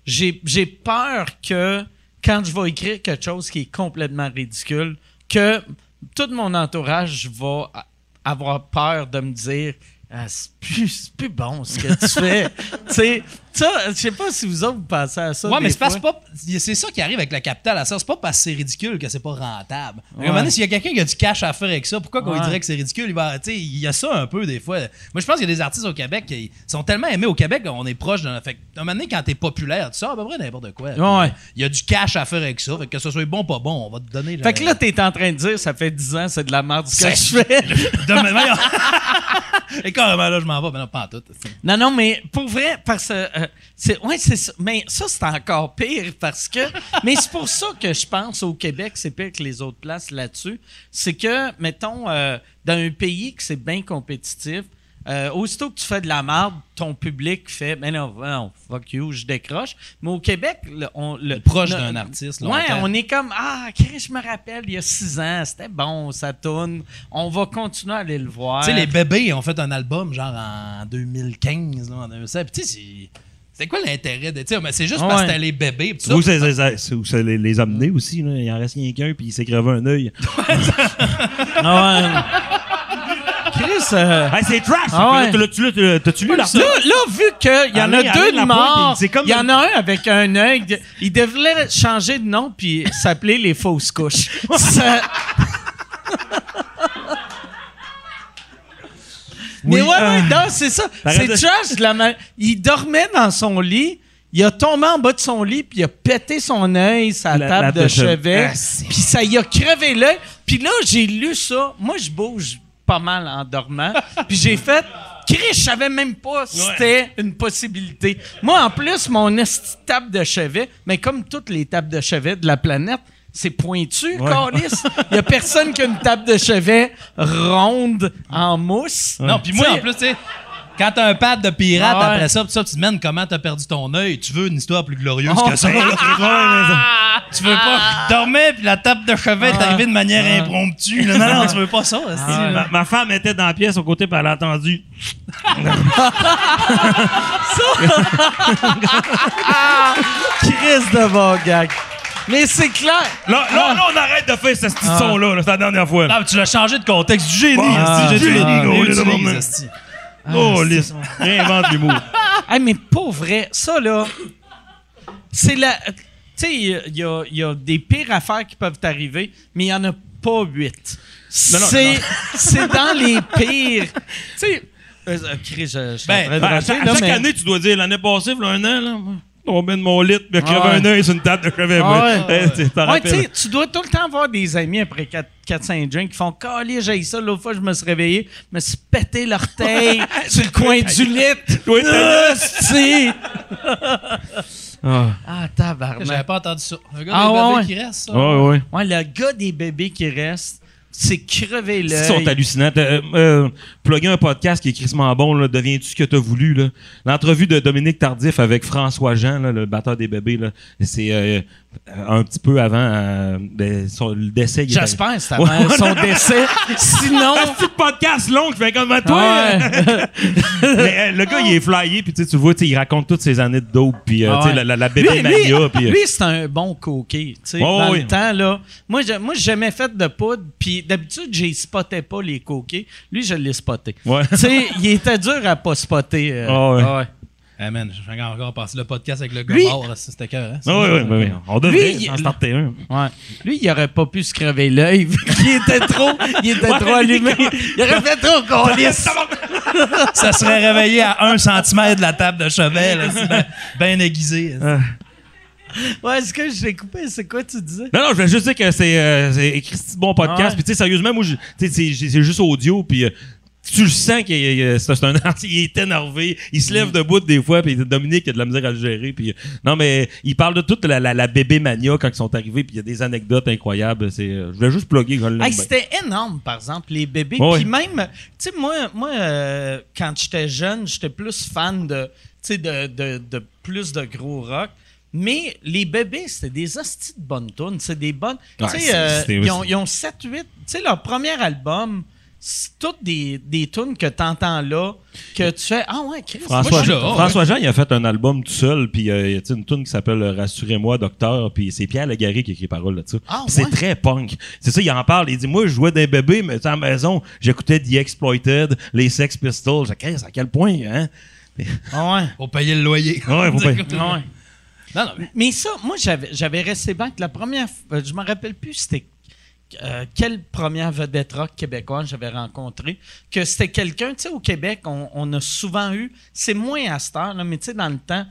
j'ai j'ai peur que quand je vais écrire quelque chose qui est complètement ridicule, que tout mon entourage va avoir peur de me dire Ah, c'est plus, c'est plus bon ce que tu fais. tu sais, ça, je sais pas si vous autres vous pensez à ça. Ouais, mais c'est pas- c'est ça qui arrive avec la capitale à ça. C'est pas parce que c'est ridicule que c'est pas rentable. À un Ouais. moment donné, s'il y a quelqu'un qui a du cash à faire avec ça, pourquoi qu'on lui Ouais. dirait que c'est ridicule? Il, va, tu sais, il y a ça un peu des fois. Moi, je pense qu'il y a des artistes au Québec qui sont tellement aimés au Québec, on est proche d'un. Fait un moment donné, quand t'es populaire, tu sors à peu près n'importe quoi. Ouais. Il y a du cash à faire avec ça. Fait que, ce soit bon ou pas bon, on va te donner. Fait que là, t'es en train de dire, ça fait 10 ans, c'est de la merde ce que je fais. Voyons. Et carrément, là, je m'en vais. Mais non, pas en tout. Non, non, mais pour vrai, parce que. euh, ouais, c'est ça. Mais ça, c'est encore pire parce que. mais c'est pour ça que je pense au Québec, c'est pire que les autres places là-dessus. C'est que, mettons, euh, dans un pays que c'est bien compétitif, euh, aussitôt que tu fais de la merde, ton public fait Mais non, non, fuck you, je décroche. Mais au Québec, le- on. Le, Proche d'un artiste, Ouais, on est comme Ah, Chris, je me rappelle, il y a six ans, c'était bon, ça tourne. On va continuer à aller le voir. Tu sais, les bébés ont fait un album genre en 2015. Là, en 2016. Puis tu sais, c'est- quoi l'intérêt de. tu sais, mais C'est juste Ouais. parce que c'était les bébés. ça, vois, c'est- les, les a menés aussi. Là. Il en reste rien qu'un, puis il s'est crevé un œil. Ah ouais. Euh, Hey, c'est trash! Ah ouais. T'as-tu lu Là, l'article? là, vu qu'il y en a deux Alain de morts, il y en a un avec un œil. Il devrait changer de nom puis s'appeler les fausses couches. Ça- Mais ouais, ouais, non, c'est ça. C'est trash. la ma- Il dormait dans son lit. Il a tombé en bas de son lit, puis il a pété son œil La- table la de chevet. Ah, Puis ça y a crevé l'œil. Puis là, j'ai lu ça. Moi, je bouge pas mal en dormant. Puis j'ai fait... Chris, je savais même pas si c'était une possibilité. Moi, en plus, mon table de chevet, mais comme toutes les tables de chevet de la planète, c'est pointu, câlisse. Il y a personne qui a une table de chevet ronde en mousse. Non, puis moi, en plus, tu sais, quand t'as un pad de pirate Ah ouais. après ça, puis ça, tu te demandes comment t'as perdu ton œil. Tu veux une histoire plus glorieuse Oh, que ça. là. tu veux pas dormir, puis la table de chevet est arrivée de manière impromptue. là. Non, non, tu veux pas ça. là. Ma, ma femme était dans la pièce au côté, puis elle a entendu. Chris de bon gag. Mais c'est clair. Là, là, là, on arrête de faire ce petit son-là. là. C'est la dernière fois. là. Ah, mais tu l'as changé de contexte. Du génie, Ah, j'ai génie, esti. oh, lisse. Réinvente l'humour. Hey, mais pour vrai, ça là, c'est la. Tu sais, il y y, a- il y a des pires affaires qui peuvent t'arriver, mais il n'y en a pas huit. C'est dans les pires. Tu sais, euh, Chris, je, je Ben, Ben, à chaque, là, mais- année, tu dois dire l'année passée, il y a un an, là, tombé de mon lit, puis crevé Ah ouais. un œil sur une table de chevet. Ah ouais. Tu dois tout le temps avoir des amis après 4-5 drinks qui font Calé, j'ai ça. L'autre fois, je me suis réveillé, je me suis pété l'orteil sur le coin du lit. T'as- Ah, c'est- Ah. Ah, tabarnak. J'avais pas entendu ça. Un gars Ah, des ouais, bébés ouais. qui reste, ça. Ouais, ouais. Ouais, le gars des bébés qui restent, c'est crever Ils l'œil. sont hallucinants. Euh, euh, plugger un podcast qui est crissement bon, là, deviens-tu ce que t'as voulu, là. L'entrevue de Dominique Tardif avec François Jean, là, le batteur des bébés, là, c'est euh, un petit peu avant euh, ben, son- le décès. J'espère c'est avant Ouais. son décès. Sinon. Un petit podcast long qui fait comme à toi. Ouais. Mais, euh, le gars, il est flyé, puis tu vois, il raconte toutes ses années de dope, puis euh, Ah ouais. la, la, la bébé lui, mania, lui, puis. euh, lui, c'est un bon coquet. tu sais, Ouais, dans le temps, là. Moi, je, moi, j'ai jamais fait de poudre, puis d'habitude, j'ai spoté pas les coquets. Lui, je l'ai spoté. Il était dur à pas spotter. euh, Ah, man, je vais encore passer le podcast avec le gars Lui- mort, là, ça, c'était cœur. Hein, Ah ouais, ouais, ouais, ouais. On devrait Lui, en il- starter un. Ouais. Lui, il aurait pas pu se crever l'œil vu qu'il était trop, il était Ouais, trop allumé. Il aurait fait trop qu'on lisse. ça serait réveillé à un centimètre de la table de chevet, là, c'est ben aiguisé. Ouais, est-ce que j'ai coupé? C'est quoi tu disais? Non, non, je voulais juste dire que c'est euh, c'est écrit ce bon podcast. Ouais. Puis, tu sais, sérieusement, moi, je- tu sais, c'est c'est juste audio. Puis, euh, tu le sens qu'il est, c'est un artiste, il est énervé, il se lève debout des fois, puis Dominique a de la misère à le gérer. Puis, non, mais il parle de toute la, la, la bébé mania quand ils sont arrivés, puis il y a des anecdotes incroyables. C'est, euh, je voulais juste plugger. Hey, c'était énorme, par exemple, les bébés. Ouais. Puis même, tu sais, moi, moi euh, quand j'étais jeune, j'étais plus fan de, tu sais, de, de, de plus de gros rock. Mais les bébés, c'était des hosties de bonnes tunes. C'est des bonnes. Ouais, tu sais, c'est- euh, ils, ont, ils ont 7, 8. Tu sais, leur premier album, toutes des, des tunes que t'entends là, que tu fais Ah ouais, Chris. moi, François, je- là, François Jean, il a fait un album tout seul, puis euh, il y a tu une tune qui s'appelle Rassurez-moi, docteur, puis c'est Pierre Légaré qui écrit les paroles là-dessus. Ah, c'est très punk. C'est ça, il en parle. Il dit Moi, je jouais des bébés, mais tu à la maison, j'écoutais The Exploited, les Sex Pistols. J'ai dit, Qu'est-ce, à quel point, hein? Ah ouais. Pour payer le loyer. Ouais, faut payer. Ah ouais. Non, non, mais Mais ça, moi, j'avais, resté que la première. euh, je me rappelle plus c'était euh, quelle première vedette rock québécoise j'avais rencontré. Que c'était quelqu'un, tu sais, au Québec, on, a souvent eu. C'est moins à cette heure, mais tu sais, dans le temps,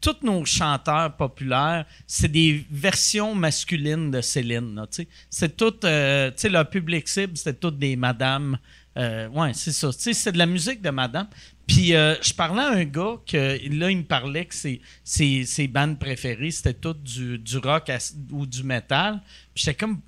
tous nos chanteurs populaires, c'est des versions masculines de Céline. tu sais. C'est tout. euh, tu sais, leur public cible, c'était toutes des madames. Euh, ouais, c'est ça. Tu sais, c'est de la musique de madame. Puis euh, je parlais à un gars que là, il me parlait que ses, ses, ses bandes préférées, c'était tout du, du rock ou du métal. Puis j'étais comme,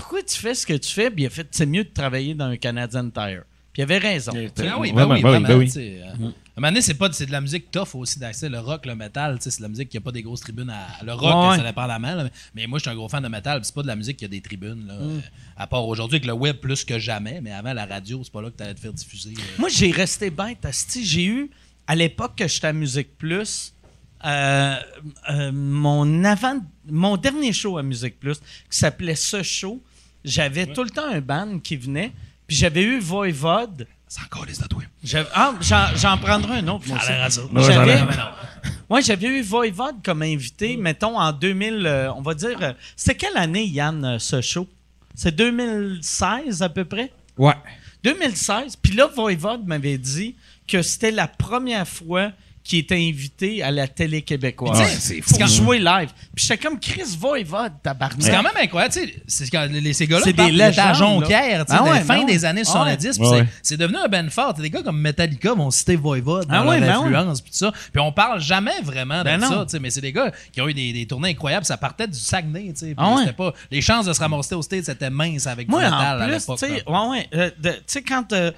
pourquoi tu fais ce que tu fais? Puis il a fait, c'est mieux de travailler dans un Canadian Tire. Puis il avait raison. Ah oui, ben oui, ben oui, ben oui. sais, euh, À un moment donné, c'est, pas, c'est de la musique tough aussi d'accès. Le rock, le métal, sais, c'est de la musique qui n'a pas des grosses tribunes. À, le rock, Ouais. ça dépend la main. là. Mais moi, je suis un gros fan de métal. puis C'est pas de la musique qui a des tribunes. Là, euh, à part aujourd'hui avec le web plus que jamais. Mais avant, la radio, c'est pas là que tu allais te faire diffuser. euh. Moi, j'ai resté bête. asti. J'ai eu, à l'époque que j'étais à Musique Plus, euh, euh, mon, avant, mon dernier show à Musique Plus, qui s'appelait Ce Show, j'avais tout le temps un band qui venait, puis j'avais eu Voivode. C'est encore les tatoués. J'avais- Ah, j'en, prendrai un autre, moi aussi. Ouais, j'avais eu Voivode comme invité, mettons, en 2000, euh, on va dire... euh, c'était quelle année, Yann, euh, ce show? C'est 2016 à peu près? Ouais. 2016. Puis là, Voivode m'avait dit que c'était la première fois qu'il était invité à la télé québécoise. C'est fou. quand- jouer live. Puis j'étais comme Chris Voivode, tabarnak. C'est quand même incroyable, tu sais. C'est quand les, ces gars-là C'est des ils étaient à légendes, Jonquière, tu sais, Ah dans ouais, la fin ben des années Ah 70. puis ouais. c'est- devenu un band fort. T'as Des gars comme Metallica vont citer Voivode dans Ah ouais, leur ben puis tout ça. Puis on parle jamais vraiment Ben de non. ça, tu sais. Mais c'est des gars qui ont eu des, des tournées incroyables. Ça partait du Saguenay, tu sais. puis Ah c'était pas... Les chances de se ramasser au States, c'était mince avec Moi, du métal en à plus, l'époque. tu sais, là. ouais, ouais, euh, de- tu sais, quand euh,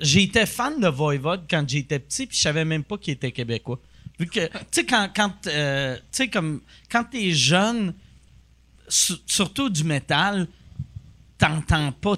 j'étais fan de Voivode quand j'étais petit, puis je savais même pas qu'il était québécois. Vu que, tu sais, quand, quand, euh, comme, quand t'es jeune, su- surtout du métal, t'entends pas,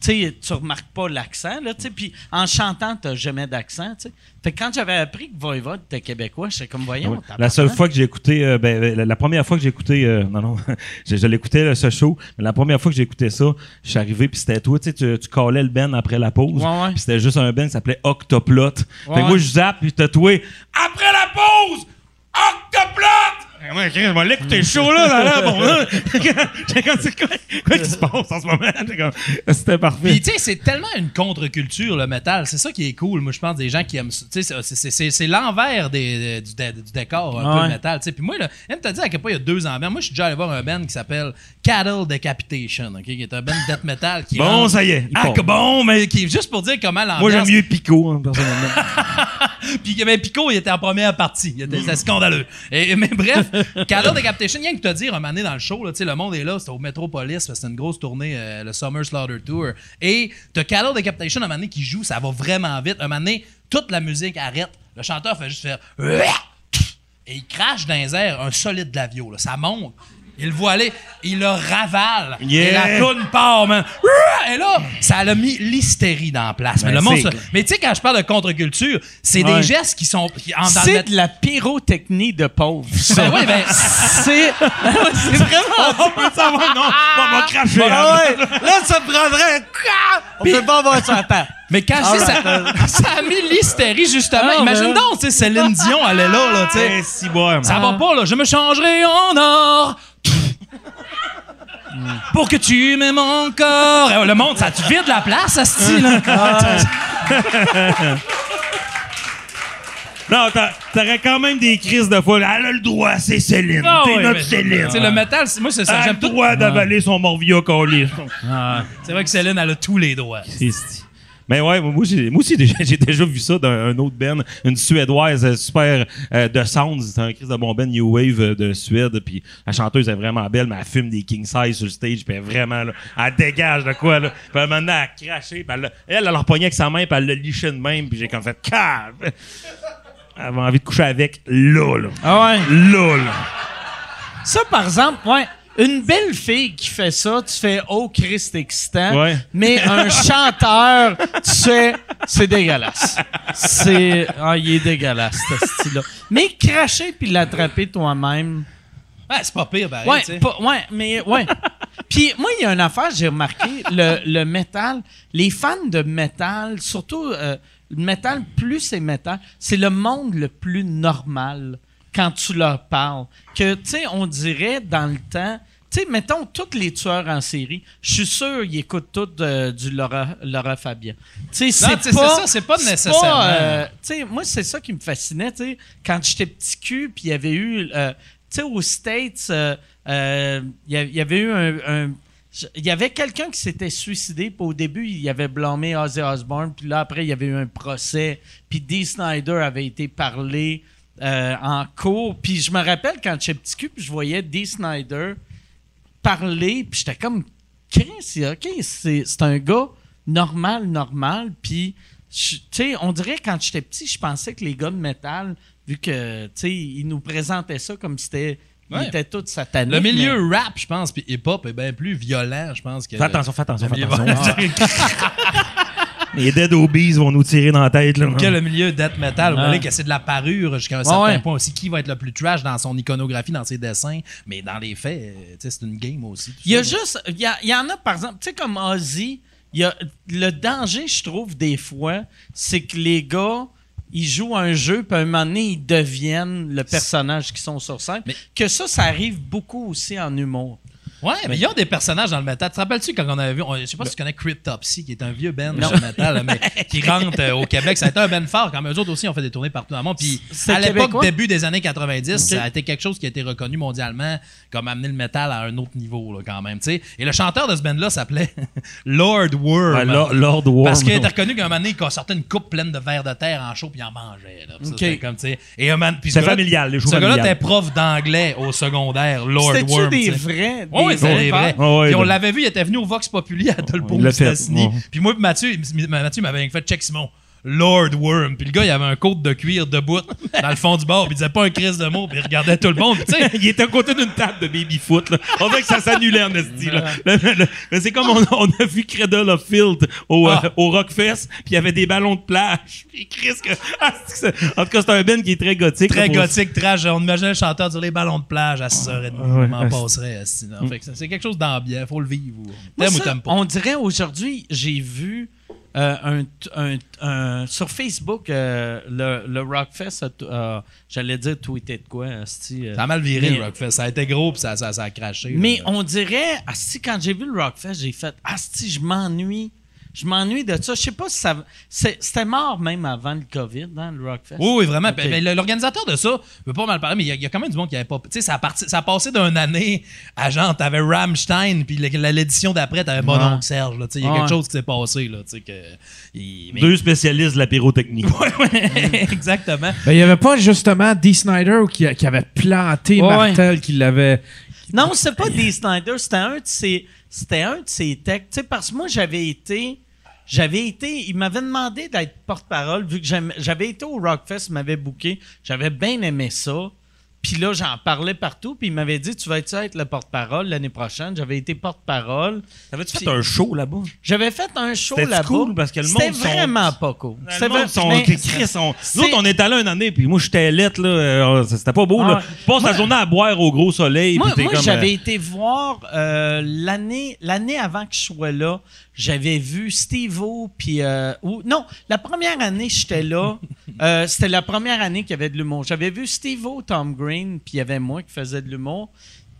tu tu remarques pas l'accent, là, tu puis en chantant, t'as jamais d'accent, tu. Fait que quand j'avais appris que Voivode était québécois, j'étais comme, voyons, Ouais. tabarnak. La seule fois que j'ai écouté, euh, ben, la, la première fois que j'ai écouté, euh, non, non, je, je l'écoutais ce show, mais la première fois que j'ai écouté ça, je suis arrivé, puis c'était toi, tu sais, tu, callais le Ben après la pause, Ouais, c'était juste un Ben qui s'appelait Octoplot. fait que moi, je zappe, puis tatoué, après la pause, Octoplot! Je vais l'écouter le show là, là, là, bon, là. J'étais comme, c'est quoi, quoi qui se passe en ce moment? C'était parfait. Puis, tu sais, c'est tellement une contre-culture, le métal. C'est ça qui est cool. Moi, je pense des gens qui aiment ça. Tu sais, c'est- c'est- c'est c'est l'envers des- du, du décor, un peu, Ouais. le métal. Tu sais, Puis moi, là, elle t'a dit à quel point il y a deux ans. Moi, je suis déjà allé voir un band qui s'appelle Cattle Decapitation, ok, qui est un band death metal qui Bon, rentre- ça y est, Ah, que bon, mais qui, juste pour dire comment l'ambiance... Moi, j'aime mieux Pico, hein, personnellement. Puis ben, Pico, il était en première partie. Il était- C'était scandaleux. Et, mais bref, Cattle Decapitation, rien que te dire, un moment dans le show, là, le monde est là, c'était au Metropolis, c'était une grosse tournée, euh, le Summer Slaughter Tour. Et t'as Cattle Decapitation, un moment donné, qui joue, ça va vraiment vite. Un moment donné, toute la musique arrête. Le chanteur fait juste faire... Et il crache dans les airs un solide de la. Ça monte. Il le voit aller, il le ravale. Yeah. Et la toune part, man. Et là, ça a mis l'hystérie dans la place. Mais Ben, le monde, mais tu sais, quand je parle de contre-culture, c'est Ouais. des gestes qui sont. C'est de la pyrotechnie de pauvre. Ben oui, ben, c'est c'est vraiment On peut savoir, non, on va cracher. Ah hein. ouais, là, ça prendrait? On peut pas avoir ça terre. Mais quand je dis ça, ça a mis l'hystérie, justement. Ah, Imagine ben. donc, tu sais, Céline Dion, elle est là, là, tu sais. Si bon. Ça va pas, là. Je me changerai en or. Pour que tu m'aimes encore. Eh, Le monde, ça tu vide la place, à ce là. Non, t'a- t'aurais quand même des crises de folie. Elle a le droit, c'est Céline. Ah T'es notre mais- Céline. Sais, le métal, c'est- moi, c'est ça. Elle a le J'aime droit d'avaler son morvia collé. C'est vrai que Céline, elle a tous les droits. Christy. Mais ouais, moi, j'ai- moi aussi, j'ai déjà vu ça d'un un autre band, une Suédoise euh, super euh, de sound. C'est un crise de bon band New Wave euh, de Suède. Puis la chanteuse est vraiment belle, mais elle fume des king size sur le stage. Puis elle vraiment, là, elle dégage de quoi, là. Puis maintenant, elle a craché. Puis elle, elle, elle repogné avec sa main, puis elle l'a liché de même. Puis j'ai comme fait, calme. Elle avait envie de coucher avec, là, là. Ah ouais? Là, là. Ça, par exemple, ouais. Une belle fille qui fait ça, tu fais Oh Christ excitant. Ouais. Mais un chanteur, tu fais c'est dégueulasse. C'est ah, il est dégueulasse ce style-là. Mais cracher puis l'attraper toi-même. Ouais, c'est pas pire, pareil, Ouais, sais. pas- ouais, mais ouais. Puis moi, il y a une affaire, j'ai remarqué, le, le métal, les fans de métal, surtout euh, le métal, plus c'est métal, c'est le monde le plus normal quand tu leur parles. Que, tu sais, on dirait dans le temps, tu sais, mettons, tous les tueurs en série, je suis sûr ils écoutent tous euh, du Laura, Laura Fabian. Tu sais, c'est pas... ça, c'est pas nécessairement. euh, tu sais, moi, c'est ça qui me fascinait, tu sais, quand j'étais petit cul, puis il y avait eu, euh, tu sais, aux States, il y avait eu un... un- il y avait quelqu'un qui s'était suicidé, puis au début, il avait blâmé Ozzy Osbourne, puis là, après, il y avait eu un procès, puis Dee Snyder avait été parlé euh, en cours, puis je me rappelle quand j'étais petit cul, je voyais Dee Snyder parler, puis j'étais comme, Chris, OK, c'est c'est un gars normal, normal, puis, tu sais, on dirait quand j'étais petit, je pensais que les gars de métal, vu que, tu sais, ils nous présentaient ça comme si c'était. Ils Ouais. étaient tous. Le milieu mais- rap, je pense, puis hip-hop est bien plus violent, je pense. Que Fais attention, fais attention, fais attention. Les Dead Obies vont nous tirer dans la tête, là. que le milieu death metal, voyez que c'est de la parure jusqu'à un certain ouais. point aussi. Qui va être le plus trash dans son iconographie, dans ses dessins, mais dans les faits, euh, c'est une game aussi. Il y a ça. juste. Il y, en a, par exemple, tu sais, comme Ozzy, il y a, le danger, je trouve, des fois, c'est que les gars. Ils jouent un jeu, puis à un moment donné, ils deviennent le personnage qui sont sur scène. Mais- Que ça, ça arrive beaucoup aussi en humour. Ouais, mais il y a des personnages dans le métal. Tu te rappelles-tu quand on avait vu, on- je sais pas si tu connais Cryptopsy, qui est un vieux band de métal, mais qui rentre euh, au Québec. Ça a été un band fort quand même. Eux autres aussi ont fait des tournées partout dans le monde. Puis à l'époque, début des années 90, Ok. ça a été quelque chose qui a été reconnu mondialement comme amener le métal à un autre niveau là, quand même. Et le chanteur de ce band-là s'appelait Lord Worm. Ouais, Lord, Lord Worm. Parce qu'il était reconnu qu'un moment donné, il sortait une coupe pleine de verre de terre en chaud puis il en mangeait. Là. Ça, comme. Et un man, puis ce C'est familial, les Ce gars-là était prof d'anglais au secondaire, Lord C'était-tu Worm. des tu sais. vrais? Oui. Ah ouais, on ben- l'avait vu, il était venu au Vox Populi à ouais. Puis moi, Mathieu, Mathieu m'avait fait check Simon. Lord Worm. Puis le gars, il avait un côte de cuir debout dans le fond du bar. Puis il disait pas un crise de mots. Puis il regardait tout le monde. Puis tu sais, il était à côté d'une table de baby-foot. Là. On dirait que ça s'annulait en esti. Mais c'est comme on, on a vu Cradle of Filth au, euh, Ah. au Rockfest, puis il y avait des ballons de plage. Puis Chris, que, ah, c'est que c'est- en tout cas, c'est un Ben qui est très gothique. très gothique, trash. On imaginait le chanteur dire les ballons de plage à 6h30. ouais. On m'en passerait. que c'est- quelque chose d'ambiant. Faut le vivre. ou- Moi, T'aimes ou ça, t'aimes pas? On dirait aujourd'hui, j'ai vu un, un- un- sur Facebook euh, le, le Rockfest, euh, j'allais dire tweeté de quoi, asti, euh, Ça a mal viré, mais- le Rockfest. Ça a été gros, puis ça, ça, ça a craché. Mais là. on dirait, asti, quand j'ai vu le Rockfest, j'ai fait, asti, je m'ennuie. Je m'ennuie de ça. Je sais pas si ça. C'était mort même avant le COVID, hein, le Rockfest. Oui, oui, vraiment. Ben, ben, L'organisateur de ça, je veux pas mal parler, mais il y, a- y quand même du monde qui avait pas. Tu sais, ça, a parti- ça a passé d'une année à genre, t'avais Rammstein, puis l'édition d'après, t'avais Bon Ouais. Oncle Serge. là, tu sais, Il y a Ouais. quelque chose qui s'est passé. Là, tu sais, que, il- mais- Deux spécialistes de la pyrotechnie. Exactement. Ben, il n'y avait pas justement Dee Snyder qui, qui avait planté Ouais, Martel, qui l'avait. Non, c'est pas Dee Snyder, c'était un de ses, c'était un de ses textes. Parce que moi, j'avais été, j'avais été, il m'avait demandé d'être porte-parole, vu que j'avais été au Rockfest, il m'avait booké, j'avais bien aimé ça. Puis là, j'en parlais partout, puis il m'avait dit, tu vas être, être le porte-parole l'année prochaine. J'avais été porte-parole. T'avais-tu fait un show là-bas? J'avais fait un show C'était là-bas. cool, parce que le C'était monde sont- vraiment pas cool. Le C'était monde sont- Nous autres, on est allés une année, puis moi, j'étais lettre, là. euh, C'était pas beau, Ah là. passes la journée à boire au gros soleil, Moi, comme... j'avais euh, été voir euh, l'année avant que je sois là, j'avais vu Steve-O puis euh, ou non, la première année j'étais là, euh, c'était la première année qu'il y avait de l'humour. J'avais vu Steve-O, Tom Green, puis il y avait moi qui faisais de l'humour.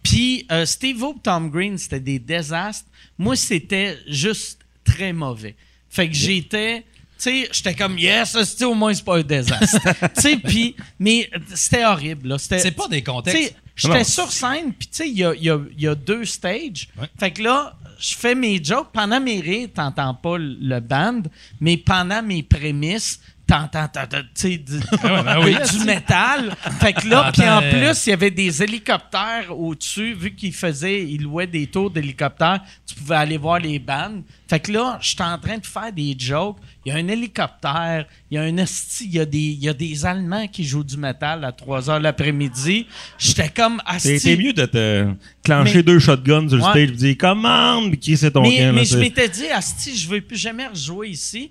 Puis euh, Steve-O, Tom Green, c'était des désastres. Moi, c'était juste très mauvais. Fait que j'étais tu sais, j'étais comme yes, c'est au moins c'est pas un désastre. tu sais, puis mais c'était horrible là, c'était C'est pas des contextes. j'étais sur scène, puis tu sais, il y a, il y a- il y a deux stages. Fait que là, je fais mes jokes. Pendant mes rires, t'entends pas le band, mais pendant mes prémices, t'entends, t'entends, tu sais, du, métal. Fait que là, puis en euh, plus, il y avait des hélicoptères au-dessus. Vu qu'ils faisaient, ils louaient des tours d'hélicoptères, tu pouvais aller voir les bandes. Fait que là, j'étais en train de faire des jokes. Il y a un hélicoptère, il y a un esti, il y a des, il y a des Allemands qui jouent du métal à 3 heures l'après-midi. J'étais comme asti. c'est mieux de te clencher Mais- deux shotguns sur le Ouais. stage et dire commande, qui c'est ton Mais, camp, mais je m'étais dit, Asti, je veux plus jamais rejouer ici.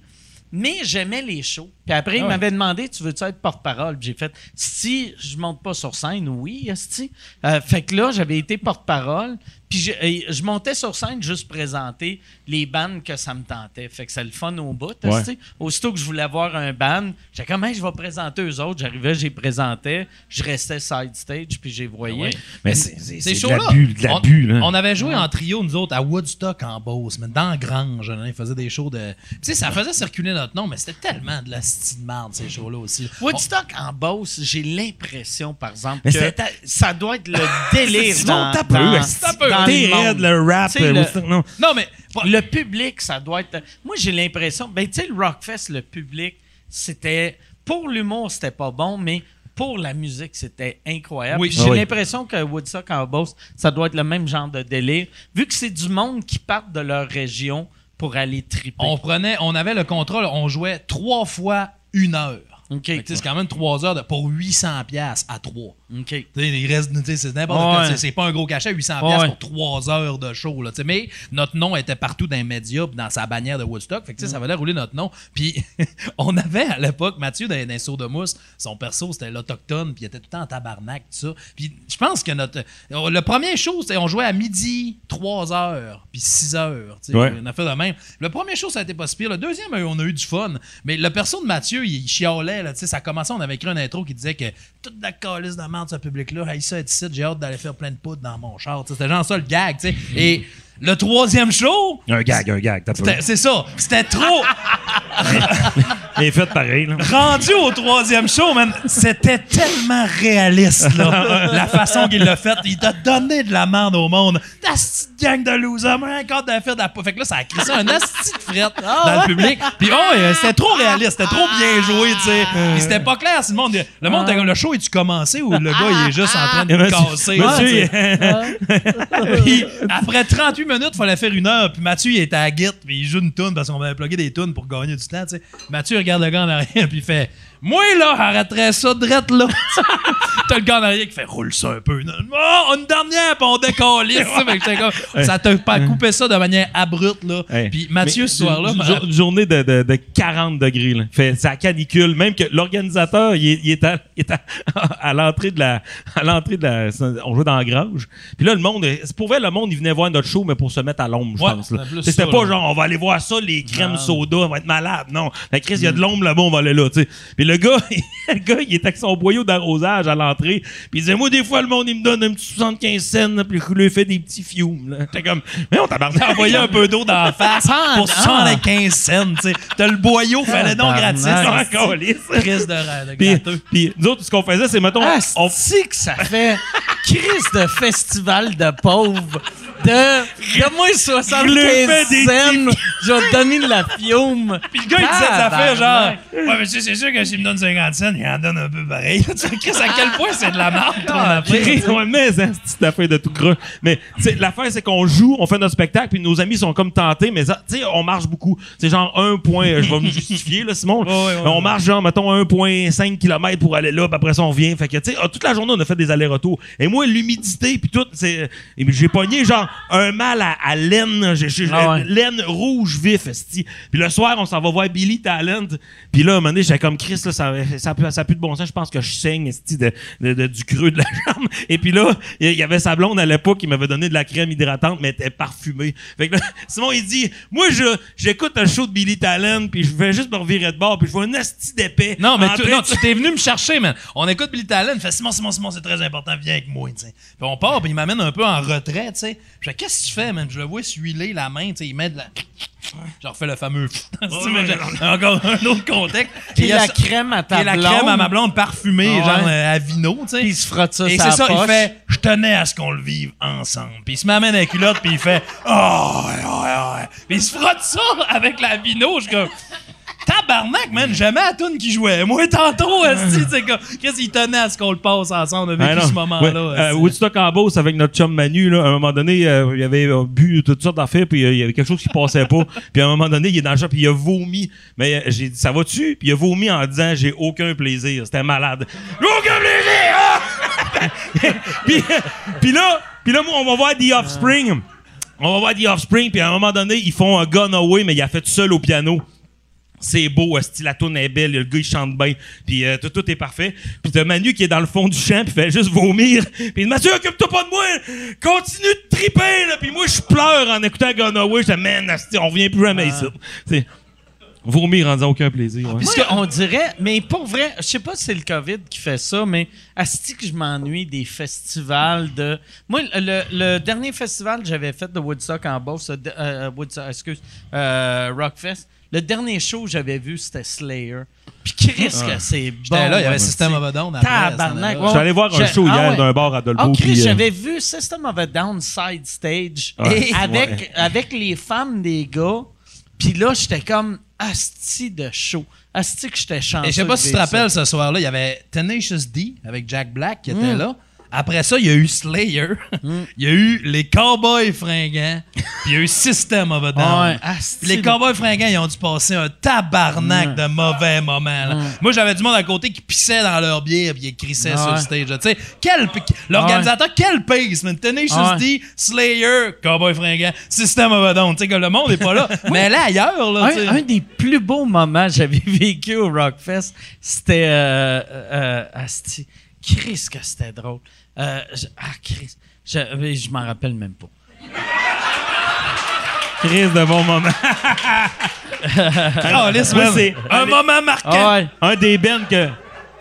Mais j'aimais les shows. Puis après, il Ah ouais. m'avait demandé, tu veux-tu être porte-parole? Puis j'ai fait, si je monte pas sur scène, oui, Asti. Euh, fait que là, j'avais été porte-parole. Puis je, je montais sur scène juste présenter les bands que ça me tentait. Fait que c'est le fun au bout, Ouais. Aussitôt que je voulais voir un band, j'étais comme, Hey, je vais présenter eux autres. J'arrivais, j'ai présentais. Je restais side stage, puis j'ai voyé. Ouais. Mais c'est Ces c'est de l'abus, de on, là. on avait joué en trio, nous autres, à Woodstock en Beauce, mais dans Grange. Hein, ils faisaient des shows de. Tu sais, ça faisait circuler notre nom, mais c'était tellement de la style de merde, ces shows-là aussi. Woodstock en Beauce, j'ai l'impression, par exemple, Mais que ça doit être le délire dans, dans- dans Le raide, le rap, le- non. Non, mais. Le public, ça doit être... Moi, j'ai l'impression... Ben, tu sais, le Rockfest, le public, c'était... Pour l'humour, c'était pas bon, mais pour la musique, c'était incroyable. Oui. J'ai Ah oui. l'impression que Woodstock en Beauce, ça doit être le même genre de délire, vu que c'est du monde qui part de leur région pour aller triper. On prenait, on avait le contrôle, on jouait trois fois une heure. OK. Fait que, tu sais, C'est quand même trois heures de, pour 800 pièces à trois. OK. Tu sais, il reste, c'est n'importe Ouais. quoi. C'est- C'est pas un gros cachet, 800 Ouais. pièces pour trois heures de show. Là, mais notre nom était partout dans les médias, puis dans sa bannière de Woodstock. Fait que, ça valait rouler notre nom. Puis on avait à l'époque Mathieu dans, dans les Sauts de mousse. Son perso, c'était l'autochtone, puis il était tout le temps en tabarnak, tout ça. Puis je pense que notre. Le premier show, c'était on jouait à midi, 3 heures, puis 6 heures. Ouais. On a fait de même. Le premier show, ça a été pas si pire. Le deuxième, on a eu du fun. Mais le perso de Mathieu, il chialait. Là, ça commençait, on avait écrit une intro qui disait que toute la calice de merde, ce public-là, ça, j'ai hâte d'aller faire plein de poudre dans mon char. C'était genre ça le gag. tu sais. Et le troisième show, Un gag, un gag, c'est ça. C'était trop. Mais fait pareil, là. Rendu au troisième show, man, c'était tellement réaliste, là. la façon qu'il l'a fait. Il t'a donné de la merde au monde. Ta petite gang de losers, encore de faire de la... Fait que là, ça a crissé un asti de frette dans le public. Puis, oh, euh, c'était trop réaliste. C'était trop bien joué, tu sais. Puis c'était pas clair si le monde... Le monde comme, le show, est-tu commencé ou le gars, il est juste en train de casser? Monsieur. Puis après 38 minutes, il fallait faire une heure. Puis Mathieu, il était à guite, puis il joue une toune parce qu'on avait plugué des tunes pour gagner du temps. tu sais. Mathieu regarde le gars en arrière, puis il fait Moi, là, arrêterais ça drette là. T'as le gars en arrière qui fait Roule ça un peu. Oh, une dernière, puis on décalisse. ça. Ça t'a pas coupé ça de manière abrupte. Là. Hey, Puis Mathieu, ce soir-là, une jour- journée de, de, de 40 degrés. Là. Fait, c'est à canicule. Même que l'organisateur, il, est- il est à, à, à l'entrée de la. À l'entrée de la. On jouait dans la grange. Puis là, le monde. C'est pour vrai, le monde, il venait voir notre show, mais pour se mettre à l'ombre, je Ouais, pense. c'était ça, pas là. genre, on va aller voir ça, les crèmes soda, on va être malade. Non. La crise, il y a de l'ombre là-bas, on va aller là, tu sais. Le gars, le gars, il est avec son boyau d'arrosage à l'entrée. Puis il disait, moi, des fois, le monde, il me donne un petit 75 cents, puis je lui fais des petits fumes, là. J'étais comme, mais on t'a envoyé un peu d'eau dans la face pour 75 cents. T'as le boyau, fallait donc gratis. Encore. Crise de, de Puis, puis nous autres, ce qu'on faisait, c'est, mettons, Ah, on, que ça fait crise de festival de pauvres. De, moins 75 Je le fais des cents, je vais te donner de la fiume. Puis le gars, il disait des affaires genre. Ouais, mais c'est c'est sûr que s'il me donne 50 cents, il en donne un peu pareil. tu sais, Chris, à quel point c'est de la merde ton affaire? Chris, ouais, mais c'est une affaire de tout croche. Mais tu sais, l'affaire, c'est qu'on joue, on fait notre spectacle, puis nos amis sont comme tentés, mais tu sais, on marche beaucoup. C'est genre un point, je vais me justifier, là, Simon. On marche genre, mettons, 1,5 km pour aller là, puis après ça, on revient. Fait que, tu sais, ah, toute la journée, on a fait des allers-retours. Et moi, l'humidité, puis tout, c'est. J'ai pogné genre un mal à, à laine, Ah ouais. laine rouge vif. Puis le soir, on s'en va voir Billy Talent. Puis là, à un moment donné, j'étais comme Chris, là, ça, ça, ça pue de bon sens. Je pense que je saigne, esti, de, de- de- du creux de la jambe. Et puis là, il y avait sa blonde à l'époque qui m'avait donné de la crème hydratante, mais elle était parfumée. Fait que là, Simon, il dit, moi, je, j'écoute un show de Billy Talent, puis je vais juste me revirer de bord, puis je vois un esti d'épais. Non, mais tu, non, t'es venu me chercher, man. On écoute Billy Talent, fait Simon, Simon, Simon, c'est très important, viens avec moi. moi, tu sais. Puis on part, puis il m'amène un peu en retrait, tu sais. Je fais, qu'est-ce que tu fais, man? Je le vois s'huiler la main, tu sais, il met de la. Je refais le fameux. Encore un autre contexte. Puis il y a la ça- crème à ta puis la blonde. crème à ma blonde parfumée, genre ouais. euh, à vino, tu sais. Puis il se frotte ça Et c'est ça, il fait Je tenais à ce qu'on le vive ensemble. Puis il se m'amène la culotte, puis il fait Oh, ouais, ouais, ouais. Puis il se frotte ça avec la vino. Je suis comme Tabarnak, man, jamais la toune qui jouait. Moi, tantôt, c'est. Qu'est-ce qu'il tenait à ce qu'on le passe ensemble? On a Ah, ce moment-là. Ouais. Euh. Woodstock en Beauce avec notre chum Manu, là, à un moment donné, euh, il avait euh, bu toutes sortes d'affaires, puis euh, il y avait quelque chose qui passait pas. puis à un moment donné, il est dans le shop, puis il a vomi. Mais j'ai dit, ça va-tu? Puis il a vomi en disant, j'ai aucun plaisir. C'était malade. J'ai aucun plaisir! Ah! puis, puis là, puis là, moi, on va voir The Offspring. On va voir The Offspring, puis à un moment donné, ils font un Gone Away, mais il a fait tout seul au piano. C'est beau, esti, la tourne est belle, le gars il chante bien, puis euh, tout, tout est parfait. Puis t'as Manu qui est dans le fond du champ, puis fait juste vomir. Puis il dit, Mathieu, occupe-toi pas de moi, continue de triper, là. Puis moi, je pleure en écoutant je dis, man, esti, on revient plus jamais ici. C'est vomir en disant aucun plaisir. ouais. Parce qu'on dirait, mais pour vrai, je sais pas si c'est le COVID qui fait ça, mais asti que je m'ennuie des festivals de. Moi, le, le dernier festival que j'avais fait de Woodstock en Beauce, euh, Woodstock, excuse, euh, Rockfest, le dernier show que j'avais vu, c'était Slayer. Puis Chris, que c'est bon. Là, il y avait ouais, System of a Down. Tabarnak, ouais. Je suis allé voir un show ah hier ouais. d'un bar à Dolbeau. Oh, Chris, puis, euh, j'avais vu System of a Down side stage Ouais. avec, Ouais. avec les femmes des gars. Puis là, j'étais comme asti de show. Asti que j'étais chanceux. Et je sais pas si tu te ça. rappelles ce soir-là, il y avait Tenacious D avec Jack Black qui Mm. était là. Après ça, il y a eu Slayer. il y a eu les Cowboys fringants. puis il y a eu System of a Down. Ah ouais, asti Puis les Cowboys fringants, ils ont dû passer un tabarnak de mauvais moments. là. Moi, j'avais du monde à côté qui pissait dans leur bière puis ils crissaient Ah sur ouais. le stage. Tu sais, quel, l'organisateur, quel pace, man. Tenacious Ah ouais. D, Slayer, Cowboys fringants, System of a Down. Tu sais que le monde est pas là. Mais là, ailleurs, là. Un, un des plus beaux moments que j'avais vécu au Rockfest, c'était. Euh, euh, asti. Chris, que c'était drôle. Euh, je- ah, Chris. Je, je m'en rappelle même pas. Crise de bon moment. Ah, laisse, Moi, c'est- un moment marquant. Ah ouais. un des bands que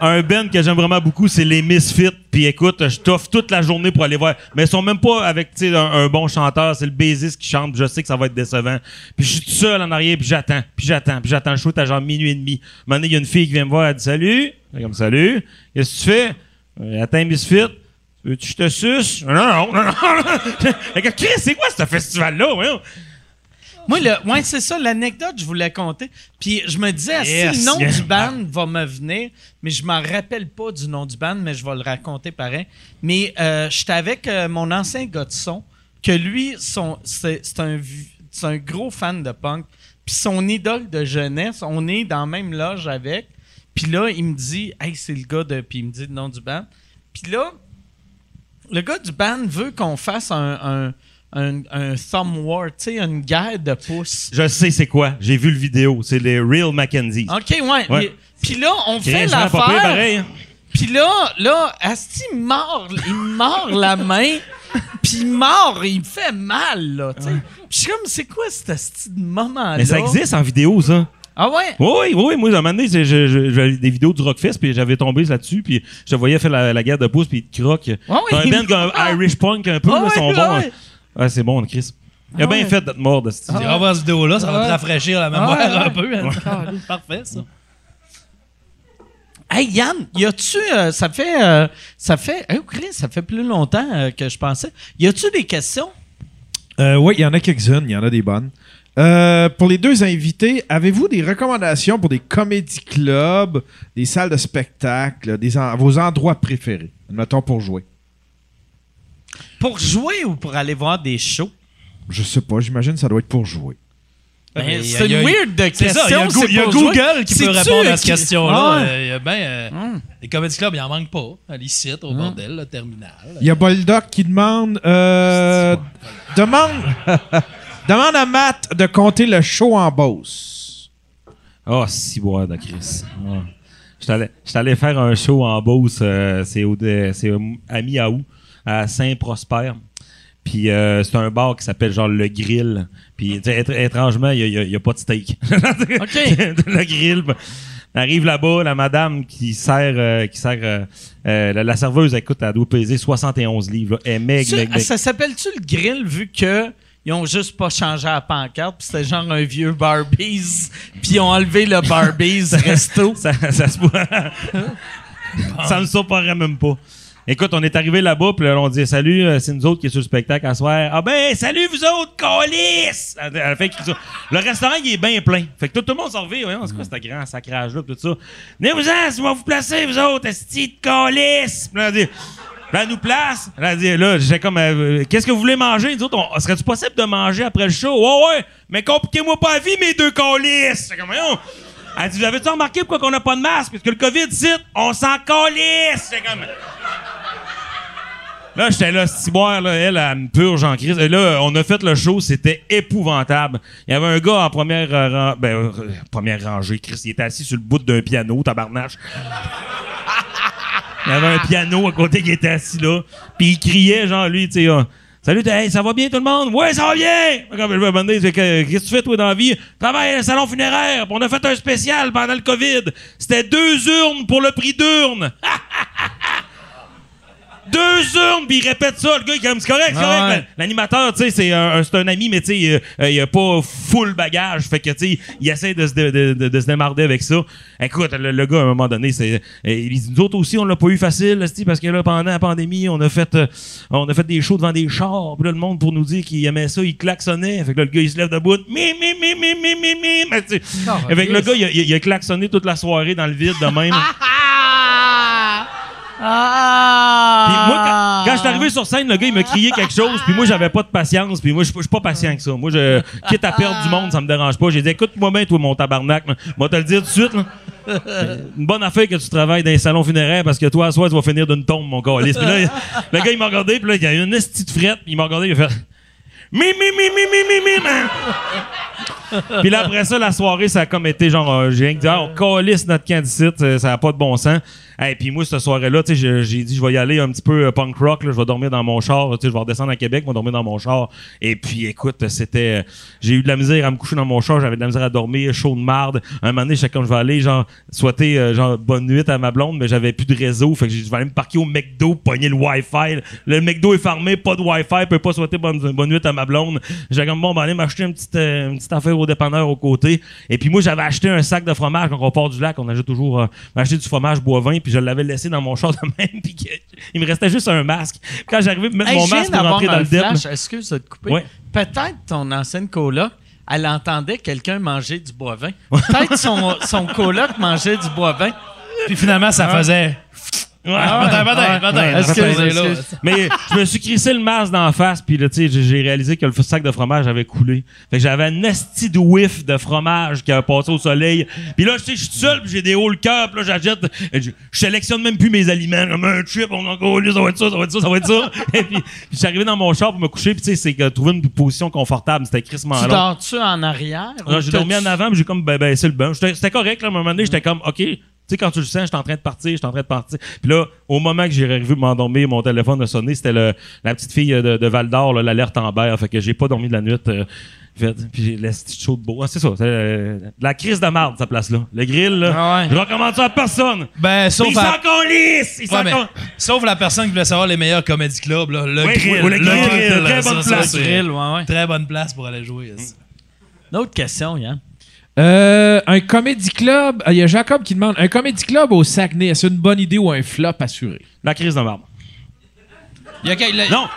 un band que j'aime vraiment beaucoup, c'est les Misfits. Puis écoute, je t'offre toute la journée pour aller voir. Mais ils sont même pas avec tu sais, un, un bon chanteur. C'est le bassiste qui chante. Je sais que ça va être décevant. Puis je suis tout seul en arrière, puis j'attends, puis j'attends, puis j'attends le show. T'as genre minuit et demi. Un moment donné, il y a une fille qui vient me voir. Elle dit Salut. Comme salut. Qu'est-ce que tu fais Attends, Misfit. Veux-tu que je te suce? Non, non, non, non. Chris, c'est quoi ce festival-là voyons? Moi, le, ouais, c'est ça, l'anecdote, je voulais compter. Puis je me disais, Yes. si le nom du band va me venir, mais je m'en rappelle pas du nom du band, mais je vais le raconter pareil. Mais euh, j'étais avec euh, mon ancien gars de son, que lui, c'est, un, un gros fan de punk. Puis son idole de jeunesse, on est dans la même loge avec. Puis là, il me dit, hey, c'est le gars de. Puis il me dit le nom du band. Puis là, le gars du band veut qu'on fasse un, un, un, un thumb war, tu sais, une guerre de pouces. Je sais c'est quoi. J'ai vu le vidéo. C'est les Real Mackenzie. OK, ouais. Ouais. mais- Puis là, on fait l'affaire. hein. Puis là, là, Asti il mord, il mord la main. Puis il mord, il me fait mal, là, tu sais. Puis je suis comme, c'est quoi cet Asti de moment-là? Mais ça existe en vidéo, ça. Ah ouais? Oui, oui, oui. Moi, à un moment donné, j'avais des vidéos du Rockfest, puis j'avais tombé là-dessus, puis je te voyais faire la, la guerre de pouce, puis il te croque. oui. T'as un band comme Irish Punk un peu, Ah là, ouais, sont ouais, bons. ouais. hein. Ouais, c'est bon, Chris. Il a Ah bien ouais. fait d'être mort de ce Tu iras voir cette vidéo-là, ça va te Ouais. rafraîchir la mémoire Ouais, ouais. un peu. hein. Parfait, ça. Hey Yann, y a-tu, euh, ça fait, euh, ça fait, hey, Chris, ça fait plus longtemps euh, que je pensais. Y a-tu des questions? Euh, oui, il y en a quelques-unes, il y en a des bonnes. Euh, pour les deux invités, avez-vous des recommandations pour des comédie clubs, des salles de spectacle, des en- vos endroits préférés, mettons pour jouer? Pour jouer ou pour aller voir des shows? Je sais pas, j'imagine que ça doit être pour jouer. Ben, mais c'est une weird question. ça, il y a, Google qui peut répondre à cette question-là. Ah. Euh, ben, euh, Hum. Les comedy clubs, il en manque pas. À l'ICIT, au bordel, le terminal. Il y a Boldoc qui demande euh, demande demande à Matt de compter le show en Beauce. Oh, si boire de Chris. Allé- j'étais allé faire un show en Beauce, euh, c'est au- à mi-août, à Saint-Prosper. Puis euh, c'est un bar qui s'appelle genre Le Grill. Puis étrangement, il n'y a, pas de steak. OK. le Grill. On arrive là-bas, la madame qui sert, euh, qui sert euh, euh, la, la serveuse, écoute, elle doit peser 71 livres. là. Elle est meg. ça s'appelle-tu le grill vu que ils ont juste pas changé la pancarte, puis c'était genre un vieux Barbies, puis ils ont enlevé le Barbies resto. ça, ça se ça me surprendrait même pas. Écoute, on est arrivé là-bas, puis là, on dit Salut, euh, c'est nous autres qui est sur le spectacle à soir. Ah ben, salut vous autres, colis! Le restaurant, il est bien plein. Fait que tout, tout le monde s'en revient. Voyons, c'est quoi ce grand sacrage-là, tout ça. Venez-vous-en, si on va vous placer, vous autres, esti de colis! Puis là, elle dit. Là, elle nous place. Là, elle dit, là, j'ai comme, euh, qu'est-ce que vous voulez manger? Nous autres, on, serait-tu possible de manger après le show? Ouais, ouais, mais compliquez-moi pas la vie, mes deux colis! Comme, voyons. Elle dit, vous avez-tu remarqué pourquoi on n'a pas de masque? Parce que le COVID, cite, on s'en calisse! Comme. Là, j'étais là, ciboire, là, elle, elle me purge en crise. Et là, on a fait le show, c'était épouvantable. Il y avait un gars en première, euh, ben, euh, première rangée, Chris, il était assis sur le bout d'un piano, tabarnache. Il y avait un piano à côté qui était assis là. Puis il criait, genre, lui, tu sais, ah, Salut, hey, ça va bien tout le monde? Ouais, ça va bien! Comme je me demandais, qu'est-ce que tu fais, toi, dans la vie? Travaille à salon funéraire, on a fait un spécial pendant le COVID. C'était deux urnes pour le prix d'urne. Deux urnes, puis il répète ça, le gars, il est comme, c'est correct, c'est Ah correct. ouais. L'animateur, tu sais, c'est un, c'est un ami, mais tu sais, euh, euh, il a pas full bagage. Fait que, tu sais, il essaie de se, de, de- de- se démarrer avec ça. Écoute, le, le gars, à un moment donné, c'est, il dit, nous autres aussi, on l'a pas eu facile, parce que là, pendant la pandémie, on a fait, euh, on a fait des shows devant des chars. Puis là, le monde, pour nous dire qu'il aimait ça, il klaxonnait. Fait que là, le gars, il se lève debout. Mi, mi, mi, mi, mi, mi, mi. Mais, tu sais, Avec le gars, il il a klaxonné toute la soirée dans le vide de même. Ah! Puis moi, quand, quand je suis arrivé sur scène, le gars, il m'a crié quelque chose, puis moi, j'avais pas de patience, puis moi, je suis pas patient que ça. Moi, je, quitte à perdre du monde, ça me dérange pas. J'ai dit, écoute-moi bien, toi, mon tabarnak. là. Moi, te le dire tout de suite, là. Une bonne affaire que tu travailles dans les salons funéraires parce que toi, à soir, tu vas finir d'une tombe, mon calice. Puis là, le gars, il m'a regardé, puis là, il y a une esti de frette, puis il m'a regardé, il a fait. Mi, mi, mi, mi, mi, mi, mi, man. Puis là, après ça, la soirée, ça a comme été genre, j'ai rien que dit, ah, on calisse notre candidat, euh, ça n'a pas de bon sens. Et puis moi, cette soirée-là, tu sais, je- j'ai dit, je vais y aller un petit peu euh, punk rock, là, je vais dormir dans mon char, je vais redescendre à Québec, je vais dormir dans mon char. Et puis, écoute, c'était, euh, j'ai eu de la misère à me coucher dans mon char, j'avais de la misère à dormir, chaud de marde. Un moment donné, comme, je vais aller, genre, souhaiter, euh, genre, bonne nuit à ma blonde, mais j'avais plus de réseau, fait que je vais aller me parquer au McDo, pogner le Wi-Fi. Le McDo est fermé, pas de Wi-Fi, peut pas souhaiter bonne, bonne nuit à ma blonde. J'ai comme, bon, ben, aller m'acheter une petite, une petite affaire au dépanneur au côté. Et puis moi, j'avais acheté un sac de fromage quand on part du lac. On a toujours acheté du fromage bois-vin, puis je l'avais laissé dans mon char de même, puis il me restait juste un masque. Puis quand j'arrivais à mettre Hey, mon masque pour rentrer dans le flash. Excuse de te couper. Ouais. Peut-être ton ancienne coloc, elle entendait quelqu'un manger du bois-vin. Peut-être son, son coloc mangeait du bois-vin. Puis finalement, ça faisait. Ouais. Attends, Ouais. là. excuse. Mais je me suis crissé le masque d'en face, puis là, tu sais, j'ai- j'ai réalisé que le sac de fromage avait coulé. Fait que j'avais un esti de whiff de fromage qui avait passé au soleil. Puis là, tu sais, je suis tout seul, puis j'ai des hauts le cœur, puis là, j'achète, et je, je sélectionne même plus mes aliments. Comme un chip, on en ça va être ça, ça va être ça, ça va être ça. Et puis, puis je suis arrivé dans mon char pour me coucher, puis tu sais, c'est que trouver une position confortable, c'était crissement Tu long. dors-tu en arrière? Ou j'ai dormi t'as-tu- en avant, puis j'ai comme ben, baissé le banc. J'étais- C'était correct, là, à un moment donné, j'étais comme, OK. Tu sais, quand tu le sens, j'étais en train de partir, j'étais en train de partir. Puis là, au moment que j'ai arrivé m'endormir, mon téléphone a sonné, c'était la petite fille euh, de, de Val d'Or, l'alerte Amber. Fait que j'ai pas dormi de la nuit. euh, fait, puis j'ai laissé chaud de beau. Ah, c'est ça. c'est, euh, la crise de marde, cette place-là. Le grill, là. Ah ouais. Je recommande ça à personne. Ben, sauf, il à- s'en calisse! Il Ouais, s'en mais- sauf la personne qui voulait savoir les meilleurs comédie clubs, là, le Oui, grill. oui, le grill, très bonne ça, place. c'est- Grill, ouais, ouais. Très bonne place pour aller jouer. Une autre question, Yann. Euh, un comédie club. Il y a Jacob qui demande un comédie club au Saguenay, est-ce une bonne idée ou un flop assuré? La crise de. Il y a Non!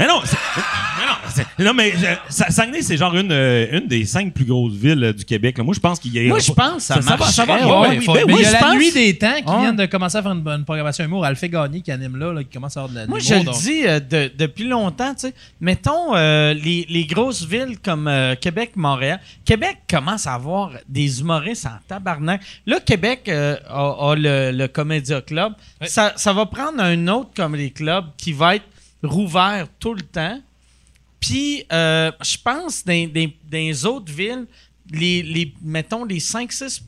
Mais non! mais non, non, mais euh, Sa- Saguenay, c'est genre une, euh, une des cinq plus grosses villes euh, du Québec. là. Moi, je pense qu'il y a. Moi, je pense que ça va- ça va ouais, Ouais, Ouais, oui, faut- ben mais oui, il y a la pense- nuit des temps qui vient de commencer à faire une bonne programmation humour. Alphée Gagné qui anime là, là, qui commence à avoir de la Moi, je le dis euh, de- depuis longtemps, tu sais. Mettons euh, les, les grosses villes comme euh, Québec, Montréal. Québec commence à avoir des humoristes en tabarnak. Là, Québec a, a le, le Comédia Club. Ça, ça va prendre un autre Comedy Club qui va être rouvert tout le temps. Puis, euh, je pense, dans, dans- dans les autres villes, les, les, mettons, les 5-6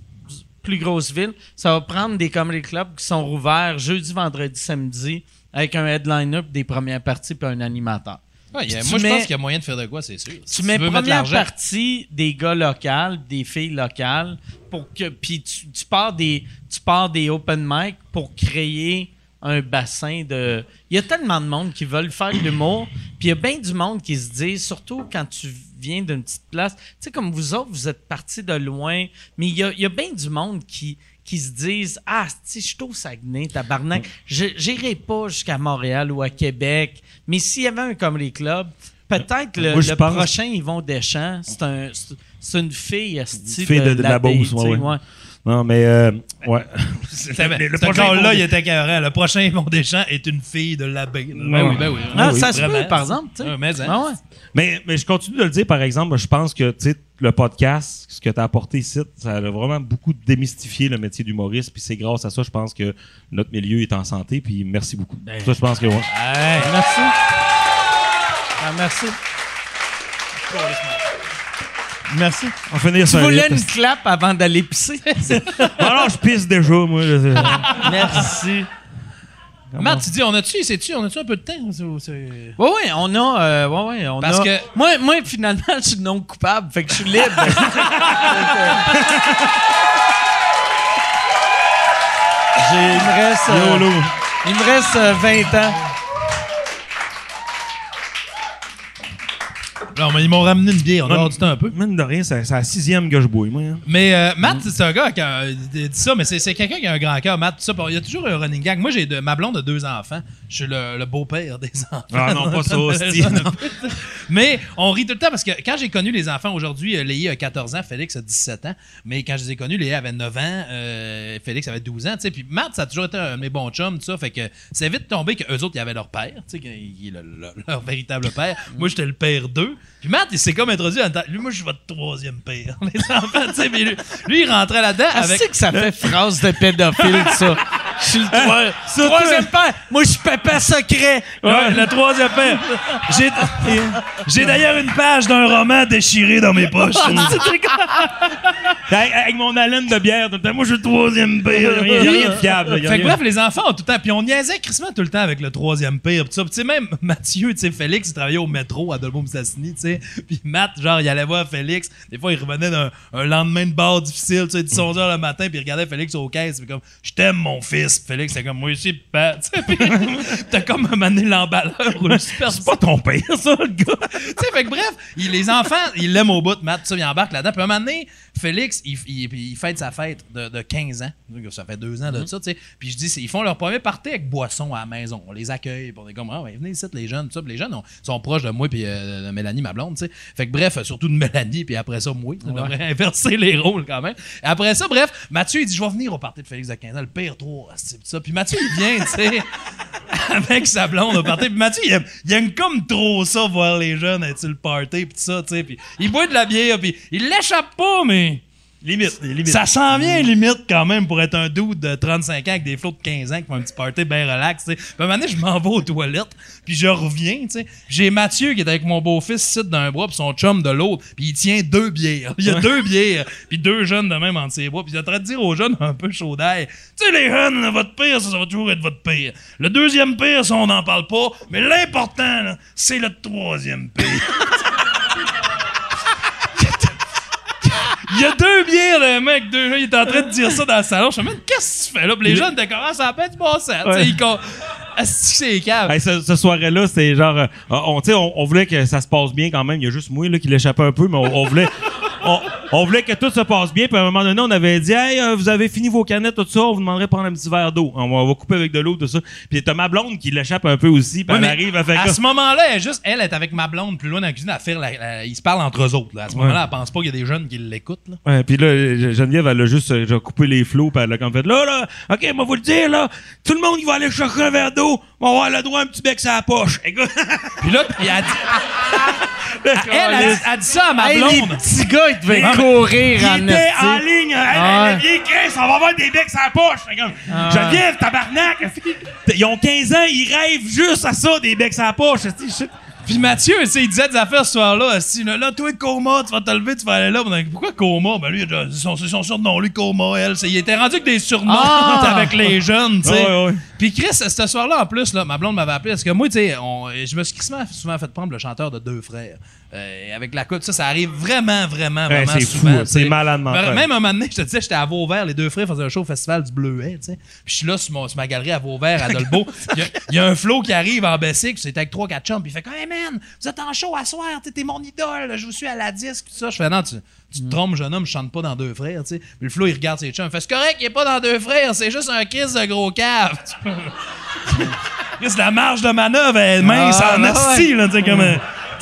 plus grosses villes, ça va prendre des comedy clubs qui sont rouverts jeudi, vendredi, samedi, avec un headliner, puis des premières parties, puis un animateur. Ouais, a- moi, je pense qu'il y a moyen de faire de quoi, c'est sûr. Si tu mets première partie des gars locaux, des filles locales, pour que puis tu, tu pars des tu pars des open mic pour créer un bassin de. Il y a tellement de monde qui veulent faire de l'humour, puis il y a bien du monde qui se dit, surtout quand tu viens d'une petite place, tu sais comme vous autres, vous êtes partis de loin, mais il y a, il y a bien du monde qui qui se disent ah si je suis au Saguenay tabarnak je j'irai pas jusqu'à Montréal ou à Québec mais s'il y avait un comedy club peut-être le, Moi, le prochain Yvon Deschamps c'est un une fille esti, fille de- de la l'abbaye, Beauce, ouais, ouais. Non, mais euh, ouais. Le- prochain là il était écœurant. Le prochain Yvon Deschamps est une fille de l'abbé. Ben oui, ben oui. Ah, Ben oui, ça se vraiment. peut par exemple tu sais. Ouais, mais, hein. Ah ouais. Mais, mais je continue de le dire, par exemple, je pense que tu sais, le podcast, ce que tu as apporté ici, ça a vraiment beaucoup démystifié le métier d'humoriste. Puis c'est grâce à ça, je pense que notre milieu est en santé. Puis merci beaucoup. ça, je pense que ouais. Hey. merci Ah, merci merci On va finir tu sur un voulais une clap avant d'aller pisser? Ah non, je pisse déjà, moi. je- merci Matt, tu dis, on a-tu, sais-tu, on a-tu un peu de temps? ou c'est- Oui, oui, on a. euh, ouais, ouais, on Parce a- que- Moi, moi, finalement, je suis non coupable, fait que je suis libre. J'ai- il me reste. euh, YOLO. il me reste euh, 20 ans. Non, mais ils m'ont ramené une bière. On a du temps un peu. Mine de rien, c'est c'est la sixième que je bouille, moi. hein. Mais euh, Matt, c'est un gars qui a dit ça, mais c'est c'est quelqu'un qui a un grand cœur. Matt, tout ça, il y a toujours un running gag. Moi, j'ai de, ma blonde a deux enfants. Je suis le, le beau-père des enfants. Ah non, pas ça, Steve. mais on rit tout le temps parce que quand j'ai connu les enfants aujourd'hui, euh, Léa a 14 ans, Félix a 17 ans. Mais quand je les ai connus, Léa avait 9 ans, euh, Félix avait 12 ans. tu sais. Puis Matt, ça a toujours été un de mes bons chums, tout ça. Fait que c'est vite tombé qu'eux autres, ils avaient leur père, tu sais, qui est le- le- leur véritable père. Moi, j'étais le père d'eux. Puis Matt, il s'est comme introduit en lui, moi, je suis votre troisième père. Les enfants, tu sais. mais lui, lui, il rentrait là-dedans Ah, avec. c'est que ça fait phrase de pédophile, ça. Je suis le troi- troisième père. Moi, je suis papa secret. Ouais, le troisième père. J'ai, j'ai d'ailleurs une page d'un roman déchiré dans mes poches. Avec, avec mon haleine de bière, tout le temps, moi, je suis le troisième père. Il n'y a rien de fiable. Fait que bref, les enfants ont tout le temps. Puis on niaisait crissement tout le temps avec le troisième pire. Puis tu sais, même Mathieu, tu sais, Félix, il travaillait au métro à Dolbeau-Mistassini, tu sais. Puis Matt, genre, il allait voir Félix. Des fois, il revenait d'un un lendemain de bar difficile, tu sais, 10 11 heures le matin, puis il regardait Félix au caisse. Puis comme, je t'aime, mon fils. Félix, c'était comme, moi aussi, papa. Tu sais, puis t'as comme amené l'emballeur ou le super C'est pas ton père, ça, le gars. tu sais, fait que bref, il- les enfants, ils l'aiment au bout, Matt, tout ça, il embarque là-dedans. Puis un moment donné, Félix, il, il- il fête sa fête de, de 15 ans. Ça fait deux ans de ça, tu sais. Puis je dis, c'est- ils font leur premier party avec boisson à la maison. On les accueille, puis on est comme, ah, ouais, venez ici, les jeunes, tout ça. Puis les jeunes on- sont proches de moi, puis euh, de Mélanie, ma blonde, tu sais. Fait que bref, surtout de Mélanie, puis après ça, moi. On devrait inverser les rôles quand même. Et après ça, bref, Mathieu, il dit, je vais venir au party de Félix de 15 ans, le pire 3, c'est ça. Puis Mathieu, il vient, tu sais. avec sa blonde au party. Puis Mathieu, il aime, il aime comme trop ça, voir les jeunes être sur le party, puis tout ça, tu sais. Puis il boit de la bière, puis il l'échappe pas, mais... Limite, limite. Ça s'en vient limite quand même pour être un dude de 35 ans avec des flots de 15 ans qui font un petit party bien relax. tu sais. Puis à un moment donné, je m'en vais aux toilettes, puis je reviens. tu sais. J'ai Mathieu qui est avec mon beau-fils ici d'un bras, puis son chum de l'autre, puis il tient deux bières. Il y a deux bières, puis deux jeunes de même entre ses bras, puis il est en train de dire aux jeunes un peu chaud d'air Tu sais, les jeunes, votre père, ça, ça va toujours être votre père. Le deuxième père, ça, on n'en parle pas, mais l'important, là, c'est le troisième père. Il y a deux bières, le mec, deux là, il est en train de dire ça dans le salon. Je me dis, qu'est-ce que tu fais là? Puis les jeunes étaient comme, ah, ça a pas du bon sens. Tu sais, ils con- c'est cave. Hey, ce, ce soirée-là, c'était genre. euh, on, tu sais, on, on voulait que ça se passe bien quand même. Il y a juste moi là, qui l'échappait un peu, mais on, on voulait. On, on voulait que tout se passe bien. Puis à un moment donné, on avait dit Hey, euh, vous avez fini vos canettes, tout ça, on vous demanderait de prendre un petit verre d'eau. On, va- on va couper avec de l'eau, tout ça. Puis t'as ma blonde qui l'échappe un peu aussi. Puis Ouais, elle arrive, elle fait à ce moment-là, elle, est juste, elle est avec ma blonde plus loin dans la cuisine à faire la, la- ils se parlent entre eux autres. là. À ce moment-là, elle pense pas qu'il y a des jeunes qui l'écoutent. Ouais, puis là, Geneviève, elle a juste euh, genre, coupé les flots, puis elle a comme fait là, là, OK, moi, vous le dire, là, tout le monde qui va aller chercher un verre d'eau va avoir le droit à un petit bec sur la poche. Puis là, il a dit, elle, elle, elle, elle dit ça à ma Hey, les blonde. petits gars, ils devaient Ah, courir Il en était en ligne. Hey, Ah viens, Chris, on va avoir des becs la poche. Fait comme, Geneviève, tabarnak. Ils ont 15 ans, ils rêvent juste à ça, des becs la poche. Puis Mathieu, tu sais, il disait des affaires ce soir-là. Si, là, toi, coma, tu vas te lever, tu vas aller là. Pourquoi coma? Ben lui, il son, c'est son surnom, lui, coma, elle. Il était rendu avec des surnoms Ah! avec les jeunes, tu sais. Puis Chris, ce soir-là, en plus, là, ma blonde m'avait appelé parce que moi, tu sais, je me suis souvent fait prendre le chanteur de deux frères. Euh, avec la coupe, ça, ça arrive vraiment, vraiment, Ouais, vraiment c'est souvent. C'est malade mental. Même un moment donné, je te disais, j'étais à Vauvert, les deux frères faisaient un show au festival du Bleuet, tu sais. Puis je suis là sur, mon- sur ma galerie à Vauvert, à Dolbeau. Il y a- il y, a un flow qui arrive en Bessic, c'était avec trois, quatre chums, puis il fait comme, Hey man, vous êtes en show à soir, t'es mon idole, je vous suis à la disque, tout ça. Je fais, non, tu, tu te trompes, jeune homme, je chante pas dans deux frères, tu sais. Puis le flow, il regarde ses chums, il fait, c'est correct, il est pas dans deux frères, c'est juste un kiss de gros cave. La marge de manœuvre est mince Ah, en ouais. asti, là, tu sais, comme.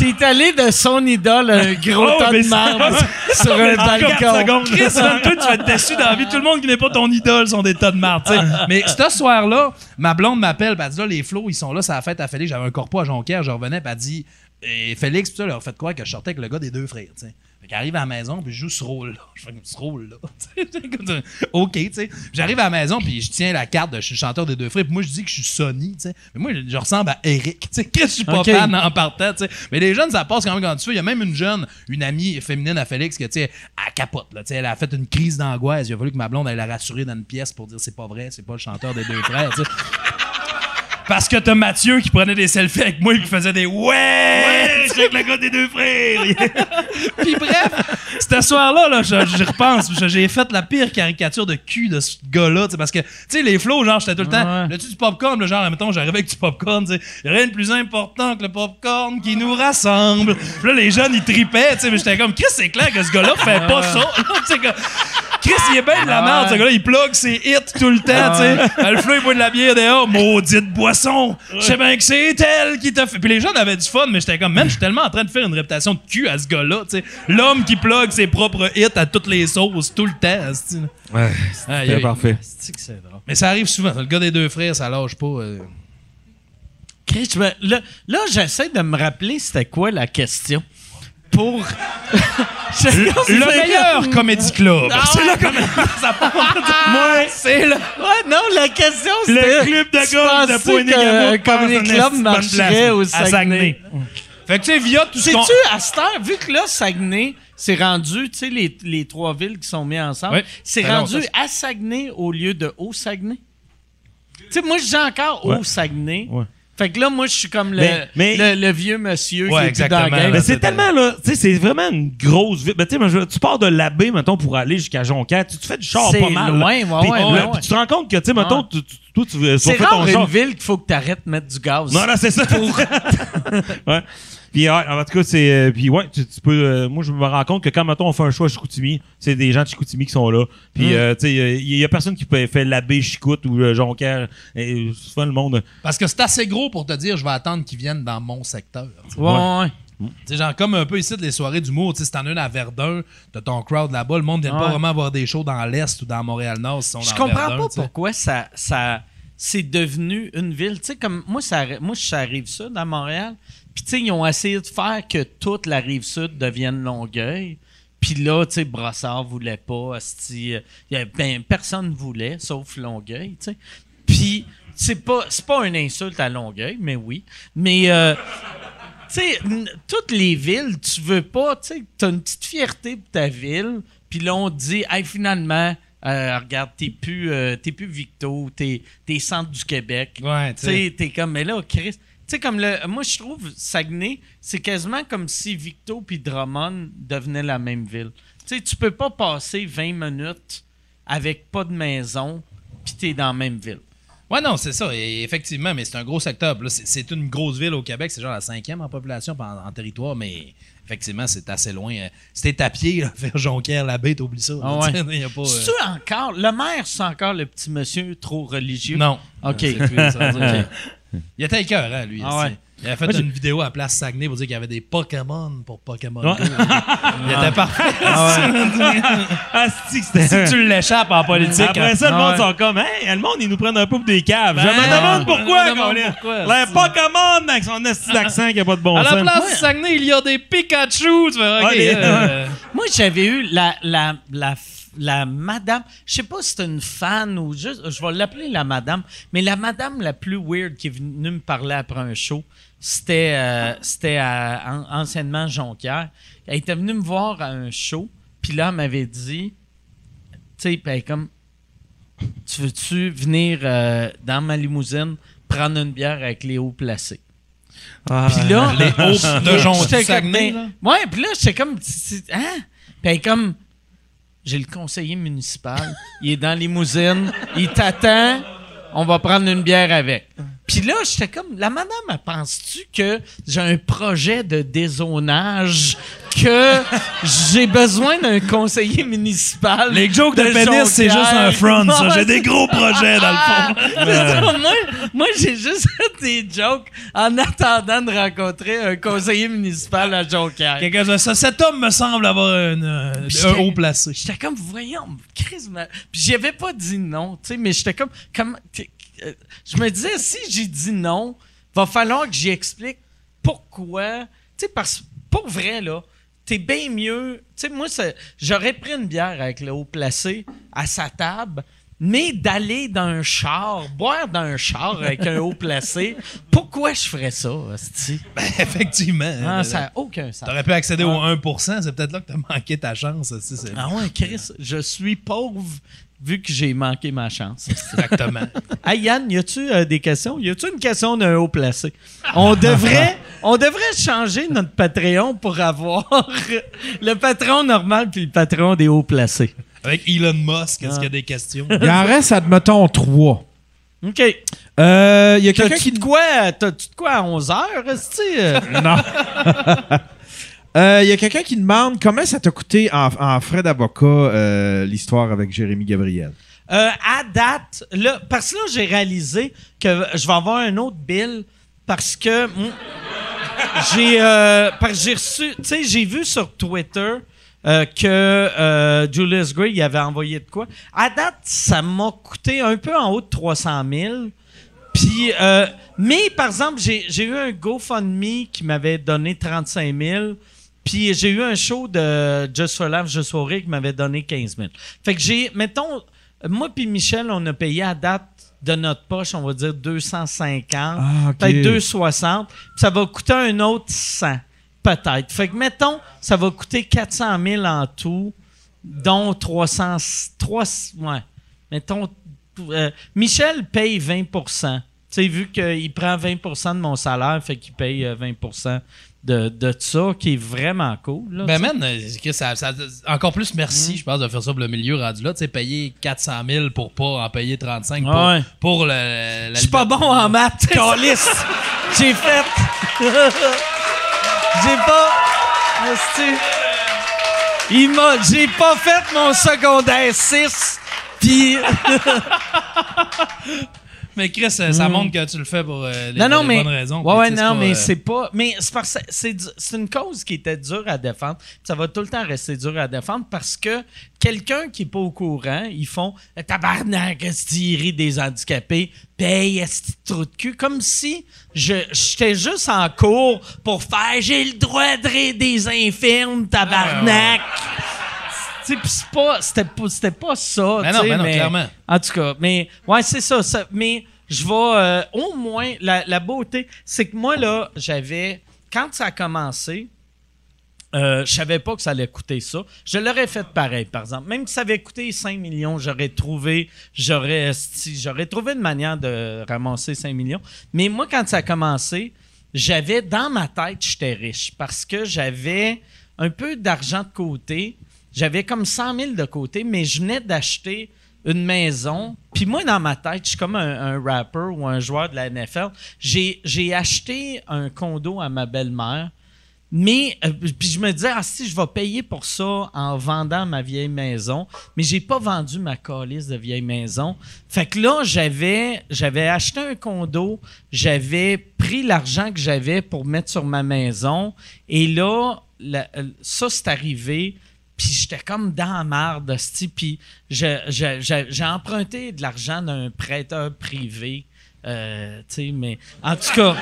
T'es allé de son idole, un gros Oh, tas de marbre sur un En 4 balcon. Chris, toi, tu vas être déçu dans la vie. Tout le monde qui n'est pas ton idole sont des tas de tu sais. Mais ce soir-là, ma blonde m'appelle, elle dit là, les flots, ils sont là, ça a fait à Félix. J'avais un corpo à Jonquière, je revenais, elle dit et Félix, puis ça, leur fait quoi que je sortais avec le gars des deux frères, tu sais. Fait qu'elle arrive à la maison, puis je joue ce rôle-là. Je fais comme ce rôle-là. OK, tu sais. J'arrive à la maison, puis je tiens la carte de je suis le chanteur des deux frères, puis moi, je dis que je suis Sonny, tu sais. Mais moi, je, ressemble à Eric, tu sais. que je suis pas fan en partant, tu sais. Mais les jeunes, ça passe quand même quand tu fais. Il y a même une jeune, une amie féminine à Félix, que, tu sais, elle capote, là. Tu sais, elle a fait une crise d'angoisse. Il a fallu que ma blonde, elle la rassurer dans une pièce pour dire c'est pas vrai, c'est pas le chanteur des deux frères, tu sais. Parce que t'as Mathieu qui prenait des selfies avec moi et qui faisait des ouais, c'est avec le gars des deux frères. Puis bref, ce soir-là, là, je- repense. je- J'ai fait la pire caricature de cul de ce gars-là. tu sais, Parce que, tu sais, les flots, genre, j'étais tout le temps. Ouais. Là-tu du popcorn, là, genre, mettons, j'arrivais avec du popcorn. tu sais. Rien de plus important que le popcorn qui nous rassemble. Puis là, les jeunes, ils tripaient. tu sais, Mais j'étais comme, Chris, c'est clair que ce gars-là fait pas ça. Tu sais, Chris, il est bien de la merde, ce gars-là. Il plug ses hits tout le temps, tu sais. Le flot, il boit de la bière dehors. Maudite boisson. Je sais bien que c'est elle qui t'a fait. Puis les jeunes avaient du fun, mais j'étais comme, man, je suis tellement en train de faire une réputation de cul à ce gars-là, tu sais. L'homme qui plug ses propres hits à toutes les sauces tout le temps, là. Ouais, parfait. C'est drôle. Mais ça arrive souvent. Le gars des deux frères, ça lâche pas. euh. Chris, là, là, j'essaie de me rappeler c'était quoi la question. Pour. Le meilleur comédie club. C'est là comme ça. Moi, c'est là. Ouais, non, la question c'était. Le club de tu golf de Comedy pense en Club marcherait au À Saguenay? Saguenay. Fait que tu sais, via tout ce qu'on... Sais-tu, à cette heure, vu que là, Saguenay, c'est rendu, tu sais, les, les trois villes qui sont mises ensemble, Ouais. c'est rendu à Saguenay au lieu de au Saguenay. Tu sais, moi, je dis encore au Ouais. Fait que là, moi, je suis comme le, Mais- mais- le, le vieux monsieur Ouais, qui est dans la game. Mais c'est tellement, là, tu sais, c'est vraiment une grosse ville. Ben, tu sais, tu pars de l'abbé, mettons, pour aller jusqu'à Jonquière, tu, tu fais du char pas mal. loin, ouais, Puis, ouais, puis ouais. tu te rends compte que, tu sais, mettons, tu, tu- toi, tu, vas C'est faire ton rare char. une ville qu'il faut que tu arrêtes de mettre du gaz. Non, non, c'est ça. ouais. Puis, ouais, en tout cas, c'est. euh, puis, ouais, tu, tu peux. euh, moi, je me rends compte que quand, mettons, on fait un choix à Chicoutimi, c'est des gens de Chicoutimi qui sont là. Puis, euh, tu sais, il y, a personne qui peut faire l'abbé Chicoute ou euh, Jonquière. Et, souvent, le monde. Parce que c'est assez gros pour te dire, je vais attendre qu'ils viennent dans mon secteur. tu sais. Ouais, ouais. Tu sais, genre, comme un peu ici, de les soirées d'humour, tu sais, si t'en as une à Verdun, t'as ton crowd là-bas, le monde vient pas vraiment voir des shows dans l'Est ou dans Montréal-Nord sont Je comprends Verdun, pas pourquoi ça, ça c'est devenu une ville. Tu sais, comme moi, ça, moi, ça arrive ça dans Montréal. Puis, tu sais, ils ont essayé de faire que toute la rive sud devienne Longueuil. Puis là, tu sais, Brossard voulait pas. asti, euh, ben, personne voulait, sauf Longueuil, tu sais. Puis, c'est pas, c'est pas une insulte à Longueuil, mais oui. Mais, euh, tu sais, toutes les villes, tu veux pas, tu sais, t'as une petite fierté pour ta ville, puis là, on te dit, hey, finalement, euh, regarde, t'es plus, euh, t'es plus Victo, t'es, t'es centre du Québec. Ouais, tu sais, t'es comme, mais là, Chris, sais, comme le, moi, je trouve Saguenay, c'est quasiment comme si Victo puis Drummond devenaient la même ville. Tu sais, tu peux pas passer 20 minutes avec pas de maison, puis t'es dans la même ville. Ouais, non, c'est ça. Et effectivement, mais c'est un gros secteur. C'est- c'est une grosse ville au Québec. C'est genre la cinquième en population en, en territoire, mais effectivement, c'est assez loin. Euh, Si t'es à pied, là, vers Jonquière, la bête, oublie ça. Ah ouais. Tu sais, y a pas, euh, encore, le maire, c'est encore le petit monsieur trop religieux? Non. OK. Il était cœur, hein, lui. Ah ouais. Il avait fait Moi, une vidéo à Place Saguenay pour dire qu'il y avait des Pokémon pour Pokémon Ouais. Go. Il était parfait. Ah, si tu l'échappes en politique. Après ça, le Ah monde sont comme, hey, le monde, ils nous prennent un peu pour des caves. je Ben, me demande pourquoi, je me demande Colin. pourquoi, Les Pokémon avec son esti d'accent qui a pas de bon à la sens. place Saguenay, il y a des Pikachu. Tu fais, OK, Ouais, les- euh, Moi, j'avais eu la, la, la, la madame, je sais pas si c'est une fan ou juste, je vais l'appeler la madame, mais la madame la plus weird qui est venue me parler après un show, c'était euh, c'était anciennement Jonquière. Elle était venue me voir à un show, puis là, elle m'avait dit, tu sais, puis elle est comme, tu veux-tu venir euh, dans ma limousine prendre une bière avec les hauts placés? Puis là, Les hauts de Jonquière, ben, Ouais, puis là, j'étais comme, hein? Puis elle est comme, j'ai le conseiller municipal, il est dans limousine, il t'attend, on va prendre une bière avec. Puis là, j'étais comme, la madame, penses-tu que j'ai un projet de dézonage, que j'ai besoin d'un conseiller municipal? Les jokes de, pénis, c'est juste un front, ça. J'ai des gros projets, dans le fond. c'est ça, moi, moi j'ai juste fait des jokes en attendant de rencontrer un conseiller municipal à Jonquière. Quelqu'un dit, ça, cet homme me semble avoir une, euh, un haut placé. J'étais comme, voyons, Chris, Puis j'y avais pas dit non, tu sais, mais j'étais comme, comme je me disais, si j'ai dit non, va falloir que j'y explique pourquoi. Tu sais, parce pour vrai, là, t'es bien mieux. Tu sais, moi, j'aurais pris une bière avec le haut placé à sa table. Mais d'aller dans un char, boire dans un char avec un haut placé, pourquoi je ferais ça, hostie? Effectivement. Ah, ça n'a aucun sens. T'aurais pu accéder au 1%, c'est peut-être là que t'as manqué ta chance. aussi, Ah ouais, Chris, je suis pauvre vu que j'ai manqué ma chance. Exactement. hey Yann, y a-tu euh, des questions? Y a-tu une question d'un haut placé? On devrait, on devrait changer notre Patreon pour avoir le patron normal puis le patron des hauts placés. Avec Elon Musk, est-ce Ah. qu'il y a des questions? Il en reste, admettons, trois. OK. Euh, Il y a quelqu'un T'as-tu qui de quoi, t'as-tu de quoi à 11 heures, est Non. Euh, Il y a quelqu'un qui demande comment ça t'a coûté en, en frais d'avocat euh, l'histoire avec Jérémy Gabriel? Euh, à date, là, parce que là, j'ai réalisé que je vais avoir un autre bill parce que mm, j'ai euh, parce que j'ai reçu, tu sais, j'ai vu sur Twitter euh, que euh, Julius Gray il avait envoyé de quoi? À date, ça m'a coûté un peu en haut de 300 000. Puis, euh, mais par exemple, j'ai eu un GoFundMe qui m'avait donné 35 000. Puis j'ai eu un show de Just for Laugh, Just for Rire qui m'avait donné 15 000. Fait que j'ai, mettons, moi puis Michel, on a payé à date de notre poche, on va dire 250, Ah, peut-être 260. Puis ça va coûter un autre 100, peut-être. Fait que mettons, ça va coûter 400 000 en tout, dont 300, 3, ouais. Mettons, euh, Michel paye 20% Tu sais, vu qu'il prend 20% de mon salaire, fait qu'il paye euh, 20 de, de ça, qui est vraiment cool. là, Ben, man, euh, que ça, ça- encore plus Mm. merci, je pense, de faire ça pour le milieu rendu là. Tu sais, payer 400 000 pour pas en payer 35 pour, Ouais. pour le, Je suis pas bon en maths, calice. J'ai fait. J'ai pas. Il m'a. J'ai pas fait mon secondaire 6. Puis. Mais Chris, ça, ça montre que tu le fais pour euh, les, non, non, les mais. bonnes raisons. Ouais, non, pas, mais euh, c'est pas. Mais c'est parce que c'est une cause qui était dure à défendre. Ça va tout le temps rester dur à défendre parce que quelqu'un qui est pas au courant, ils font tabarnak, est des handicapés, paye, est trou de cul. Comme si je- j'étais juste en cours pour faire j'ai le droit de rire des infirmes, tabarnak. C'est pas, c'était pas, c'était pas ça. Non, non, mais- clairement. En tout cas, mais ouais, c'est ça, ça. Mais je vais euh, au moins la, la beauté, c'est que moi là, j'avais quand ça a commencé. Euh, je savais pas que ça allait coûter ça. Je l'aurais fait pareil, par exemple. Même si ça avait coûté 5 millions, j'aurais trouvé, j'aurais, j'aurais trouvé une manière de ramasser 5 millions. Mais moi, quand ça a commencé, j'avais dans ma tête, j'étais riche parce que j'avais un peu d'argent de côté. J'avais comme 100 000 de côté, mais je venais d'acheter une maison. Puis moi, dans ma tête, je suis comme un, un rapper ou un joueur de la NFL. J'ai, acheté un condo à ma belle-mère. Mais euh, puis je me disais, ah si, je vais payer pour ça en vendant ma vieille maison. Mais j'ai pas vendu ma calice de vieille maison. Fait que là, j'avais, j'avais acheté un condo, j'avais pris l'argent que j'avais pour mettre sur ma maison. Et là, euh, ça, c'est arrivé. Puis j'étais comme dans la marde, Puis j'ai emprunté de l'argent d'un prêteur privé. Euh, tu sais, mais en tout cas.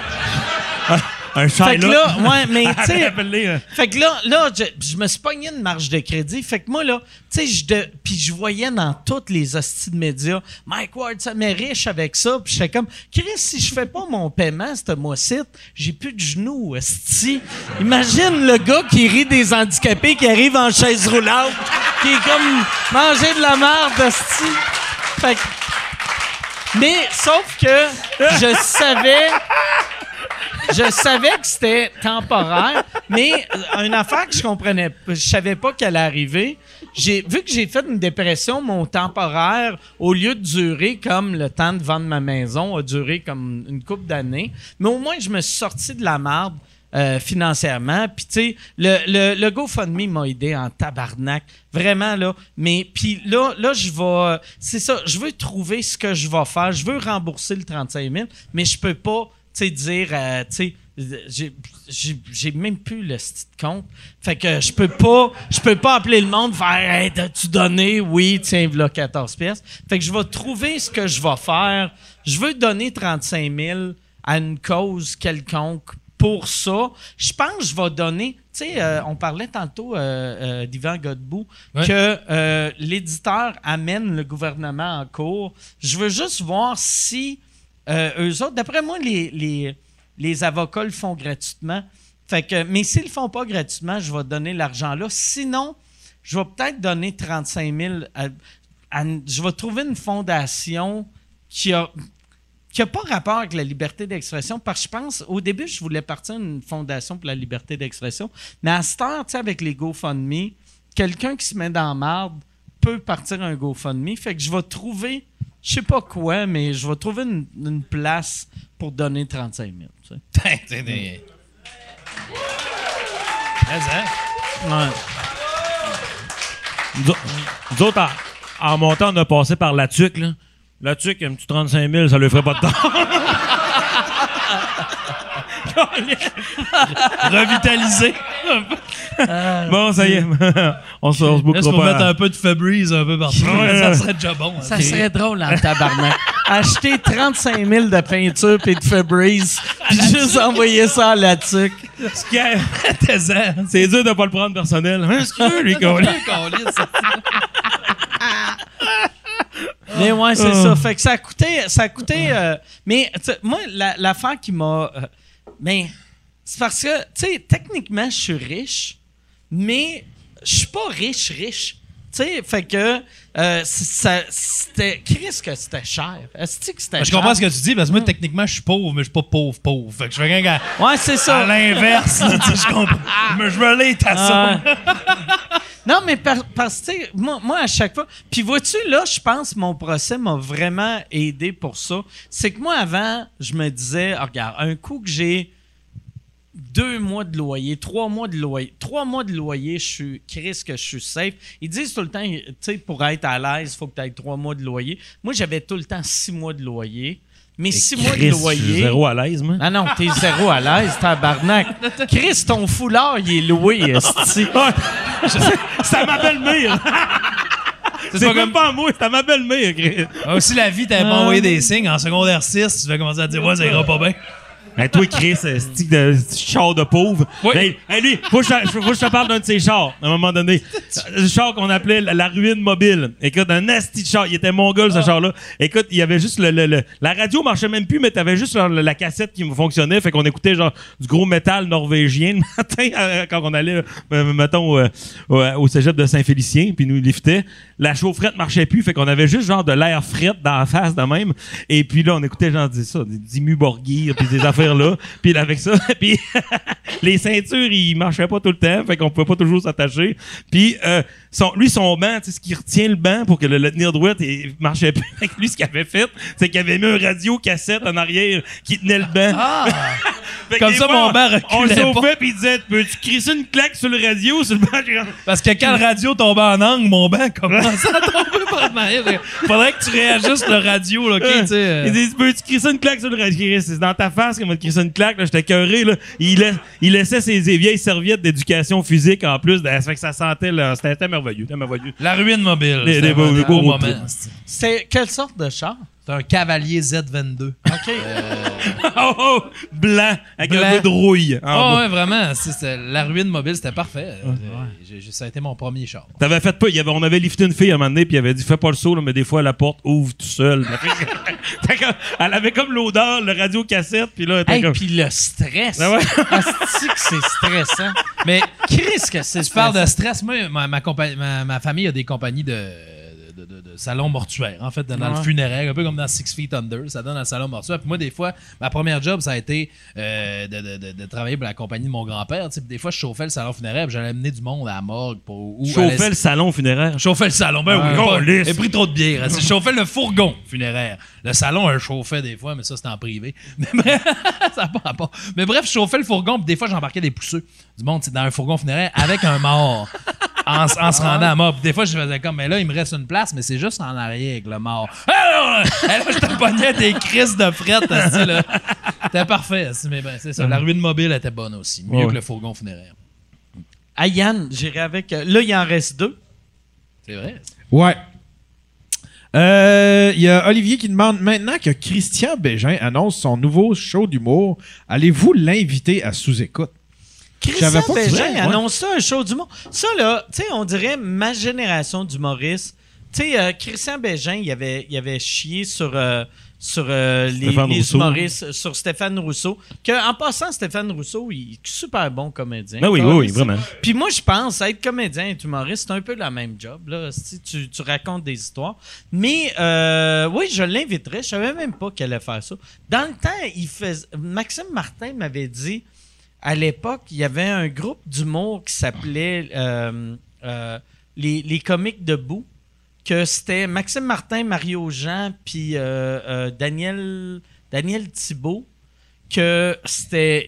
Un Fait que là, ouais, mais tu sais, euh, fait que là, là je, je me suis pogné une marge de crédit. Fait que moi, là, tu sais, je de- puis je voyais dans toutes les hosties de médias, Mike Ward, ça m'est riche avec ça. Puis j'étais comme, Chris, si je fais pas mon paiement, ce mois-ci, j'ai plus de genoux, hostie. Imagine le gars qui rit des handicapés, qui arrive en chaise roulante, qui est comme manger de la merde, hostie. Fait que, mais, sauf que je savais je savais que c'était temporaire, mais euh, une affaire que je comprenais, je savais pas qu'elle arriver. J'ai vu que j'ai fait une dépression, mon temporaire, au lieu de durer comme le temps de vendre ma maison, a duré comme une couple d'années. Mais au moins, je me suis sorti de la marde. euh, financièrement. Puis, tu sais, le, le, le GoFundMe m'a aidé en tabarnak. Vraiment, là. Mais, puis là, là, je vais... C'est ça, je veux trouver ce que je vais faire. Je veux rembourser le 35 000, mais je peux pas, sais, dire... euh, tu sais, j'ai- même plus le petit compte. Fait que je peux pas je peux pas appeler le monde faire hey, t'as-tu donné? Oui tiens voilà 14 pièces. Fait que je vais trouver ce que je vais faire. Je veux donner 35 000 à une cause quelconque pour ça. Je pense que je vais donner tu sais euh, on parlait tantôt euh, euh, d'Yvan Godbout Ouais. que l'éditeur amène le gouvernement en cours. Je veux juste voir si euh, eux autres, d'après moi, les, les, avocats le font gratuitement. Fait que, mais s'ils le font pas gratuitement, je vais donner l'argent là. Sinon, je vais peut-être donner 35 000. à- à une- je vais trouver une fondation qui a qui n'a pas rapport avec la liberté d'expression, parce que je pense, au début, je voulais partir une fondation pour la liberté d'expression, mais à cette heure, avec les GoFundMe, quelqu'un qui se met dans la marde peut partir un GoFundMe. Fait que je vais trouver, je sais pas quoi, mais je vais trouver une, une place pour donner 35 000. tu sais. T'es des- hein? Nous, autres- nous autres, en, en montant, on a passé par la tuque, là. La tuque, un petit 35 000, ça lui ferait pas de temps. Revitalisé. bon, ça y est. on se, on se Est-ce bouclera qu'on pas. mettre un peu de Febreze un peu partout? Ça serait déjà bon. hein. Ça serait drôle en tabarnak. Acheter 35 000 de peinture et de Febreze, puis juste envoyer ça à la tuque. Ce qui est- T'es-en. C'est dur de pas le prendre personnel. Hein, lui, qu'on- Mais ouais, c'est ça. Fait que ça a coûté. Ça a coûté euh, mais moi, la- l'affaire qui m'a. euh, ben, c'est parce que, tu sais, techniquement, je suis riche, mais je suis pas riche, riche. Tu sais, fait que. Euh, c'était. Qu'est-ce que c'était cher? Est-ce que c'était Je comprends ce que tu dis, parce que moi, techniquement, je suis pauvre, mais je suis pas pauvre, pauvre. Fait que je fais rien qu'à Ouais, c'est ça. à l'inverse, je comprends. Mais je me l'ai ta. Non, mais par- parce que, moi, moi, à chaque fois. Puis vois-tu, là, je pense que mon procès m'a vraiment aidé pour ça. C'est que moi, avant, je me disais, regarde, un coup que j'ai deux mois de loyer, trois mois de loyer, trois mois de loyer, je suis, Chris, que je suis safe. Ils disent tout le temps, tu sais, pour être à l'aise, il faut que tu aies trois mois de loyer. Moi, j'avais tout le temps six mois de loyer. Mais six mois de Chris, je suis loyer. Zéro à l'aise, moi? Ah non, t'es zéro à l'aise, tabarnak. Chris, ton foulard, il est loué, esti. C'est à ma belle-mère. C'est pas même comme- pas à moi, c'est à ma belle-mère, Chris. Aussi, la vie t'avait pas envoyé des signes. En secondaire 6, tu vas commencer à dire, ouais, ça ira pas bien. Mais toi, Chris, euh, stick de char de pauvre? Oui. Hey, hey, lui, faut que, je, faut que je te parle d'un de ses chars, à un moment donné. Le char qu'on appelait la, la ruine mobile. Écoute, un de char. Il était mongol, ce char-là. Écoute, il y avait juste le, le- le- la radio marchait même plus, mais t'avais juste genre, la cassette qui fonctionnait. Fait qu'on écoutait genre du gros métal norvégien le matin euh, quand on allait, euh, mettons, euh, au, au cégep de Saint-Félicien, puis nous liftait. La chaufferette marchait plus, fait qu'on avait juste genre de l'air fret dans la face de même. Et puis là, on écoutait genre ça, des Borgir, puis des affaires là. Puis avec ça, puis les ceintures, ils marchaient pas tout le temps, fait qu'on pouvait pas toujours s'attacher. Puis euh, son, lui, son banc, tu sais, ce qui retient le banc pour que le, le tenir droit, il marchait plus. Lui, ce qu'il avait fait, c'est qu'il avait mis un radio cassette en arrière qui tenait le banc. Que Comme ça, fois, mon banc On le reculait chauffait, puis il disait, peux-tu crisser une claque sur le radio, sur le banc? Comme, Parce que quand le radio tombait en angle, mon banc commençait à tomber par derrière. Faudrait que tu réajustes le radio, là, OK, tu sais. euh. Il dit, peux-tu crisser une claque sur le radio? C'est dans ta face qu'il m'a crissé une claque, là, j'étais cœuré, là. Il, laissait ses, vieilles serviettes d'éducation physique en plus, ça fait que ça sentait, là. C'était merveilleux, merveilleux. La ruine mobile. Les- C'était les beaux- un les beaux beau road moment. trips. c'est- C'est quelle sorte de char? C'est un Cavalier Z22. OK. Oh, oh, blanc, avec Blanc. un peu de rouille. en Ah bas. ouais, vraiment. la ruine mobile, c'était parfait. Euh, j'ai- ça a été mon premier char. T'avais fait pas, il y avait, on avait lifté une fille à un moment donné, puis il avait dit fais pas le saut, là, mais des fois la porte ouvre tout seul. T'as comme- elle avait comme l'odeur, le radio cassette, puis là, Hey, comme. puis le stress. Ah ouais. Que c'est stressant. Mais Chris, que c'est tu parles de stress. Moi, ma, ma, compa- ma- ma famille a des compagnies de, de, de- de salons mortuaires, en fait, dans Ouais. le funéraire, un peu comme dans Six Feet Under. Ça donne le salon mortuaire. Puis moi, des fois, ma première job, ça a été euh, de, de- travailler pour la compagnie de mon grand-père. Des fois, je chauffais le salon funéraire, puis j'allais amener du monde à la morgue. Pour, ou à Chauffait la- le salon funéraire? Chauffait le salon. Ben oui, Ah. J'ai pris trop de bière. hein. C'est chauffait le fourgon funéraire. Le salon, elle chauffait des fois, mais ça, c'était en privé. Mais bref, ça pas rapport. Mais bref, je chauffais le fourgon, puis des fois, j'embarquais des pousseux. Du monde, dans un fourgon funéraire avec un mort. En, se rendant à mort. Puis des fois, je faisais comme, mais là, il me reste une place, mais c'est juste en arrière avec le mort. Ah, là, je te pognais des crises de fret. C'était parfait. Mais ben, c'est ça. La ruine mobile était bonne aussi. Mieux Ouais. que le fourgon funéraire. Ah, Yann, j'irai avec. euh, là, il en reste deux. C'est vrai. Ouais. Euh, Il y a Olivier qui demande maintenant que Christian Bégin annonce son nouveau show d'humour, allez-vous l'inviter à sous-écoute? Christian Bégin annonce ça, un show d'humour. Ça, là, tu sais, on dirait ma génération d'humoristes. Tu sais, euh, Christian Bégin, il avait, il avait chié sur, euh, sur euh, les, humoristes, sur Stéphane Rousseau. Que, en passant, Stéphane Rousseau, il est super bon comédien. Ben oui, oui, oui, vraiment. Puis moi, je pense, être comédien et humoriste, c'est un peu la même job. Là. Si tu, tu racontes des histoires. Mais euh, oui, je l'inviterais. Je savais même pas qu'elle allait faire ça. Dans le temps, il faisait... Maxime Martin m'avait dit, à l'époque, il y avait un groupe d'humour qui s'appelait euh, euh, les, les Comiques debout. Que c'était Maxime Martin, Mario Jean, puis euh, Daniel, Daniel Thibault que c'était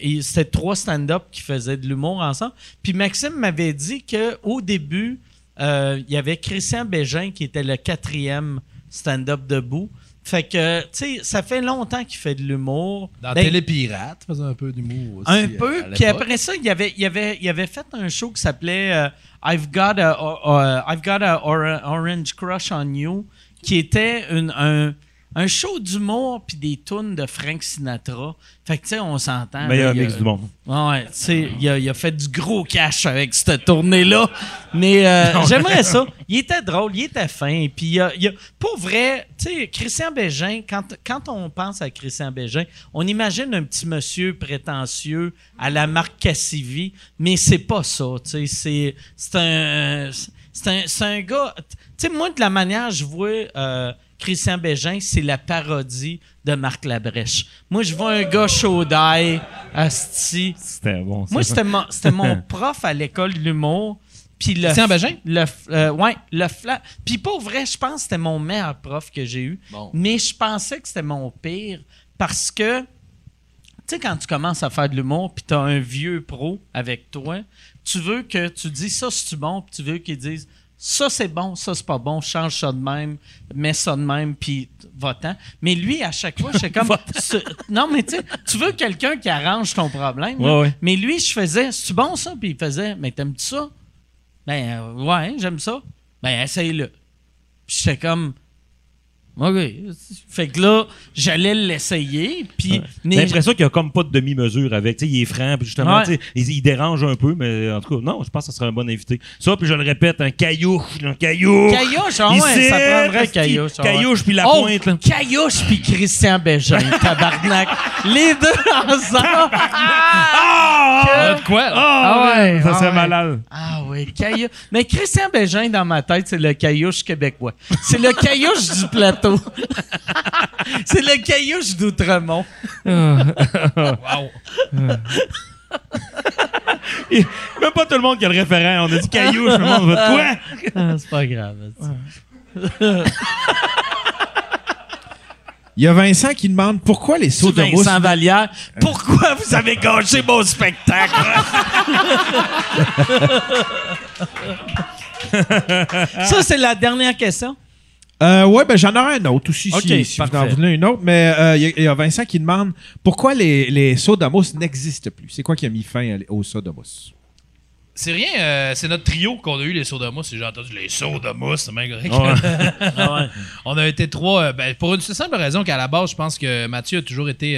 trois stand-up qui faisaient de l'humour ensemble. Puis Maxime m'avait dit que au début, il y avait Christian Bégin qui était le quatrième stand-up debout. Fait que, tu sais, ça fait longtemps qu'il fait de l'humour. Dans Ben, Télépirate, faisait un peu d'humour aussi. un peu. Puis après ça, il avait, il, avait, il avait fait un show qui s'appelait euh, I've Got a, uh, I've Got a Or- Orange Crush on You, qui était une- un, un show d'humour puis des tunes de Frank Sinatra. Fait que, tu sais, on s'entend. Là, il y a- mix du monde. Ouais, tu sais, il a, il a fait du gros cash avec cette tournée-là. Mais euh, j'aimerais ça. Il était drôle, il était fin. Puis, il a- il a- pour vrai, tu sais, Christian Bégin, quand, quand on pense à Christian Bégin, on imagine un petit monsieur prétentieux à la marque Cassivi, mais c'est pas ça. Tu sais, c'est, c'est un. C'est un, c'est un gars. Tu sais, moi, de la manière je vois euh, Christian Bégin, c'est la parodie de Marc Labrèche. Moi, je vois un gars chaud d'ail, asti. C'était bon. ça. Moi, c'était mon, c'était mon prof à l'école de l'humour. Puis le, Christian Bégin? Le, euh, ouais, le fla- Puis pour vrai, je pense que c'était mon meilleur prof que j'ai eu. Bon. Mais je pensais que c'était mon pire parce que, tu sais, quand tu commences à faire de l'humour puis tu as un vieux pro avec toi, tu veux que tu dis ça, c'est bon, puis tu veux qu'ils disent ça, c'est bon, ça, c'est pas bon, change ça de même, mets ça de même, puis va-t'en. Mais lui, à chaque fois, je suis comme. Ce- non, mais tu sais, tu veux quelqu'un qui arrange ton problème. ouais. Mais lui, je faisais, c'est bon ça? Puis il faisait, mais t'aimes-tu ça? Ben, euh, ouais, j'aime ça. Ben, essaye-le. Puis j'étais comme, OK. Fait que là, j'allais l'essayer, puis. J'ai l'impression qu'il n'y a comme pas de demi-mesure avec. Tu sais, il est franc, puis justement, Ouais. tu sais, il, il dérange un peu, mais en tout cas, non, je pense que ça serait un bon invité. Ça, puis je le répète, un caillouche, un caillouche. Caillouche, ah ouais, ça prendrait Caillouche. ah ouais. Caillouche, puis la Oh, pointe, là. Caillouche puis Christian Bégin, tabarnak. Les deux ensemble. Ah, de quoi? là? Ah ouais, ça ah serait ouais. malade. Ah oui, Caillou. Mais Christian Bégin, dans ma tête, c'est le caillouche québécois. C'est le caillouche du plateau. c'est le caillouche d'Outremont. Et même pas tout le monde qui a le référent. On a dit caillouche, le monde va quoi? Ah, c'est pas grave. Il y a Vincent qui demande pourquoi les sauts de mousse. Vincent Vallière, pourquoi vous avez gâché mon spectacle? Ça, c'est la dernière question. Euh, ouais, ben j'en aurai un autre aussi, Ok, si, si vous en voulez une autre. Mais euh, il y a- il y, a Vincent qui demande pourquoi les, les n'existent plus? C'est quoi qui a mis fin aux mousse? C'est rien, euh, c'est notre trio qu'on a eu, les sodas mousse. J'ai entendu les sodas mousse, c'est bien correct. Ah ouais. On a été trois. euh, ben, pour une simple raison qu'à la base, je pense que Mathieu a toujours été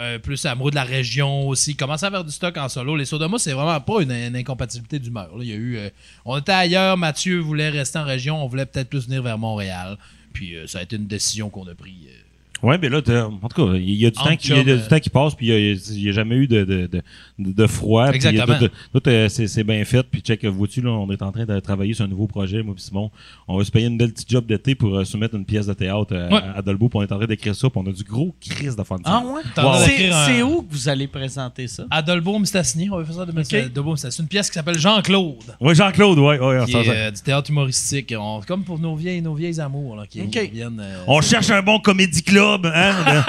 euh, plus amoureux de la région aussi. Commençait à faire du stock en solo. Les Sodamas, c'est vraiment pas une, incompatibilité d'humeur. Il y a eu. euh, on était ailleurs, Mathieu voulait rester en région, on voulait peut-être plus venir vers Montréal. Puis euh, ça a été une décision qu'on a prise. Ouais, mais là, t'as- en tout cas, il y a du, temps qui, il y a chums, du temps qui passe, puis il y a- il n'y a, jamais eu de, de, de, de froid. Exactement. tout- euh, c'est c'est bien fait. Puis check, vois-tu, là, on est en train de travailler sur un nouveau projet, moi puis Simon. On va se payer une belle petite job d'été pour euh, soumettre une pièce de théâtre euh, Ouais. à, à Dolbeau, puis on est en train d'écrire ça, puis on a du gros crise de fun. Ah ouais? C'est un- c'est où que vous allez présenter ça? À Dolbeau Mistassini, on va faire ça de Dolbeau Mistassini. Une pièce qui s'appelle Jean-Claude. Ouais, Jean-Claude, ouais, ouais, euh, du théâtre humoristique. On- comme pour nos vieilles, nos vieilles amours là, qui, viennent. euh, On cherche un bon comédie club, hein?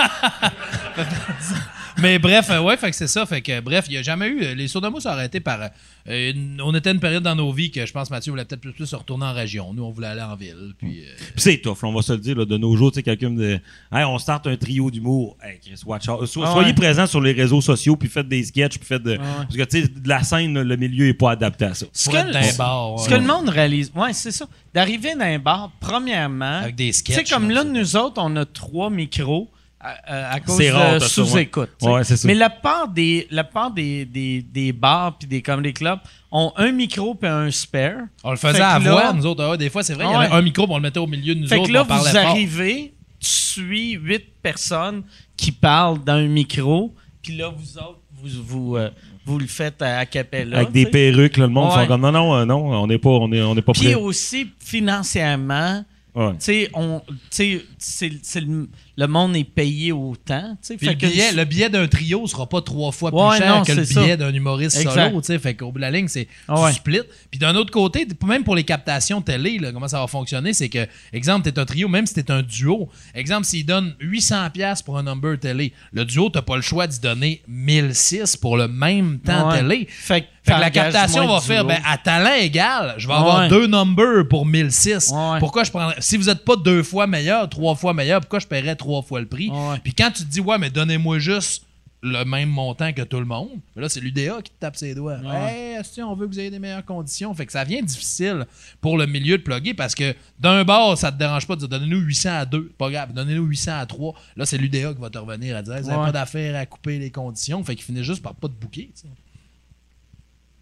Mais bref, euh, ouais, fait que c'est ça. Fait que bref, il n'y a jamais eu. euh, Les Sodomos ont arrêté par. euh, une- on était à une période dans nos vies que je pense Mathieu voulait peut-être plus, plus se retourner en région. Nous, on voulait aller en ville. Puis. euh, Puis c'est tough, on va se le dire, là, de nos jours, tu sais, quelqu'un me dit hey, on starte un trio d'humour. Hey, Chris, watch out. So- Ah soyez présents sur les réseaux sociaux, puis faites des sketchs, puis faites de. Parce que, tu sais, de la scène, le milieu est pas adapté à ça. Ce que, dans un bar, ce que le monde réalise, ouais, c'est ça. D'arriver dans un bar, premièrement, Avec des tu sketchs. sais, comme là, nous autres, on a trois micros à, cause rare, de ouais. sous-écoute. Ouais. Mais la part des, la part des, des, des bars puis des comedy clubs ont un micro puis un spare. On le faisait Fait à là- voix, nous autres. Ah ouais, des fois, c'est vrai, il y avait un micro, puis on le mettait au milieu de nous Fait autres. que là, vous fort. arrivez, tu suis huit personnes qui parlent dans un micro, puis là, vous autres, vous, vous, euh, vous le faites à, à cappella. Avec des perruques, là, le monde Ouais. font comme non, non, euh, non, on n'est pas, on est, on est pas Puis prêt. aussi, financièrement, Ouais. tu sais, on, tu sais, c'est, c'est le, le monde est payé autant, tu Fait le que billet, le billet d'un trio sera pas trois fois plus cher non, que le billet d'un humoriste Exact. solo, tu. Fait qu'au bout de la ligne, c'est tu ouais. split. Puis d'un autre côté, même pour les captations télé, là, comment ça va fonctionner, c'est que, exemple, t'es un trio, même si t'es un duo, exemple, s'il donne 800 pièces pour un number télé, le duo, t'as pas le choix d'y donner 1006 pour le même temps Ouais. télé. Fait que Fait que la captation va faire, ben, à talent égal, je vais Ouais. avoir deux numbers pour 1006. Ouais. Pourquoi je prendrais. Si vous n'êtes pas deux fois meilleur, trois fois meilleur, pourquoi je paierais trois fois le prix? Ouais. Puis quand tu te dis, ouais, mais donnez-moi juste le même montant que tout le monde, là, c'est l'UDA qui te tape ses doigts. Ouais. Hey, esti, on veut que vous ayez des meilleures conditions? Fait que ça vient difficile pour le milieu de plugger parce que d'un bord, ça te dérange pas de dire donnez-nous 800 à 2. Pas grave, donnez-nous 800 à 3. Là, c'est l'UDA qui va te revenir à dire Hey, vous n'avez Ouais. pas d'affaire à couper les conditions. Fait qu'il finit juste par pas te bouquer.